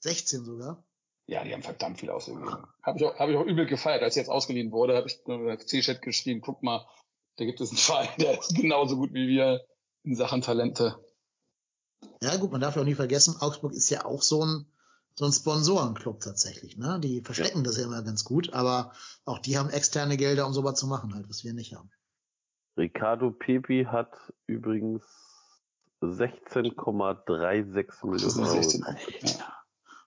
16 sogar. Ja, die haben verdammt viel ausgegeben. Habe ich, auch- hab ich auch übel gefeiert. Als er jetzt ausgeliehen wurde, habe ich C-Chat geschrieben, guck mal, da gibt es einen Verein, der ist genauso gut wie wir in Sachen Talente. Ja, gut, man darf ja auch nie vergessen, Augsburg ist ja auch so ein, so ein Sponsorenclub tatsächlich, ne? Die verstecken ja. das ja immer ganz gut, aber auch die haben externe Gelder, um sowas zu machen, halt, was wir nicht haben. Ricardo Pepi hat übrigens 16,36 Millionen Euro.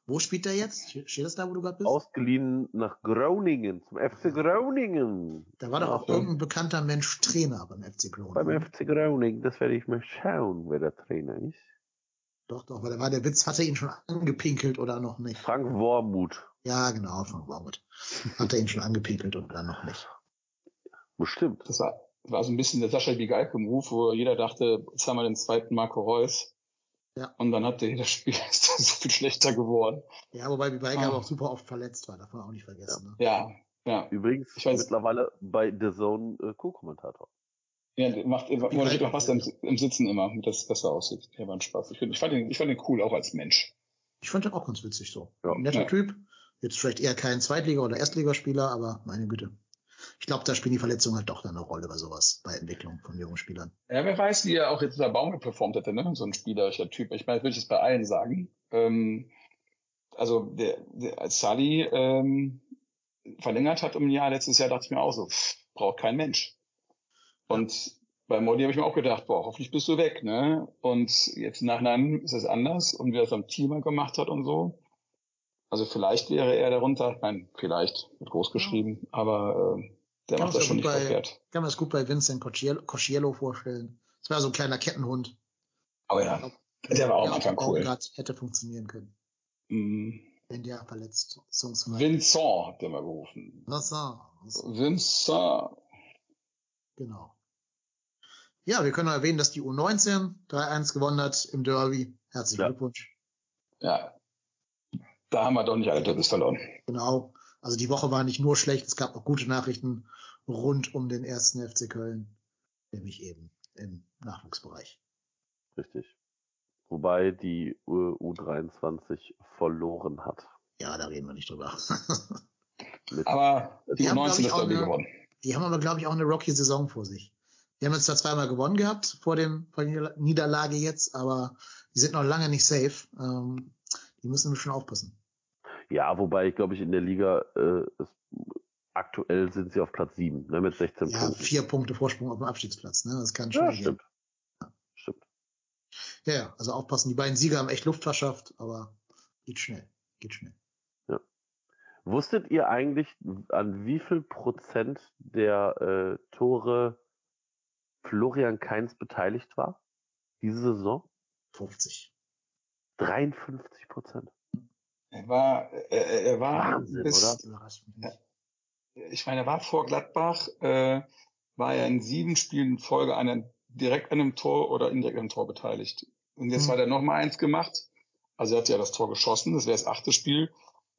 Wo spielt er jetzt? Steht das da, wo du gerade bist? Ausgeliehen nach Groningen, zum FC Groningen. Da war doch auch irgendein bekannter Mensch Trainer beim FC Groningen. Beim FC Groningen, das werde ich mal schauen, wer der Trainer ist. Doch, doch, weil da war der Witz, hat er ihn schon angepinkelt oder noch nicht? Frank Wormuth. Ja, genau, Frank Wormuth. Hat er ihn schon angepinkelt oder noch nicht? Bestimmt. Das war, war so ein bisschen der Sascha Bigalke-Move, wo jeder dachte, jetzt haben wir den zweiten Marco Reus. Ja. Und dann hat der das Spiel so viel schlechter geworden. Ja, wobei Bigalke ah. aber auch super oft verletzt war, darf man auch nicht vergessen. Ja, ne? ja. ja. Übrigens ich weiß, mittlerweile bei The Zone äh, Co-Kommentator. Ja, macht, moderiert auch was im, im Sitzen immer, dass es besser aussieht. Ja, war ein Spaß. Ich, find, ich, fand ihn, ich fand ihn cool, auch als Mensch. Ich fand ihn auch ganz witzig so. Ja. Netter ja. Typ. Jetzt vielleicht eher kein Zweitliga- oder Erstligaspieler, aber meine Güte. Ich glaube, da spielen die Verletzungen halt doch eine Rolle bei sowas, bei Entwicklung von jungen Spielern. Ja, wer weiß, wie er auch jetzt der Baum performt hätte, ne? So ein spielerischer Typ. Ich meine, das würde ich jetzt bei allen sagen. Ähm, also der, der als Sally ähm, verlängert hat um ein Jahr letztes Jahr, dachte ich mir auch so, pff, braucht kein Mensch. Und bei Molly habe ich mir auch gedacht, boah, hoffentlich bist du weg, ne? Und jetzt nachhinein ist es anders und wie er es am Teamer gemacht hat und so. Also vielleicht wäre er darunter, meine, vielleicht, wird groß geschrieben, aber äh, der kann macht das schon nicht bei, verkehrt. Kann man das gut bei Vincent Cosciello vorstellen. Das war so ein kleiner Kettenhund. Oh ja, glaub, der war auch am Anfang cool. hätte funktionieren können. Mm. Wenn der verletzt Songs Vincent hat der mal gerufen. Vincent. Vincent. Genau. Ja, wir können noch erwähnen, dass die U19 3-1 gewonnen hat im Derby. Herzlichen ja. Glückwunsch. Ja. Da haben wir doch nicht alle Derbys verloren. Genau. Also die Woche war nicht nur schlecht, es gab auch gute Nachrichten rund um den ersten FC Köln, nämlich eben im Nachwuchsbereich. Richtig. Wobei die U23 verloren hat. Ja, da reden wir nicht drüber. aber die, die U19 ist Derby geworden. Die haben aber, glaube ich, auch eine Rocky-Saison vor sich. Die haben jetzt zwar zweimal gewonnen gehabt vor dem vor der Niederlage jetzt, aber die sind noch lange nicht safe. Ähm, die müssen schon aufpassen. Ja, wobei ich glaube ich in der Liga äh, ist, aktuell sind sie auf Platz 7, ne, mit 16 ja, Punkten. vier Punkte Vorsprung auf dem Abstiegsplatz, ne? Das kann schon ja, stimmt. Ja. Stimmt. Ja, ja, also aufpassen. Die beiden Sieger haben echt Luft verschafft, aber geht schnell. Geht schnell. Ja. Wusstet ihr eigentlich, an wie viel Prozent der äh, Tore Florian Kainz beteiligt war? Diese Saison? 50. 53 Prozent. Er war, er, er war Wahnsinn, bis, oder? Ich meine, er war vor Gladbach, äh, war er in sieben Spielen in Folge an direkt an einem Tor oder indirekt an einem Tor beteiligt. Und jetzt hm. hat er noch mal eins gemacht. Also er hat ja das Tor geschossen, das wäre das achte Spiel.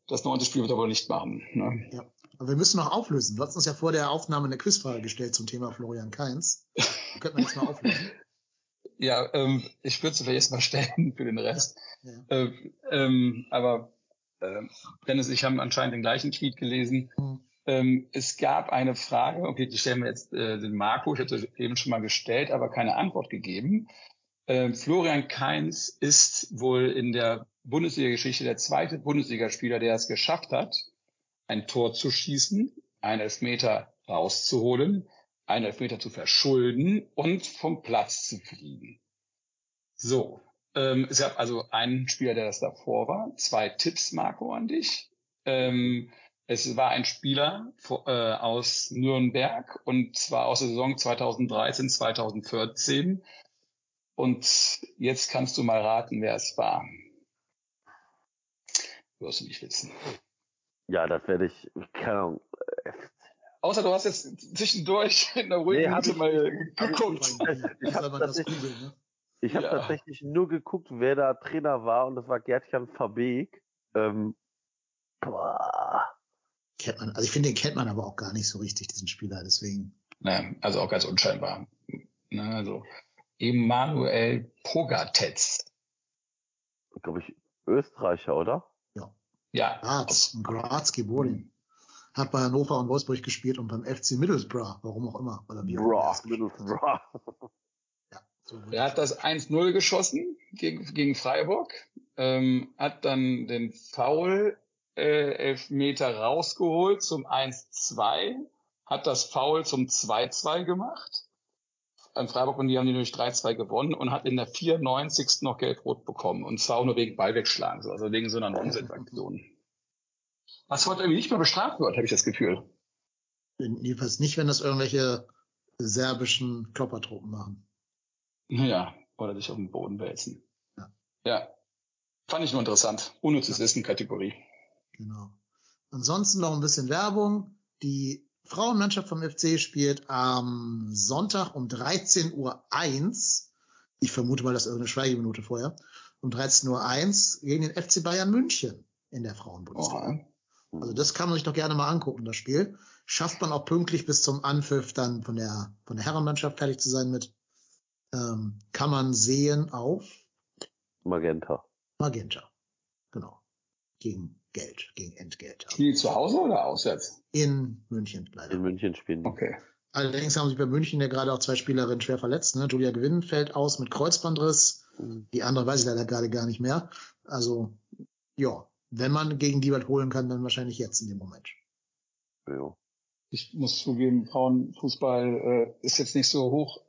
Das neunte Spiel wird er wohl nicht machen. Ne? Ja. Aber wir müssen noch auflösen. Du hast uns ja vor der Aufnahme eine Quizfrage gestellt zum Thema Florian Kainz. Die könnten wir jetzt mal auflösen. ja, ähm, ich würde sie vielleicht mal stellen für den Rest. Ja. Ähm, ähm, aber äh, Dennis, ich habe anscheinend den gleichen Tweet gelesen. Mhm. Ähm, es gab eine Frage, okay, die stellen wir jetzt äh, den Marco, ich hatte eben schon mal gestellt, aber keine Antwort gegeben. Ähm, Florian Kainz ist wohl in der Bundesliga-Geschichte der zweite Bundesligaspieler, der es geschafft hat, ein Tor zu schießen, einen Elfmeter rauszuholen, einen Elfmeter zu verschulden und vom Platz zu fliegen. So, ähm, es gab also einen Spieler, der das davor war. Zwei Tipps, Marco, an dich. Ähm, es war ein Spieler äh, aus Nürnberg und zwar aus der Saison 2013, 2014. Und jetzt kannst du mal raten, wer es war. Wirst du nicht wissen. Ja, das werde ich, keine Ahnung. Außer du hast jetzt zwischendurch in der ruhigen nee, mal geguckt. Ich, habe tatsächlich, ne? ich hab ja. tatsächlich nur geguckt, wer da Trainer war und das war Gertjan Verbeek. Ähm, boah. Kennt man, also ich finde, den kennt man aber auch gar nicht so richtig, diesen Spieler, deswegen. Naja, also auch ganz unscheinbar. Na, also Emanuel Pogatetz. Glaube ich, Österreicher, oder? Ja. Graz, in Graz geboren. Hat bei Hannover und Wolfsburg gespielt und beim FC Middlesbrough, warum auch immer. Weil er Bra, Middlesbrough. Ja, so er hat das 1-0 geschossen gegen, gegen Freiburg, ähm, hat dann den Foul äh, Elfmeter rausgeholt zum 1-2, hat das Foul zum 2-2 gemacht Freiburg und die haben die durch 3-2 gewonnen und hat in der 94. noch Gelb-Rot bekommen. Und zwar auch nur wegen Ballwegschlagen, also wegen so einer Nonsensaktion. Was heute irgendwie nicht mehr bestraft wird, habe ich das Gefühl. Jedenfalls nicht, wenn das irgendwelche serbischen Kloppertruppen machen. Ja, oder sich auf den Boden wälzen. Ja. ja. Fand ich nur interessant. Unnützes ja. Wissen Kategorie. Genau. Ansonsten noch ein bisschen Werbung. Die Frauenmannschaft vom FC spielt am Sonntag um 13.01 Uhr. Ich vermute mal, das ist irgendeine Schweigeminute vorher. Um 13.01 Uhr gegen den FC Bayern München in der Frauenbundesliga. Also das kann man sich doch gerne mal angucken, das Spiel. Schafft man auch pünktlich bis zum Anpfiff dann von der, von der Herrenmannschaft fertig zu sein mit, ähm, kann man sehen auf Magenta. Magenta. Genau. Gegen Geld, gegen Entgelt. Spielen die zu Hause oder auswärts? In München leider. In München spielen. Okay. Allerdings haben sich bei München ja gerade auch zwei Spielerinnen schwer verletzt. Ne? Julia Gewinn fällt aus mit Kreuzbandriss. Mhm. Die andere weiß ich leider gerade gar nicht mehr. Also, ja, wenn man gegen die was holen kann, dann wahrscheinlich jetzt in dem Moment. Ja. Ich muss zugeben, Frauenfußball äh, ist jetzt nicht so hoch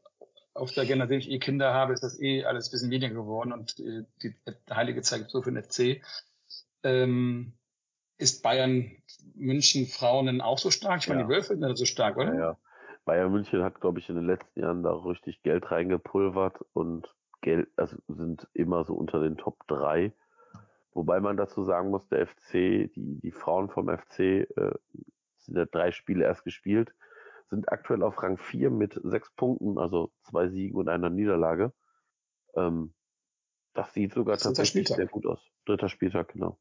auf der Agenda, ich eh Kinder habe, ist das eh alles ein bisschen weniger geworden und äh, die, die heilige Zeit so für den FC. Ähm, ist Bayern München Frauen denn auch so stark? Ich meine, ja. die Wölfe sind so stark, oder? Ja, ja. Bayern München hat, glaube ich, in den letzten Jahren da richtig Geld reingepulvert und Geld, also sind immer so unter den Top 3. Wobei man dazu sagen muss, der FC, die, die Frauen vom FC äh, sind ja drei Spiele erst gespielt, sind aktuell auf Rang 4 mit sechs Punkten, also zwei Siegen und einer Niederlage. Ähm, das sieht sogar das tatsächlich sehr gut aus. Dritter Spieltag, genau.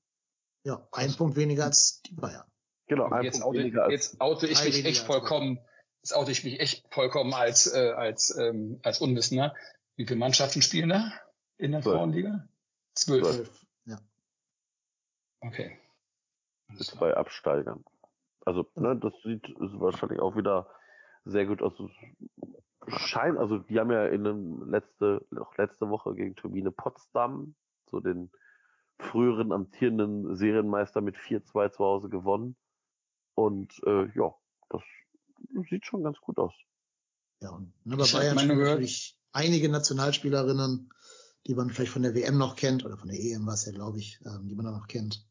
Ja, ein Punkt weniger als die Bayern. Genau, ein jetzt, Punkt weniger als jetzt oute ich mich echt vollkommen, jetzt oute ich mich echt vollkommen als, äh, als, ähm, als Unwissender. Wie viele Mannschaften spielen da in der Frauenliga? Zwölf. Zwölf. Okay. Mit zwei Absteigern. Also, ne, das sieht ist wahrscheinlich auch wieder sehr gut aus. Scheint, also die haben ja in dem letzte, auch letzte Woche gegen Turbine Potsdam, so den früheren amtierenden Serienmeister mit 4-2 zu Hause gewonnen. Und äh, ja, das sieht schon ganz gut aus. Ja, und ne, bei Bayern spielen natürlich einige Nationalspielerinnen, die man vielleicht von der WM noch kennt, oder von der EM war es ja, glaube ich, ähm, die man noch kennt.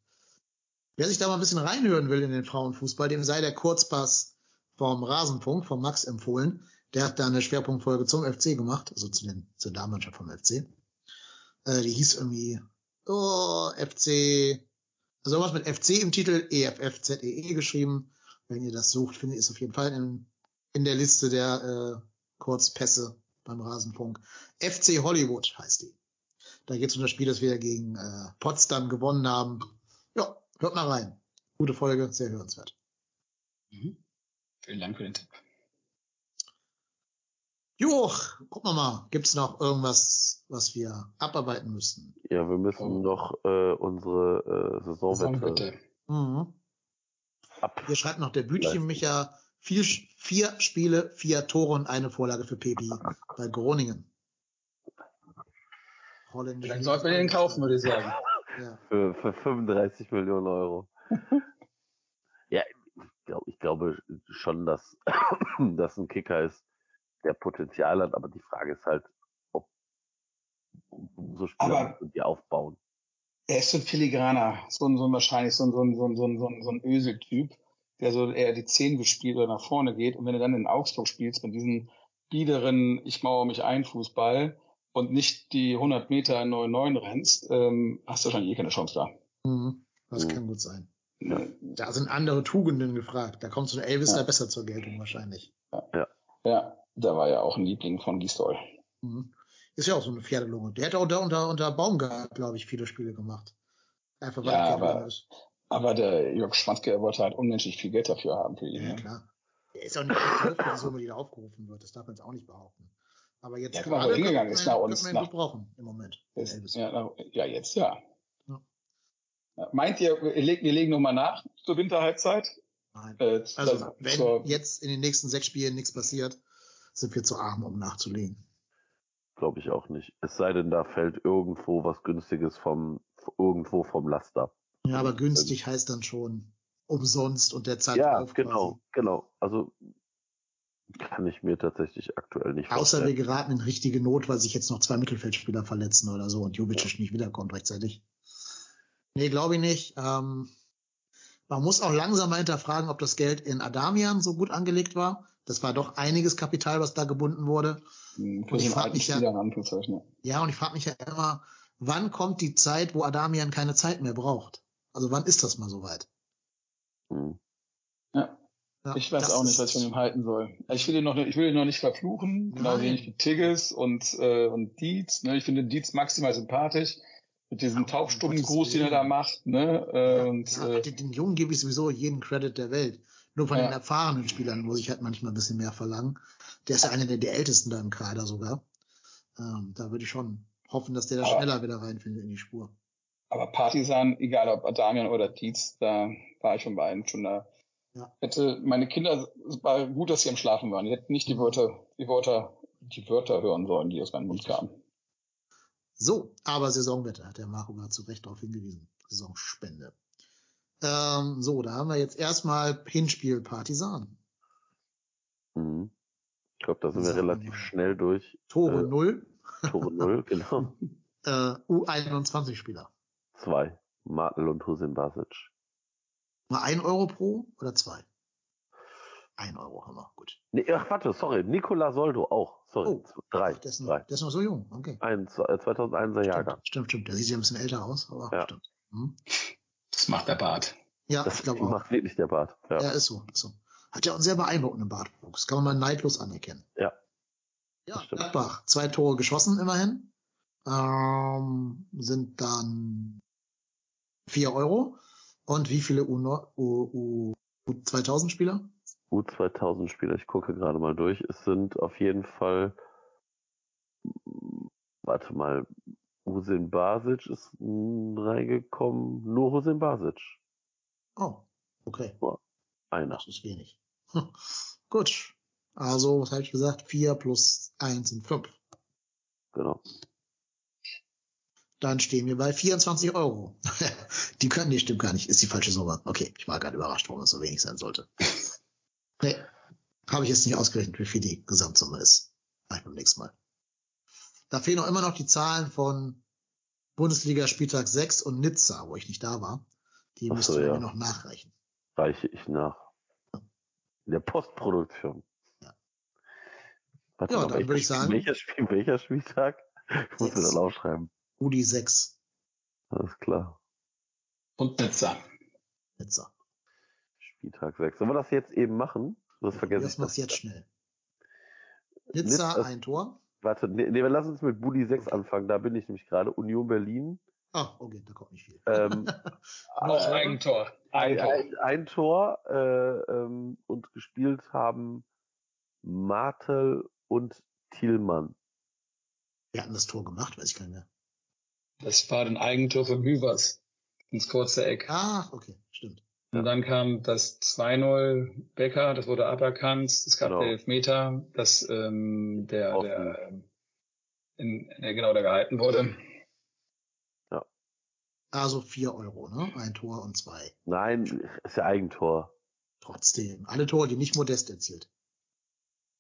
Wer sich da mal ein bisschen reinhören will in den Frauenfußball, dem sei der Kurzpass vom Rasenfunk, vom Max empfohlen. Der hat da eine Schwerpunktfolge zum FC gemacht, also zu den, zur Damenmannschaft vom FC. Äh, die hieß irgendwie, oh, FC, also was mit FC im Titel, EFFZEE e geschrieben. Wenn ihr das sucht, findet ihr es auf jeden Fall in, in der Liste der äh, Kurzpässe beim Rasenfunk. FC Hollywood heißt die. Da geht es um das Spiel, das wir gegen äh, Potsdam gewonnen haben. Ja, Hört mal rein. Gute Folge, sehr hörenswert. Mhm. Vielen Dank für den Tipp. Joch, gucken wir mal, gibt's noch irgendwas, was wir abarbeiten müssten? Ja, wir müssen oh. noch äh, unsere äh, Saisonwette. Mhm. Ab. Hier schreibt noch der Bütchen Micha, vier, vier Spiele, vier Tore und eine Vorlage für Pepi bei Groningen. Dann sollten wir den kaufen, würde ich sagen. Ja. Für, für 35 Millionen Euro. ja, ich, glaub, ich glaube schon, dass das ein Kicker ist, der Potenzial hat, aber die Frage ist halt, ob so Spieler die aufbauen. Er ist so ein Filigraner, so ein, so ein wahrscheinlich so ein, so ein, so ein, so ein, so ein Ösel-Typ, der so eher die Zehn bespielt oder nach vorne geht. Und wenn du dann in Augsburg spielst mit diesen biederen, ich mauere mich ein Fußball, und nicht die 100 Meter 9-9 rennst, ähm, hast du wahrscheinlich eh keine Chance da. Mhm. Das mhm. kann gut sein. Ja. Da sind andere Tugenden gefragt. Da kommt so ein Elvis ja. besser zur Geltung wahrscheinlich. Ja. ja, da war ja auch ein Liebling von Gistol. Mhm. Ist ja auch so eine Pferdelunge. Der hat auch unter, unter, unter Baumgart, glaube ich, viele Spiele gemacht. Einfach weil ja, er aber, ist. aber der Jörg Schwanzke wollte halt unmenschlich viel Geld dafür haben für ihn. Ja, ne? klar. Der ist auch nicht die Summe, die da aufgerufen wird. Das darf man jetzt auch nicht behaupten. Aber jetzt ja, gerade hingegangen ist nach uns. Nach, gut brauchen im Moment. Ist, ja, nach, ja, jetzt ja. ja. Meint ihr, wir legen, wir legen nochmal nach zur Winterhalbzeit? Nein. Äh, also, also wenn zur, jetzt in den nächsten sechs Spielen nichts passiert, sind wir zu arm, um nachzulegen. glaube ich auch nicht. Es sei denn, da fällt irgendwo was Günstiges vom, irgendwo vom Laster. Ja, aber günstig heißt dann schon umsonst und der Zeit Ja, genau, quasi. genau. Also kann ich mir tatsächlich aktuell nicht Außer wir vorstellen. geraten in richtige Not, weil sich jetzt noch zwei Mittelfeldspieler verletzen oder so und Jubicic nicht wiederkommt rechtzeitig. Nee, glaube ich nicht. Ähm, man muss auch langsam mal hinterfragen, ob das Geld in Adamian so gut angelegt war. Das war doch einiges Kapital, was da gebunden wurde. Hm, Für Und ich so einen frag alten mich ja- ja. Und ich frage mich ja immer, wann kommt die Zeit, wo Adamian keine Zeit mehr braucht? Also wann ist das mal soweit? Hm. Ja. Ja, Ich weiß auch nicht, was ich von ihm halten soll. Ich will ihn noch, nicht- ich will ihn noch nicht verfluchen, genau wenig wie Tigges und, äh, und Dietz. Ne? Ich finde Dietz maximal sympathisch. Mit diesem Ja, um taubstummen Gottes Gruß, den er da macht. Ne? Äh, Ja, und, ja, äh, den den Jungen gebe ich sowieso jeden Credit der Welt. Nur von Ja. den erfahrenen Spielern muss ich halt manchmal ein bisschen mehr verlangen. Der ist ja einer der, der ältesten da im Kader sogar. Ähm, da würde ich schon hoffen, dass der da Aber- schneller wieder reinfindet in die Spur. aber Partisan, egal ob Adamian oder Dietz, da war ich von beiden schon da. Ja. Hätte meine Kinder, es war gut, dass sie am Schlafen waren. Die hätten nicht die Mhm. Wörter, die Wörter, die Wörter hören sollen, die aus meinem Mund kamen. So, aber Saisonwette hat der Marco gerade zu Recht darauf hingewiesen. Saisonspende. Ähm, so, da haben wir jetzt erstmal Hinspiel Partisan. Mhm. Ich glaube, da sind wir relativ schnell durch. Tore Äh, null, Tore null, genau. äh, U21 Spieler. Zwei. Martel und Husin Basic. Mal ein Euro pro oder zwei? Ein Euro haben wir, gut. Nee, ach, warte, sorry. Nicola Soldo auch. Sorry. Oh. Drei. Ach, der, ist noch, Drei. der ist noch so jung, okay. Ein, zwei- äh, 2001er Jahrgang. Stimmt, stimmt, stimmt. Der sieht ja ein bisschen älter aus, aber Ja. stimmt. Hm? Das macht der Bart. Ja, Das ich glaube auch. macht wirklich der Bart. Ja. Ja, ist so, ist so. Hat ja auch einen sehr beeindruckenden Bartwuchs. Kann man mal neidlos anerkennen. Ja. Ja, Das stimmt. Gladbach. Zwei Tore geschossen immerhin. Ähm, sind dann vier Euro. Und wie viele U, U, U 2000 Spieler? U2000 Spieler, ich gucke gerade mal durch. Es sind auf jeden Fall, warte mal, Husin Basic ist mm, reingekommen. Nur Husin Basic. Oh, okay. Einer. Das ist wenig. Hm. Gut. Also, was habe ich gesagt? Vier plus eins sind fünf. Genau. Dann stehen wir bei 24 Euro. die können, nee, stimmt gar nicht. Ist die falsche Summe. Okay, ich war gerade überrascht, warum es so wenig sein sollte. Nee, habe ich jetzt nicht ausgerechnet, wie viel die Gesamtsumme ist. Vielleicht beim nächsten Mal. Da fehlen auch immer noch die Zahlen von Bundesliga Spieltag 6 und Nizza, wo ich nicht da war. Die Ach müsste so, ich ja. mir noch nachreichen. Reiche ich nach. In der Postproduktion. Ja. Warte Ja, dann welcher würde ich Spiel- sagen- Welcher, Spiel, welcher Spieltag? Ich muss mir das aufschreiben. Udi 6, Alles klar. Und Nizza. Nizza. Spieltag 6. Sollen wir das jetzt eben machen? Das vergesse Das ich. machst das- jetzt schnell. Nizza, Nizza- ein Tor. Warte, nee, nee, lass uns mit Budi 6 anfangen. Da bin ich nämlich gerade. Union Berlin. Ah, okay, da kommt nicht viel. Ähm, Auch Eigentor. ein, Eigentor. ein, ein Tor äh, ähm, und gespielt haben Martel und Thielmann. Wir hatten das Tor gemacht, weiß ich gar nicht mehr. Das war ein Eigentor von Hübers ins kurze Eck. Ah, okay, stimmt. Und dann kam das 2-0 Becker, das wurde aberkannt. Es gab Genau. den Elfmeter, dass ähm, der, Offen. der ähm, in, in, genau der gehalten wurde. Also vier Euro, ne? Ein Tor und zwei. Nein, ist ja Eigentor. Trotzdem. Alle Tore, die nicht Modest erzielt.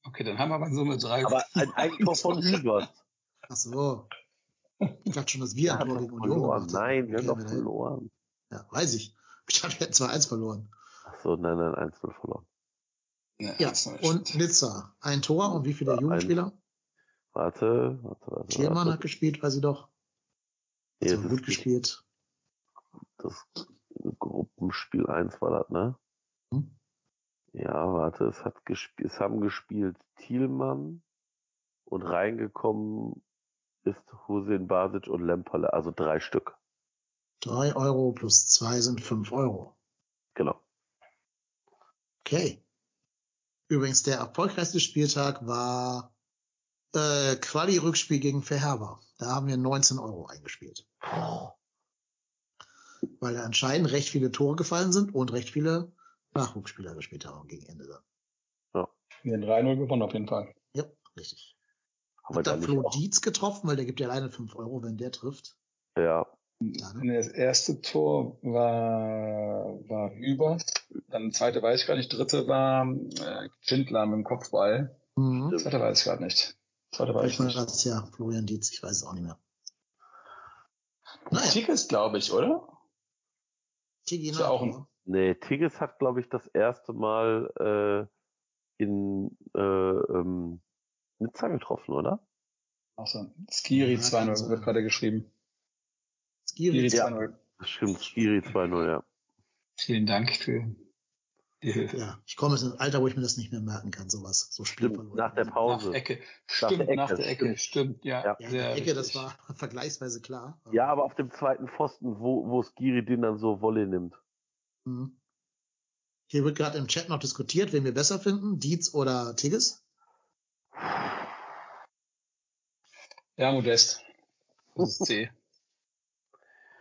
Okay, dann haben wir aber in Summe drei. Aber ein Eigentor von Hübers. Ach so. Ich dachte schon, dass wir ein hat Tor gegen Union haben. Nein, wir haben doch verloren. Ja, weiß ich. Ich dachte, wir hätten 2-1 verloren. Ach so, nein, nein, 1-0 verloren. Ja, Ja, und. Nizza. Ein Tor und wie viele Ja, Jugendspieler? Warte, warte, warte. Thielmann hat gespielt, weiß ich doch. Jetzt Also gut gespielt. Das Gruppenspiel 1 war das, ne? Hm? Ja, warte, es hat gespielt, es haben gespielt Thielmann und reingekommen ist Hussein Basic und Lemperle, also drei Stück. Drei Euro plus zwei sind fünf Euro. Genau. Okay. Übrigens, der erfolgreichste Spieltag war äh, Quali-Rückspiel gegen Verherber. Da haben wir 19 Euro eingespielt. Weil da anscheinend recht viele Tore gefallen sind und recht viele Nachwuchsspieler gespielt haben gegen Ende dann. Wir haben 3-0 gewonnen auf jeden Fall. Ja, richtig. Haben wir Hat da Flo auch? Dietz getroffen, weil der gibt ja alleine 5 Euro, wenn der trifft. Ja, Ja? Das erste Tor war, war Hübers. Dann zweite weiß ich gar nicht. Dritte war äh, Schindler mit dem Kopfball. Mhm. Zweite weiß ich gerade nicht. Zweite weiß ich nicht. das ja Florian Dietz, ich weiß es auch nicht mehr. Naja, Tickets, glaube ich, oder? Tigi Ist ja auch ein-. Nee, Tigges hat, glaube ich, das erste Mal äh, in äh, ähm, Nizza getroffen, oder? Ach so. Skiri Ja, kann 2-0 sein. wird gerade geschrieben. Skiri. Ja. 2-0. Das stimmt, Skiri 2-0, ja. Vielen Dank für die Hilfe. Ja, ich komme jetzt in ein Alter, wo ich mir das nicht mehr merken kann, sowas. So Stimmt, nach der Nach Pause. Ecke. Nach der Stimmt, nach Ecke, der Ecke. Stimmt, ja. Ja. Sehr die Ecke, das war vergleichsweise klar. Ja, aber auf dem zweiten Pfosten, wo, wo Skiri den dann so Wolle nimmt. Mhm. Hier wird gerade im Chat noch diskutiert, wen wir besser finden, Dietz oder Tigges. Ja, Modest. Das ist C.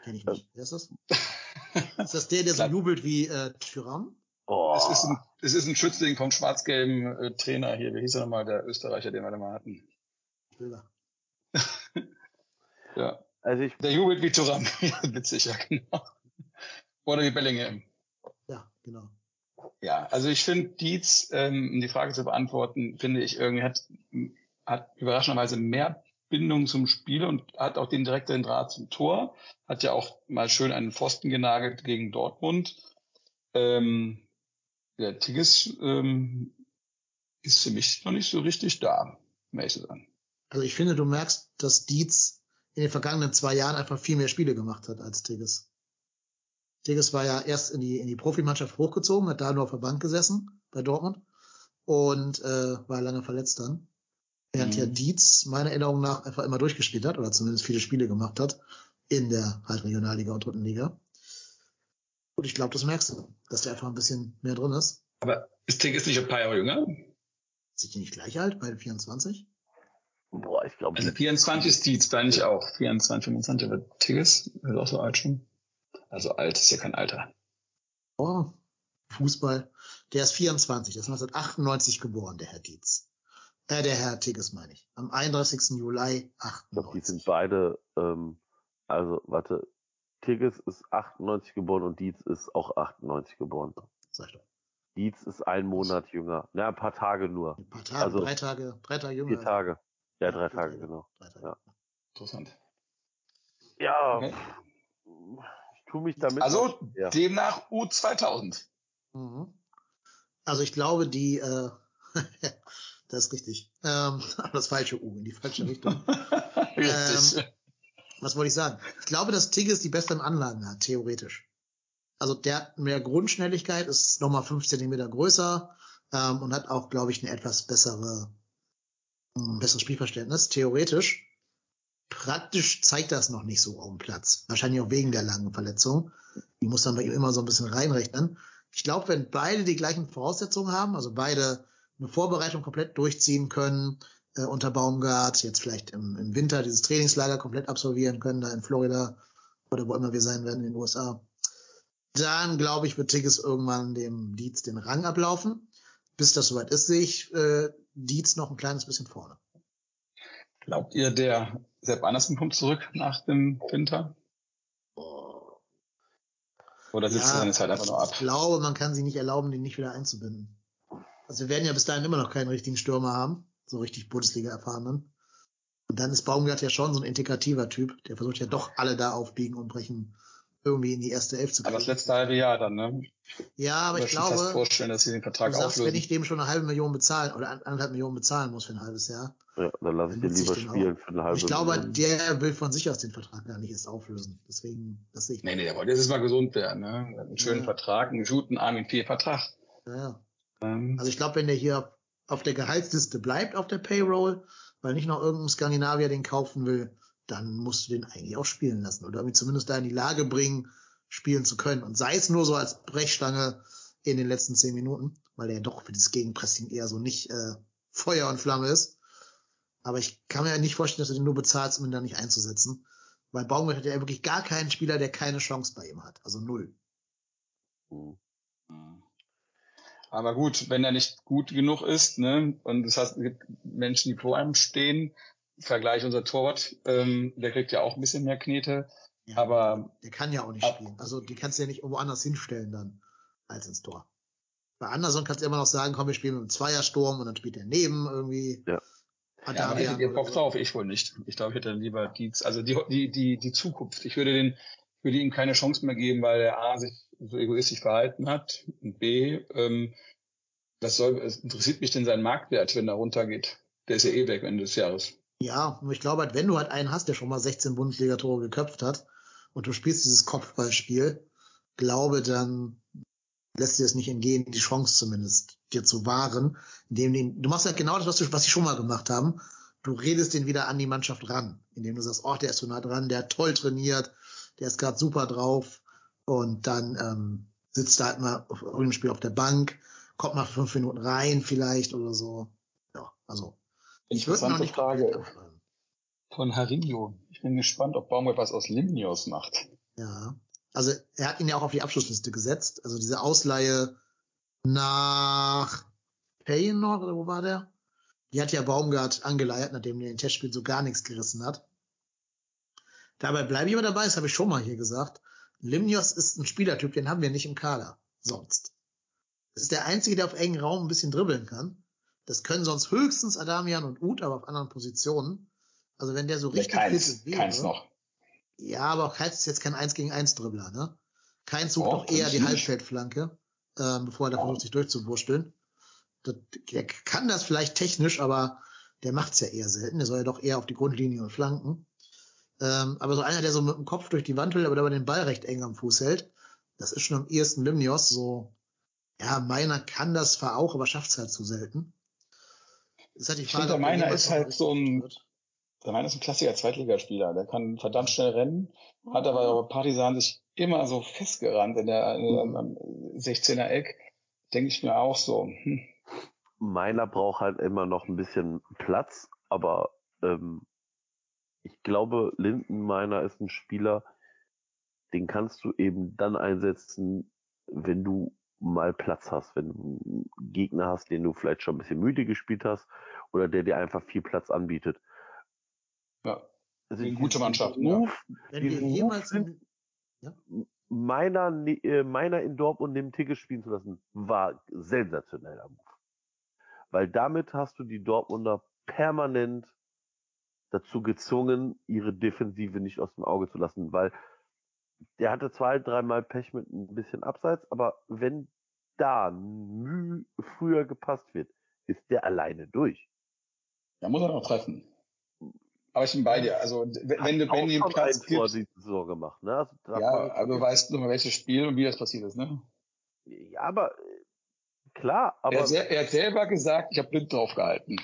Kenn ich nicht. Wer ist das? Ist das der, der so jubelt wie äh, Tyrann? Oh, Es ist ein, es ist ein Schützling vom schwarz-gelben äh, Trainer hier. Wie hieß er nochmal, der Österreicher, den wir da mal hatten? Bilder. Ja. also ich, Der jubelt wie Thuram. Ja, Witzig, ja, genau. Oder wie Bellingham. Ja, genau. Ja, also ich finde Dietz, ähm, um die Frage zu beantworten, finde ich irgendwie hat, hat überraschenderweise mehr Bindung zum Spiel und hat auch den direkten Draht zum Tor. Hat ja auch mal schön einen Pfosten genagelt gegen Dortmund. Ähm, der Tigges ähm, ist für mich noch nicht so richtig da, zu sein. Also ich finde, du merkst, dass Dietz in den vergangenen zwei Jahren einfach viel mehr Spiele gemacht hat als Tigges. Tigges war ja erst in die, in die Profimannschaft hochgezogen, hat da nur auf der Bank gesessen bei Dortmund und äh, war lange verletzt dann. Während Mhm. ja Dietz meiner Erinnerung nach einfach immer durchgespielt hat oder zumindest viele Spiele gemacht hat in der halt Regionalliga und dritten Liga. Und ich glaube, das merkst du, dass der einfach ein bisschen mehr drin ist. Aber ist Tigges nicht ein paar Jahre jünger? Ist die nicht gleich alt, beide 24? boah, ich glaube, Also 24 ist Dietz, da nicht auch. 24, 25, aber Tigges ist auch so alt schon. Also alt ist ja kein Alter. Oh, Fußball. Der ist 24, der ist 1998 geboren, der Herr Dietz. Äh, der Herr Tigges meine ich. Am 31. Juli ich glaube, die 98. sind beide, ähm, also, warte, Tigges ist 98 geboren und Dietz ist auch 98 geboren. Sag ich doch. Dietz ist ein Monat jünger. Na, ein paar Tage nur. Ein paar Tage, Also- drei Tage, drei Tage jünger. Vier Tage. Ja, drei vier Tage, genau. Drei Tage. Ja. Interessant. Ja, Okay. ich tue mich damit. Also ja. demnach U2000. Mhm. Also ich glaube, die, äh, das ist richtig. Ähm, aber das falsche U, in die falsche Richtung. Richtig. was wollte ich sagen? Ich glaube, dass Tigges die besseren Anlagen hat, theoretisch. Also der hat mehr Grundschnelligkeit, ist nochmal fünf Zentimeter größer ähm, und hat auch, glaube ich, eine etwas bessere, ein besseres Spielverständnis, theoretisch. Praktisch zeigt das noch nicht so auf dem Platz. Wahrscheinlich auch wegen der langen Verletzung. Die muss dann bei ihm immer so ein bisschen reinrechnen. Ich glaube, wenn beide die gleichen Voraussetzungen haben, also beide eine Vorbereitung komplett durchziehen können, äh, unter Baumgart, jetzt vielleicht im, im Winter dieses Trainingslager komplett absolvieren können, da in Florida oder wo immer wir sein werden in den USA, dann glaube ich, wird Tigges irgendwann dem Dietz den Rang ablaufen. Bis das soweit ist, sehe ich äh, Dietz noch ein kleines bisschen vorne. Glaubt ihr, der Sepp Andersen kommt zurück nach dem Winter? Oder sitzt Ja, er seine Zeit einfach nur ab? Ich glaube, man kann sich nicht erlauben, den nicht wieder einzubinden. Also wir werden ja bis dahin immer noch keinen richtigen Stürmer haben, so richtig Bundesliga erfahrenen. Und dann ist Baumgart ja schon so ein integrativer Typ, der versucht ja doch alle da aufbiegen und brechen, irgendwie in die erste Elf zu Aber kriegen. das letzte halbe Jahr dann, ne? ja, aber ich ich mir schon fast glaube, vorstellen, dass sie den du Vertrag sagst, wenn ich dem schon eine halbe Million bezahlen oder anderthalb Millionen bezahlen muss für ein halbes Jahr. Ja, dann lasse ich den nutze ich lieber den auch. spielen für eine halbe ich glaube, Million. der will von sich aus den Vertrag gar nicht erst auflösen. Deswegen, das sehe ich Nee, nee, der wollte jetzt mal gesund werden, ne? Einen schönen Ja. Vertrag, einen guten Armin P. Vertrag. Ja, ja. Ähm, Also ich glaube, wenn der hier auf der Gehaltsliste bleibt, auf der Payroll, weil nicht noch irgendein Skandinavier den kaufen will, dann musst du den eigentlich auch spielen lassen oder irgendwie zumindest da in die Lage bringen, spielen zu können. Und sei es nur so als Brechstange in den letzten zehn Minuten, weil er ja doch für das Gegenpressing eher so nicht äh, Feuer und Flamme ist. Aber ich kann mir ja nicht vorstellen, dass du den nur bezahlst, um ihn da nicht einzusetzen. Weil Baumgart hat ja wirklich gar keinen Spieler, der keine Chance bei ihm hat. Also null. Hm. Aber gut, wenn er nicht gut genug ist, ne, und das heißt, es gibt Menschen, die vor einem stehen, Vergleich unser Torwart, ähm, der kriegt ja auch ein bisschen mehr Knete. Ja, aber der kann ja auch nicht ab, spielen. Also die kannst du ja nicht irgendwo anders hinstellen dann als ins Tor. Bei Anderson kannst du immer noch sagen, komm, wir spielen mit einem Zweiersturm und dann spielt er neben irgendwie. Ja. Ja, aber hättet ihr Bock drauf? Ich wohl nicht. Ich glaube, ich hätte lieber die, also die, die, die, die Zukunft. Ich würde den, würde ihm keine Chance mehr geben, weil er A sich so egoistisch verhalten hat und B, ähm, was soll, es interessiert mich denn sein Marktwert, wenn er runtergeht? Der ist ja eh weg Ende des Jahres. Ja, und ich glaube halt, wenn du halt einen hast, der schon mal 16 Bundesliga-Tore geköpft hat und du spielst dieses Kopfballspiel, glaube, dann lässt dir es nicht entgehen, die Chance zumindest dir zu wahren, indem den, du machst halt genau das, was, du, was sie schon mal gemacht haben. Du redest den wieder an die Mannschaft ran, indem du sagst, oh, der ist so nah dran, der hat toll trainiert, der ist gerade super drauf und dann ähm, sitzt er halt mal auf irgendeinem Spiel auf der Bank, kommt mal fünf Minuten rein vielleicht oder so. Ja, also ich noch nicht Frage von Harillo. Ich bin gespannt, ob Baumgart was aus Limnios macht. Ja, also er hat ihn ja auch auf die Abschlussliste gesetzt. Also diese Ausleihe nach Feyenoord, oder wo war der? Die hat ja Baumgart angeleiert, nachdem er den Testspiel so gar nichts gerissen hat. Dabei bleibe ich aber dabei, das habe ich schon mal hier gesagt. Limnios ist ein Spielertyp, den haben wir nicht im Kader. Sonst. Das ist der Einzige, der auf engen Raum ein bisschen dribbeln kann. Das können sonst höchstens Adamian und Uth, aber auf anderen Positionen. Also wenn der so richtig keins, fit wäre. Keins noch. Ja, aber auch Keins ist jetzt kein 1 gegen 1 Dribbler, ne? Keins sucht doch eher die Halbfeldflanke, ähm, bevor er da versucht, sich durchzuwursteln. Der kann das vielleicht technisch, aber der macht's ja eher selten. Der soll ja doch eher auf die Grundlinie und Flanken. Ähm, aber so einer, der so mit dem Kopf durch die Wand will, aber dabei den Ball recht eng am Fuß hält, das ist schon am ehesten Limnios. So, ja, meiner kann das zwar auch, aber schafft's halt zu selten. Das halt die Frage, ich finde, meiner ist halt so ein, wird. Der Mann ist ein klassischer Zweitligaspieler. Der kann verdammt schnell rennen, hat aber bei Partisan sich immer so festgerannt in der, in der 16er Eck. Denke ich mir auch so. Hm. Meiner braucht halt immer noch ein bisschen Platz, aber ähm, ich glaube, Linden Meiner ist ein Spieler, den kannst du eben dann einsetzen, wenn du mal Platz hast, wenn du einen Gegner hast, den du vielleicht schon ein bisschen müde gespielt hast oder der dir einfach viel Platz anbietet. Ja. Also eine gute Mannschaft. Move, ja. Wenn wir jemals Move, ja? meiner, äh, meiner in Dortmund neben Ticke spielen zu lassen, war sensationeller Move. Weil damit hast du die Dortmunder permanent dazu gezwungen, ihre Defensive nicht aus dem Auge zu lassen, weil der hatte zwei, dreimal Pech mit ein bisschen Abseits, aber wenn da Mühe früher gepasst wird, ist der alleine durch. Da muss er noch treffen. Aber ich bin bei dir. Also wenn, wenn du wenn den Platz gibst, die Saison gemacht, ne? Also, ja, aber du weißt nur welches Spiel und wie das passiert ist, ne? Ja, aber klar, aber er, hat, er hat selber gesagt, ich habe blind drauf gehalten.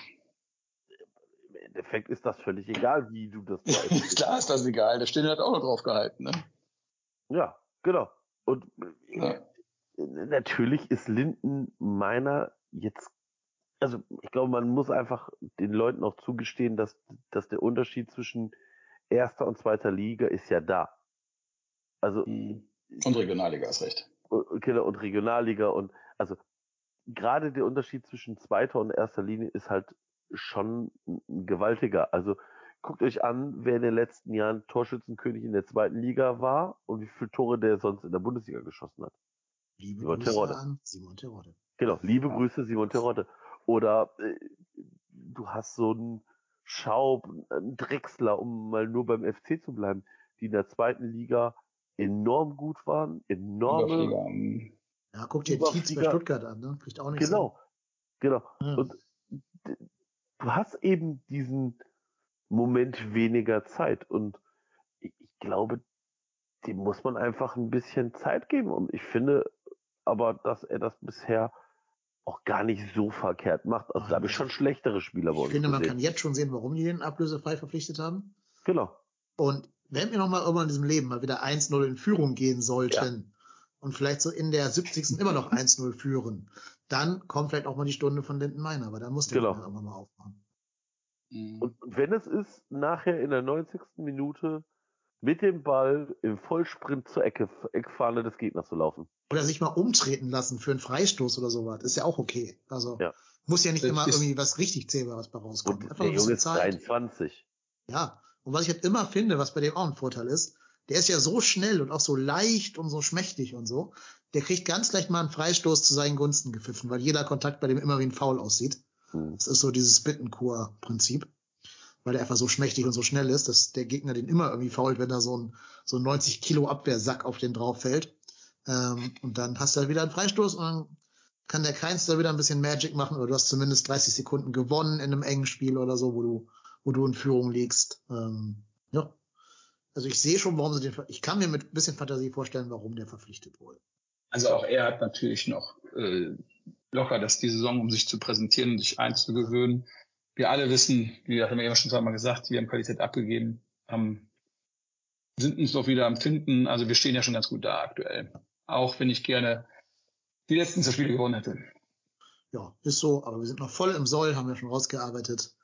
Endeffekt ist das völlig egal, wie du das klar ist das egal. Der Stille hat auch noch drauf gehalten, ne? Ja, genau. Und ja. natürlich ist Linden meiner jetzt also ich glaube, man muss einfach den Leuten auch zugestehen, dass, dass der Unterschied zwischen erster und zweiter Liga ist ja da. Also mhm. und Regionalliga ist recht. Genau, und Regionalliga und also gerade der Unterschied zwischen zweiter und erster Linie ist halt schon ein gewaltiger. Also guckt euch an, wer in den letzten Jahren Torschützenkönig in der zweiten Liga war und wie viele Tore der sonst in der Bundesliga geschossen hat. Liebe Simon Grüße Terodde. an Simon Terodde. Genau, liebe ja. Grüße Simon Terodde. Oder äh, du hast so einen Schaub, einen Drechsler, um mal nur beim FC zu bleiben, die in der zweiten Liga enorm gut waren, enorme. Ja, guck dir Tietz bei Stuttgart an, ne? Kriegt auch nichts. Genau, an. genau. Ja. Und du hast eben diesen Moment weniger Zeit und ich, glaube, dem muss man einfach ein bisschen Zeit geben und ich finde aber, dass er das bisher auch gar nicht so verkehrt macht. Also da habe ich schon schlechtere Spieler uns. Ich finde, man kann jetzt schon sehen, warum die den ablösefrei verpflichtet haben. Genau. Und wenn wir nochmal irgendwann in diesem Leben mal wieder 1-0 in Führung gehen sollten ja. Und vielleicht so in der 70. immer noch 1-0 führen, dann kommt vielleicht auch mal die Stunde von Linden Meiner, aber da muss der genau. irgendwann mal aufmachen. Mhm. Und wenn es ist, nachher in der 90. Minute mit dem Ball im Vollsprint zur Ecke, Eckfahne des Gegners zu laufen. Oder sich mal umtreten lassen für einen Freistoß oder sowas. Ist ja auch okay. Also, ja. Muss ja nicht Das immer irgendwie was richtig Zählbares bei rauskommen. Und Einfach der Junge ist Zeit. 23. Ja. Und was ich halt immer finde, was bei dem auch ein Vorteil ist, der ist ja so schnell und auch so leicht und so schmächtig und so. Der kriegt ganz leicht mal einen Freistoß zu seinen Gunsten gepfiffen, weil jeder Kontakt bei dem immer wie ein Foul aussieht. Hm. Das ist so dieses Bittenkur-Prinzip. Weil der einfach so schmächtig und so schnell ist, dass der Gegner den immer irgendwie fault, wenn da so ein, so ein 90 Kilo Abwehrsack auf den drauf fällt. Ähm, und dann hast du halt wieder einen Freistoß und dann kann der Keins da wieder ein bisschen Magic machen oder du hast zumindest 30 Sekunden gewonnen in einem engen Spiel oder so, wo du, wo du in Führung liegst. Ähm, ja. Also ich sehe schon, warum sie den, ich kann mir mit ein bisschen Fantasie vorstellen, warum der verpflichtet wurde. Also auch er hat natürlich noch äh, locker das die Saison, um sich zu präsentieren und sich einzugewöhnen. Wir alle wissen, wie haben wir eben schon zweimal gesagt, wir haben Qualität abgegeben, haben, sind uns doch wieder am Finden. Also wir stehen ja schon ganz gut da aktuell. Auch wenn ich gerne die letzten zwei Spiele gewonnen hätte. Ja, ist so, aber wir sind noch voll im Soll, haben wir schon rausgearbeitet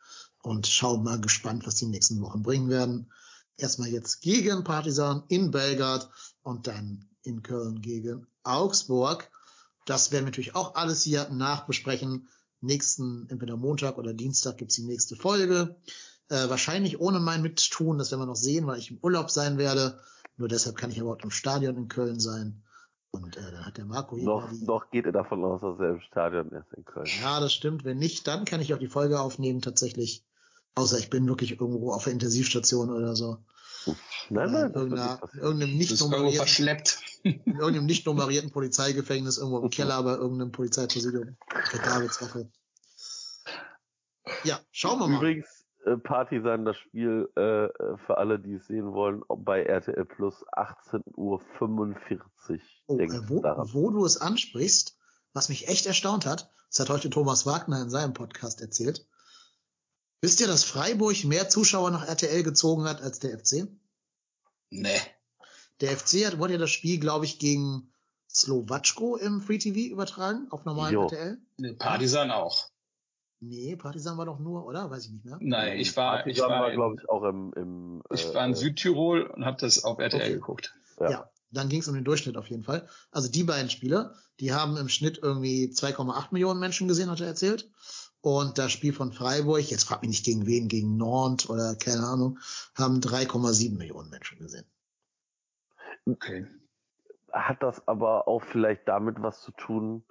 und schauen mal gespannt, was die nächsten Wochen bringen werden. Erstmal jetzt gegen Partisan in Belgrad und dann in Köln gegen Augsburg. Das werden wir natürlich auch alles hier nachbesprechen. Nächsten, entweder Montag oder Dienstag gibt's die nächste Folge. Äh, wahrscheinlich ohne mein Mittun, das werden wir noch sehen, weil ich im Urlaub sein werde. Nur deshalb kann ich aber auch im Stadion in Köln sein. Und äh, dann hat der Marco hier Noch, die- noch geht er davon aus, dass er im Stadion ist in Köln. ja, das stimmt. Wenn nicht, dann kann ich auch die Folge aufnehmen tatsächlich. Außer ich bin wirklich irgendwo auf der Intensivstation oder so. Nein, nein, in nicht passieren. irgendeinem nicht Das ist irgendwo nummerierten, verschleppt. in irgendeinem nicht nummerierten Polizeigefängnis, irgendwo im Keller bei irgendeinem Polizeipräsidium. Davidswache. Ja, schauen wir mal. Übrigens, äh, Partisan, das Spiel äh, äh, für alle, die es sehen wollen, bei RTL Plus 18.45 Uhr. Oh, äh, wo, wo du es ansprichst, was mich echt erstaunt hat, das hat heute Thomas Wagner in seinem Podcast erzählt. Wisst ihr, dass Freiburg mehr Zuschauer nach RTL gezogen hat als der FC? Nee. Der FC hat, wurde ja das Spiel, glaube ich, gegen Slowatschko im Free TV übertragen, auf normalen Jo. RTL. nee. Partisan auch. Nee, Partisan war doch nur, oder? Weiß ich nicht mehr. Nein, ich war, ich war, war, glaube ich, auch im, im ich war in äh, Südtirol und habe das auf RTL Okay. geguckt. Ja. Ja. dann ging es um den Durchschnitt auf jeden Fall. Also die beiden Spiele, die haben im Schnitt irgendwie 2,8 Millionen Menschen gesehen, hat er erzählt. Und das Spiel von Freiburg, jetzt frag mich nicht gegen wen, gegen Nantes oder keine Ahnung, haben 3,7 Millionen Menschen gesehen. Okay. Hat das aber auch vielleicht damit was zu tun,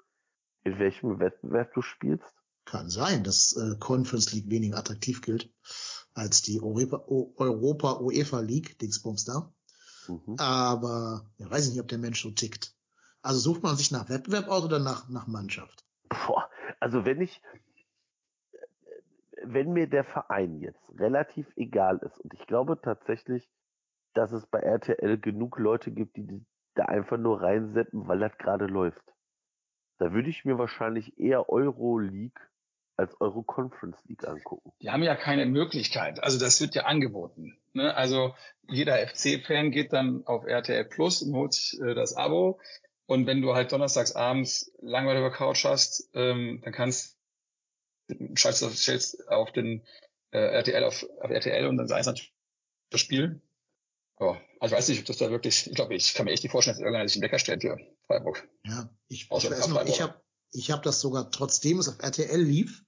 in welchem Wettbewerb du spielst? Kann sein, dass äh, Conference League weniger attraktiv gilt als die Europa, O- Europa UEFA League, Dingsbums da. Mhm. Aber ja, weiß ich nicht, ob der Mensch so tickt. Also sucht man sich nach Wettbewerb aus oder nach, nach Mannschaft? Boah, also wenn ich, wenn mir der Verein jetzt relativ egal ist und ich glaube tatsächlich, dass es bei RTL genug Leute gibt, die da einfach nur reinsetzen, weil das gerade läuft. Da würde ich mir wahrscheinlich eher Euroleague als Euro Conference League angucken. Die haben ja keine Möglichkeit. Also das wird ja angeboten. Ne? Also jeder FC-Fan geht dann auf RTL Plus und holt äh, das Abo. Und wenn du halt donnerstags abends Langeweile über Couch hast, ähm, dann kannst schaltest stellst auf den äh, RTL auf, auf RTL und dann sei es natürlich das Spiel. Ja, also ich weiß nicht, ob das da wirklich, ich glaube, ich kann mir echt nicht vorstellen, dass irgendeiner sich einen Wecker stellt für Freiburg. Ja, ich, ich weiß noch, ich habe ich hab das sogar, trotzdem es auf RTL lief,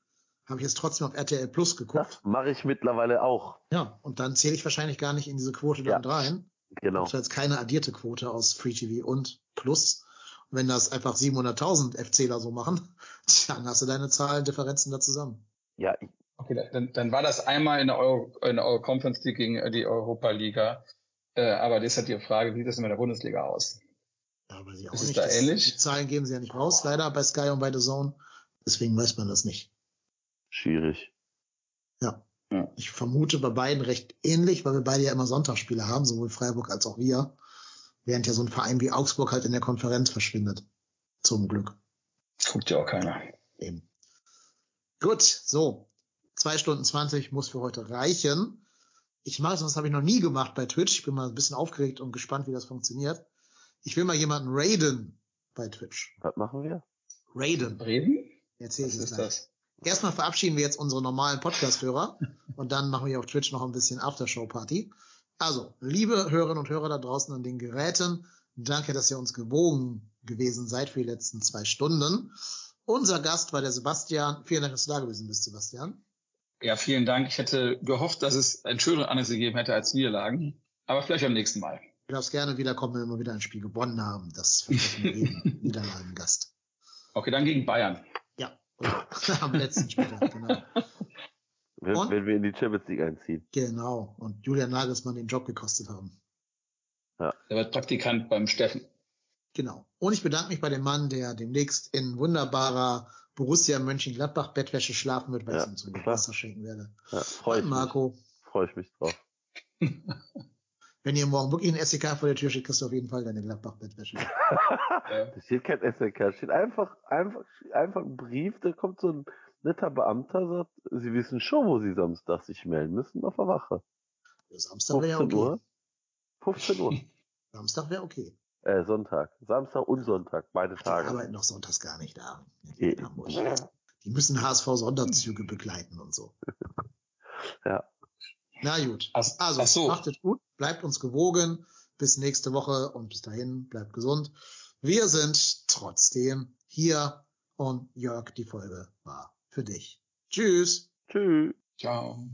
habe ich es trotzdem auf RTL Plus geguckt. Das mache ich mittlerweile auch. Ja, und dann zähle ich wahrscheinlich gar nicht in diese Quote dann Ja. rein. Genau. Das ist jetzt keine addierte Quote aus Free TV und Plus. Wenn das einfach 700.000 FCler so machen, dann hast du deine Zahlendifferenzen da zusammen. Ja, ich, Okay, dann, dann war das einmal in der Euro, in der Euro Conference League gegen äh, die Europa Liga. Äh, aber das ist halt die Frage, wie sieht das denn mit der Bundesliga aus? Ja, aber sie auch Ist es nicht. da Das- ähnlich? Die Zahlen geben sie ja nicht raus, leider bei Sky und bei The Zone. Deswegen weiß man das nicht. schwierig. Ja. Ja. Ich vermute bei beiden recht ähnlich, weil wir beide ja immer Sonntagsspiele haben, sowohl Freiburg als auch wir. Während ja so ein Verein wie Augsburg halt in der Konferenz verschwindet. Zum Glück. Guckt ja auch keiner. Eben. Gut, so. Zwei Stunden zwanzig muss für heute reichen. Ich mache das, das habe ich noch nie gemacht bei Twitch. Ich bin mal ein bisschen aufgeregt und gespannt, wie das funktioniert. Ich will mal jemanden raiden bei Twitch. Was machen wir? Raiden. Reden? Erzähl ich Was ist gleich. das? Erstmal verabschieden wir jetzt unsere normalen Podcast-Hörer und dann machen wir auf Twitch noch ein bisschen Aftershow-Party. Also, liebe Hörerinnen und Hörer da draußen an den Geräten, danke, dass ihr uns gewogen gewesen seid für die letzten zwei Stunden. Unser Gast war der Sebastian. Vielen Dank, dass du da gewesen bist, Sebastian. Ja, vielen Dank. Ich hätte gehofft, dass es ein schöneres anderes gegeben hätte als Niederlagen. Aber vielleicht am nächsten Mal. Du darfst gerne wiederkommen, wenn wir wieder ein Spiel gewonnen haben. Das versprechen wir jedem Niederlagen-Gast. Okay, dann gegen Bayern. Ja, am letzten Spieltag, genau. Wenn, Und? wenn wir in die Champions League einziehen. Genau. Und Julian Nagelsmann den Job gekostet haben. Der wird Praktikant beim Steffen. Genau. Und ich bedanke mich bei dem Mann, der demnächst in wunderbarer Borussia Mönchengladbach Bettwäsche schlafen wird, weil Ja, ich ihm zum klar. Geburtstag schenken werde. Ja, freue ich mich. Marco, Freue ich mich drauf. wenn ihr morgen wirklich ein SEK vor der Tür steht, kriegst du auf jeden Fall deine Gladbach Bettwäsche. Ja. Da steht kein da steht einfach, einfach, einfach ein Brief, da kommt so ein netter Beamter, sagt, Sie wissen schon, wo Sie Samstag sich melden müssen, auf der Wache. Samstag wäre ja 15 okay. Uhr. 15 Uhr. Samstag wäre okay. äh, Sonntag. Samstag und Sonntag, beide Die Tage. arbeiten doch sonntags gar nicht da. In Hamburg. Die müssen HSV Sonderzüge begleiten und so. Ja. Na gut. Also, ach so. macht es gut, bleibt uns gewogen. Bis nächste Woche und bis dahin, bleibt gesund. Wir sind trotzdem hier und Jörg, die Folge war für dich. Tschüss. Tschüss. Ciao.